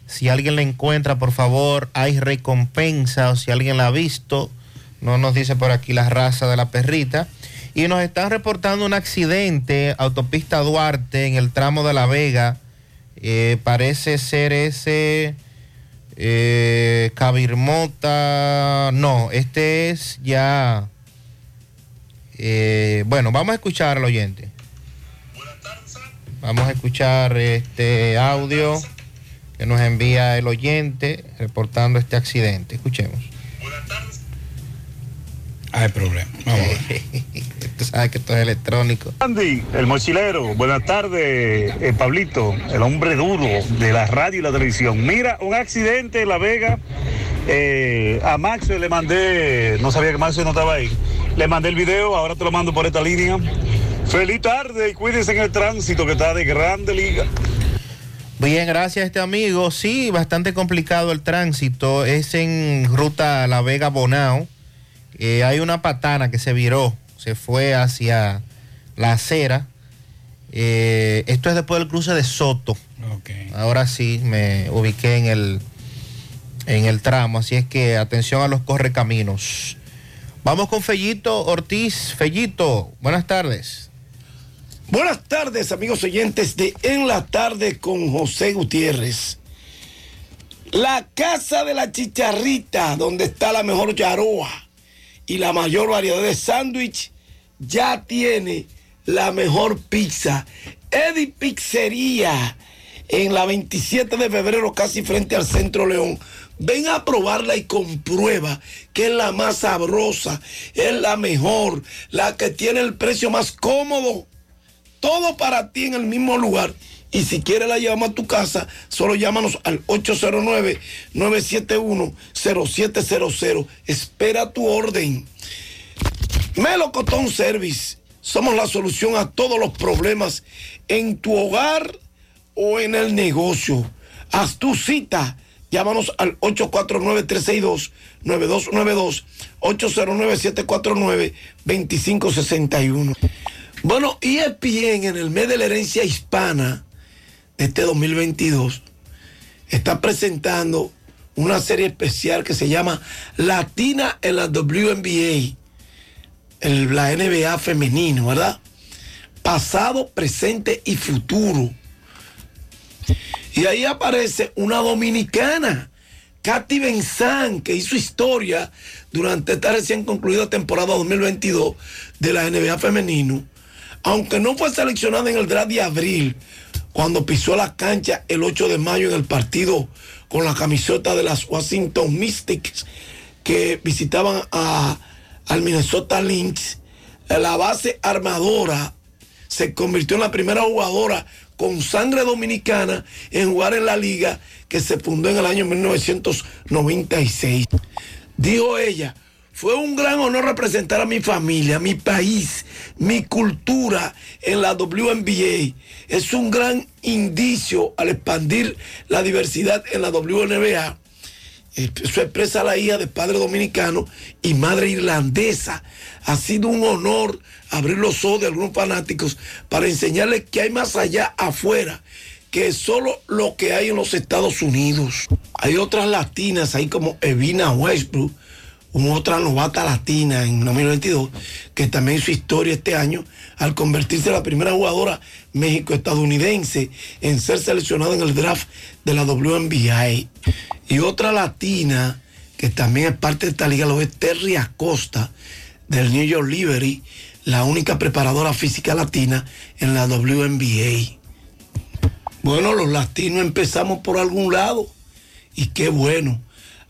Si alguien la encuentra, por favor, hay recompensa o si alguien la ha visto, no nos dice por aquí la raza de la perrita. Y nos están reportando un accidente, autopista Duarte, en el tramo de La Vega. Eh, parece ser ese eh, Cabirmota. No, este es ya. eh, bueno, vamos a escuchar al oyente. Vamos a escuchar este audio que nos envía el oyente reportando este accidente. Escuchemos. Hay problema. Tú sabes que esto es electrónico. Andy, el mochilero, buenas tardes, eh, Pablito, el hombre duro de la radio y la televisión. Mira, un accidente en La Vega, eh, a Max le mandé, no sabía que Max no estaba ahí, le mandé el video, ahora te lo mando por esta línea. Feliz tarde y cuídense en el tránsito que está de grande liga. Bien, gracias a este amigo. Sí, bastante complicado el tránsito. Es en ruta La Vega Bonao. Eh, hay una patana que se viró, se fue hacia la acera. Eh, esto es después del cruce de Soto. Ahora sí me ubiqué en el, en el tramo, así es que atención a los correcaminos. Vamos con Fellito Ortiz. Fellito, buenas tardes. Buenas tardes, amigos oyentes de En la Tarde con José Gutiérrez. La casa de la chicharrita, donde está la mejor yaroa y la mayor variedad de sándwich, ya tiene la mejor pizza. Eddie Pizzería, en la 27 de febrero, casi frente al Centro León. Ven a probarla y comprueba que es la más sabrosa, es la mejor, la que tiene el precio más cómodo todo para ti en el mismo lugar. Y si quieres la llevamos a tu casa, solo llámanos al 809-971-0700. Espera tu orden. Melocotón Service. Somos la solución a todos los problemas en tu hogar o en el negocio. Haz tu cita. Llámanos al 849-362-9292, 809-749-2561. Bueno, ESPN en el mes de la herencia hispana de este 2022 está presentando una serie especial que se llama Latina en la WNBA, el- la NBA femenino, ¿verdad? Pasado, presente y futuro. Y ahí aparece una dominicana, Katy Benzán, que hizo historia durante esta recién concluida temporada 2022 de la NBA femenino. Aunque no fue seleccionada en el draft de abril, cuando pisó la cancha el 8 de mayo en el partido con la camiseta de las Washington Mystics que visitaban a, al Minnesota Lynx, la base armadora se convirtió en la primera jugadora con sangre dominicana en jugar en la liga que se fundó en el año 1996. Dijo ella, fue un gran honor representar a mi familia, mi país, mi cultura en la WNBA. Es un gran indicio al expandir la diversidad en la WNBA. Eso expresa la hija de padre dominicano y madre irlandesa. Ha sido un honor abrir los ojos de algunos fanáticos para enseñarles que hay más allá afuera que solo lo que hay en los Estados Unidos. Hay otras latinas ahí como Evina Westbrook, una otra novata latina en 2022 que también hizo historia este año al convertirse en la primera jugadora México-estadounidense en ser seleccionada en el draft de la WNBA. Y otra latina que también es parte de esta liga lo es Terry Acosta del New York Liberty, la única preparadora física latina en la WNBA. Bueno, los latinos empezamos por algún lado y qué bueno.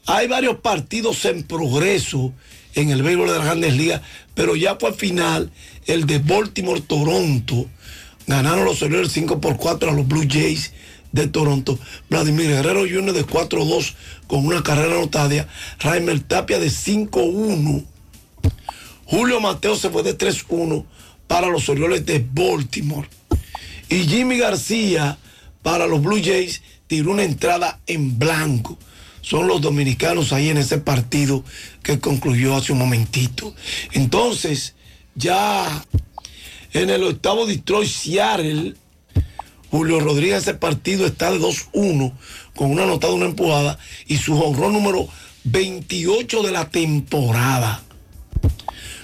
Hay varios partidos en progreso en el béisbol de las grandes ligas, pero ya fue final el de Baltimore-Toronto. Ganaron los Orioles 5 por 4 a los Blue Jays de Toronto. Vladimir Guerrero Jr. de 4-2 con una carrera anotada. Raimel Tapia de 5-1. Julio Mateo se fue de 3-1 para los Orioles de Baltimore. Y Jimmy García para los Blue Jays tiró una entrada en blanco. Son los dominicanos ahí en ese partido que concluyó hace un momentito. Entonces, ya en el octavo Detroit Seattle, Julio Rodríguez ese partido está de 2-1 con una anotada, una empujada y su honrón número 28 de la temporada.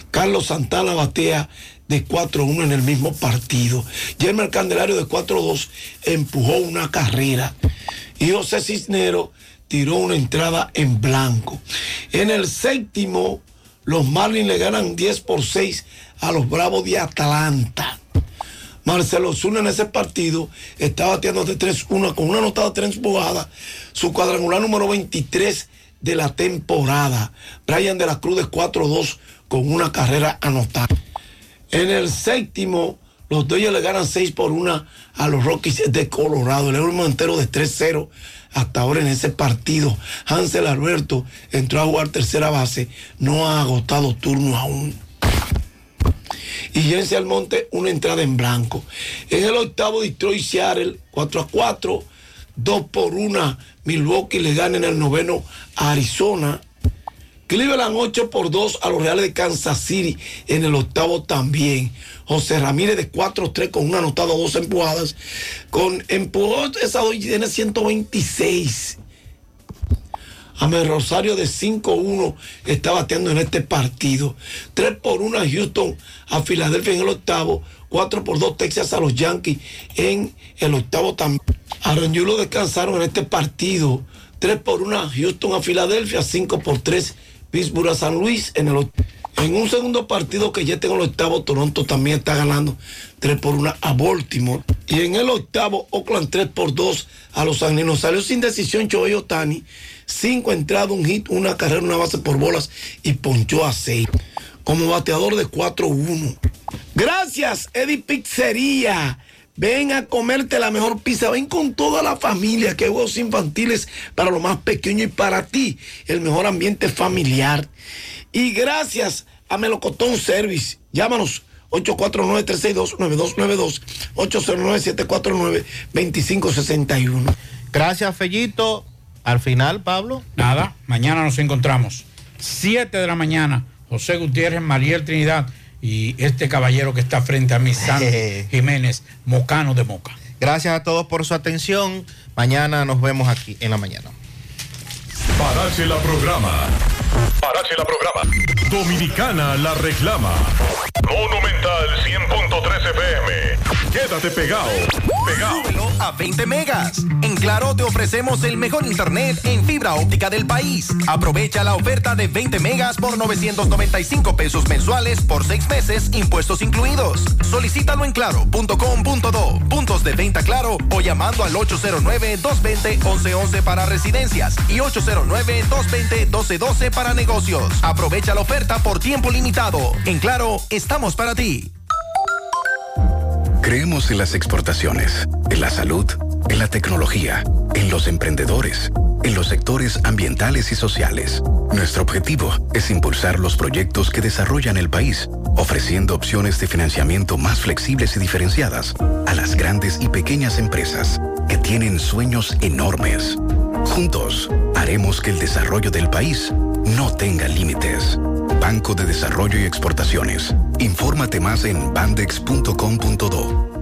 Carlos Santana batea de 4-1 en el mismo partido. Yermer Candelario de 4-2 empujó una carrera. Y José Cisnero tiró una entrada en blanco. En el séptimo, los Marlins le ganan 10 por 6 a los Bravos de Atlanta. Marcelo Zuna en ese partido está bateando de 3-1 con una anotada de 3 empujadas, su cuadrangular número 23 de la temporada. Brian de la Cruz de 4-2 con una carrera anotada. En el séptimo, los Dodgers le ganan 6 por 1 a los Rockies de Colorado. El último entero de 3-0 hasta ahora en ese partido. Hansel Alberto entró a jugar tercera base, no ha agotado turno aún. Y Jense Almonte, una entrada en blanco. En el octavo, Detroit Seattle, 4 a 4, 2 por 1. Milwaukee le gana en el noveno a Arizona. Cleveland 8 por 2 a los Reales de Kansas City en el octavo también. José Ramírez de 4-3 con un anotado, dos empujadas. Con empujó esa hoy tiene 126. Amel Rosario de 5-1 está bateando en este partido. 3 por 1 a Houston, a Filadelfia en el octavo. 4 por 2 Texas a los Yankees en el octavo también. Aranjulo descansaron en este partido. 3 por 1 a Houston a Filadelfia, 5 por 3 Pittsburgh a San Luis en el en un segundo partido que ya tengo el octavo, Toronto también está ganando 3 por 1 a Baltimore. Y en el octavo, Oakland 3 por 2 a los Angelinos. Salió sin decisión Choey Otani. 5 entradas, un hit, una carrera, una base por bolas y ponchó a 6. Como bateador de 4-1. Gracias, Eddie Pizzería. Ven a comerte la mejor pizza. Ven con toda la familia. Que hay juegos infantiles para lo más pequeño y para ti. El mejor ambiente familiar. Y gracias a Melocotón Service. Llámanos 849-362-9292. 809-749-2561. Gracias, Fellito. Al final, Pablo. Nada, mañana nos encontramos. 7 de la mañana, José Gutiérrez, Mariel Trinidad y este caballero que está frente a mí, Sandy Jiménez, Mocano de Moca. Gracias a todos por su atención. Mañana nos vemos aquí en la mañana. Parache la programa. Parache la programa. Dominicana la reclama. Monumental 100.13 FM. Quédate pegado. Pegado. Súbelo a 20 megas. En Claro te ofrecemos el mejor internet en fibra óptica del país. Aprovecha la oferta de 20 megas por 995 pesos mensuales por 6 meses, impuestos incluidos. Solicítalo en claro.com.do, puntos de venta claro o llamando al 809-220-1111 para residencias y 809-220-1212 para negocios. Aprovecha la oferta por tiempo limitado. En Claro, estamos para ti. Creemos en las exportaciones, en la salud, en la tecnología, en los emprendedores, en los sectores ambientales y sociales. Nuestro objetivo es impulsar los proyectos que desarrollan el país, ofreciendo opciones de financiamiento más flexibles y diferenciadas a las grandes y pequeñas empresas que tienen sueños enormes. Juntos, haremos que el desarrollo del país no tenga límites. Banco de Desarrollo y Exportaciones. Infórmate más en bandex.com.do.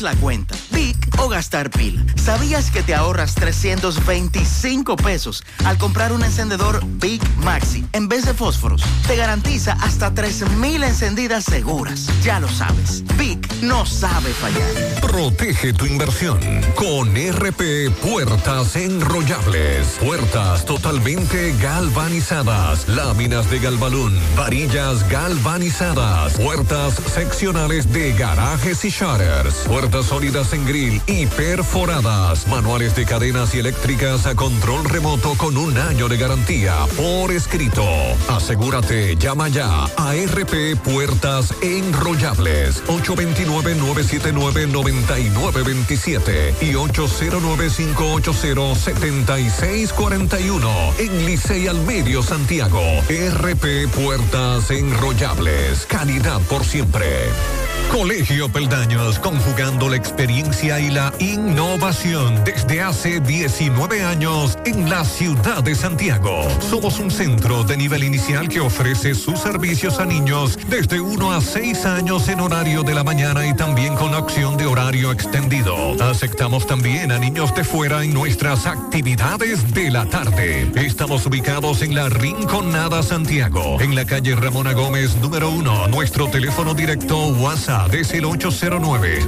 La cuenta. Big o gastar pila. ¿Sabías que te ahorras 325 pesos al comprar un encendedor Big Maxi en vez de fósforos? Te garantiza hasta 3000 encendidas seguras. Ya lo sabes. Big no sabe fallar. Protege tu inversión con RP Puertas Enrollables. Puertas totalmente galvanizadas. Láminas de galvalún. Varillas galvanizadas. Puertas seccionales de garajes y shutters. Puertas sólidas en grill y perforadas. Manuales de cadenas y eléctricas a control remoto con un año de garantía por escrito. Asegúrate, llama ya a RP Puertas Enrollables 829-979-9927 y 809-580-7641 en Licey al Medio Santiago. RP Puertas Enrollables. Calidad por siempre. Colegio Peldaños, conjugando la experiencia y la innovación desde hace 19 años en la ciudad de Santiago. Somos un centro de nivel inicial que ofrece sus servicios a niños desde 1 a 6 años en horario de la mañana y también con opción de horario extendido. Aceptamos también a niños de fuera en nuestras actividades de la tarde. Estamos ubicados en la Rinconada Santiago, en la calle Ramona Gómez número 1. Nuestro teléfono directo WhatsApp es el 809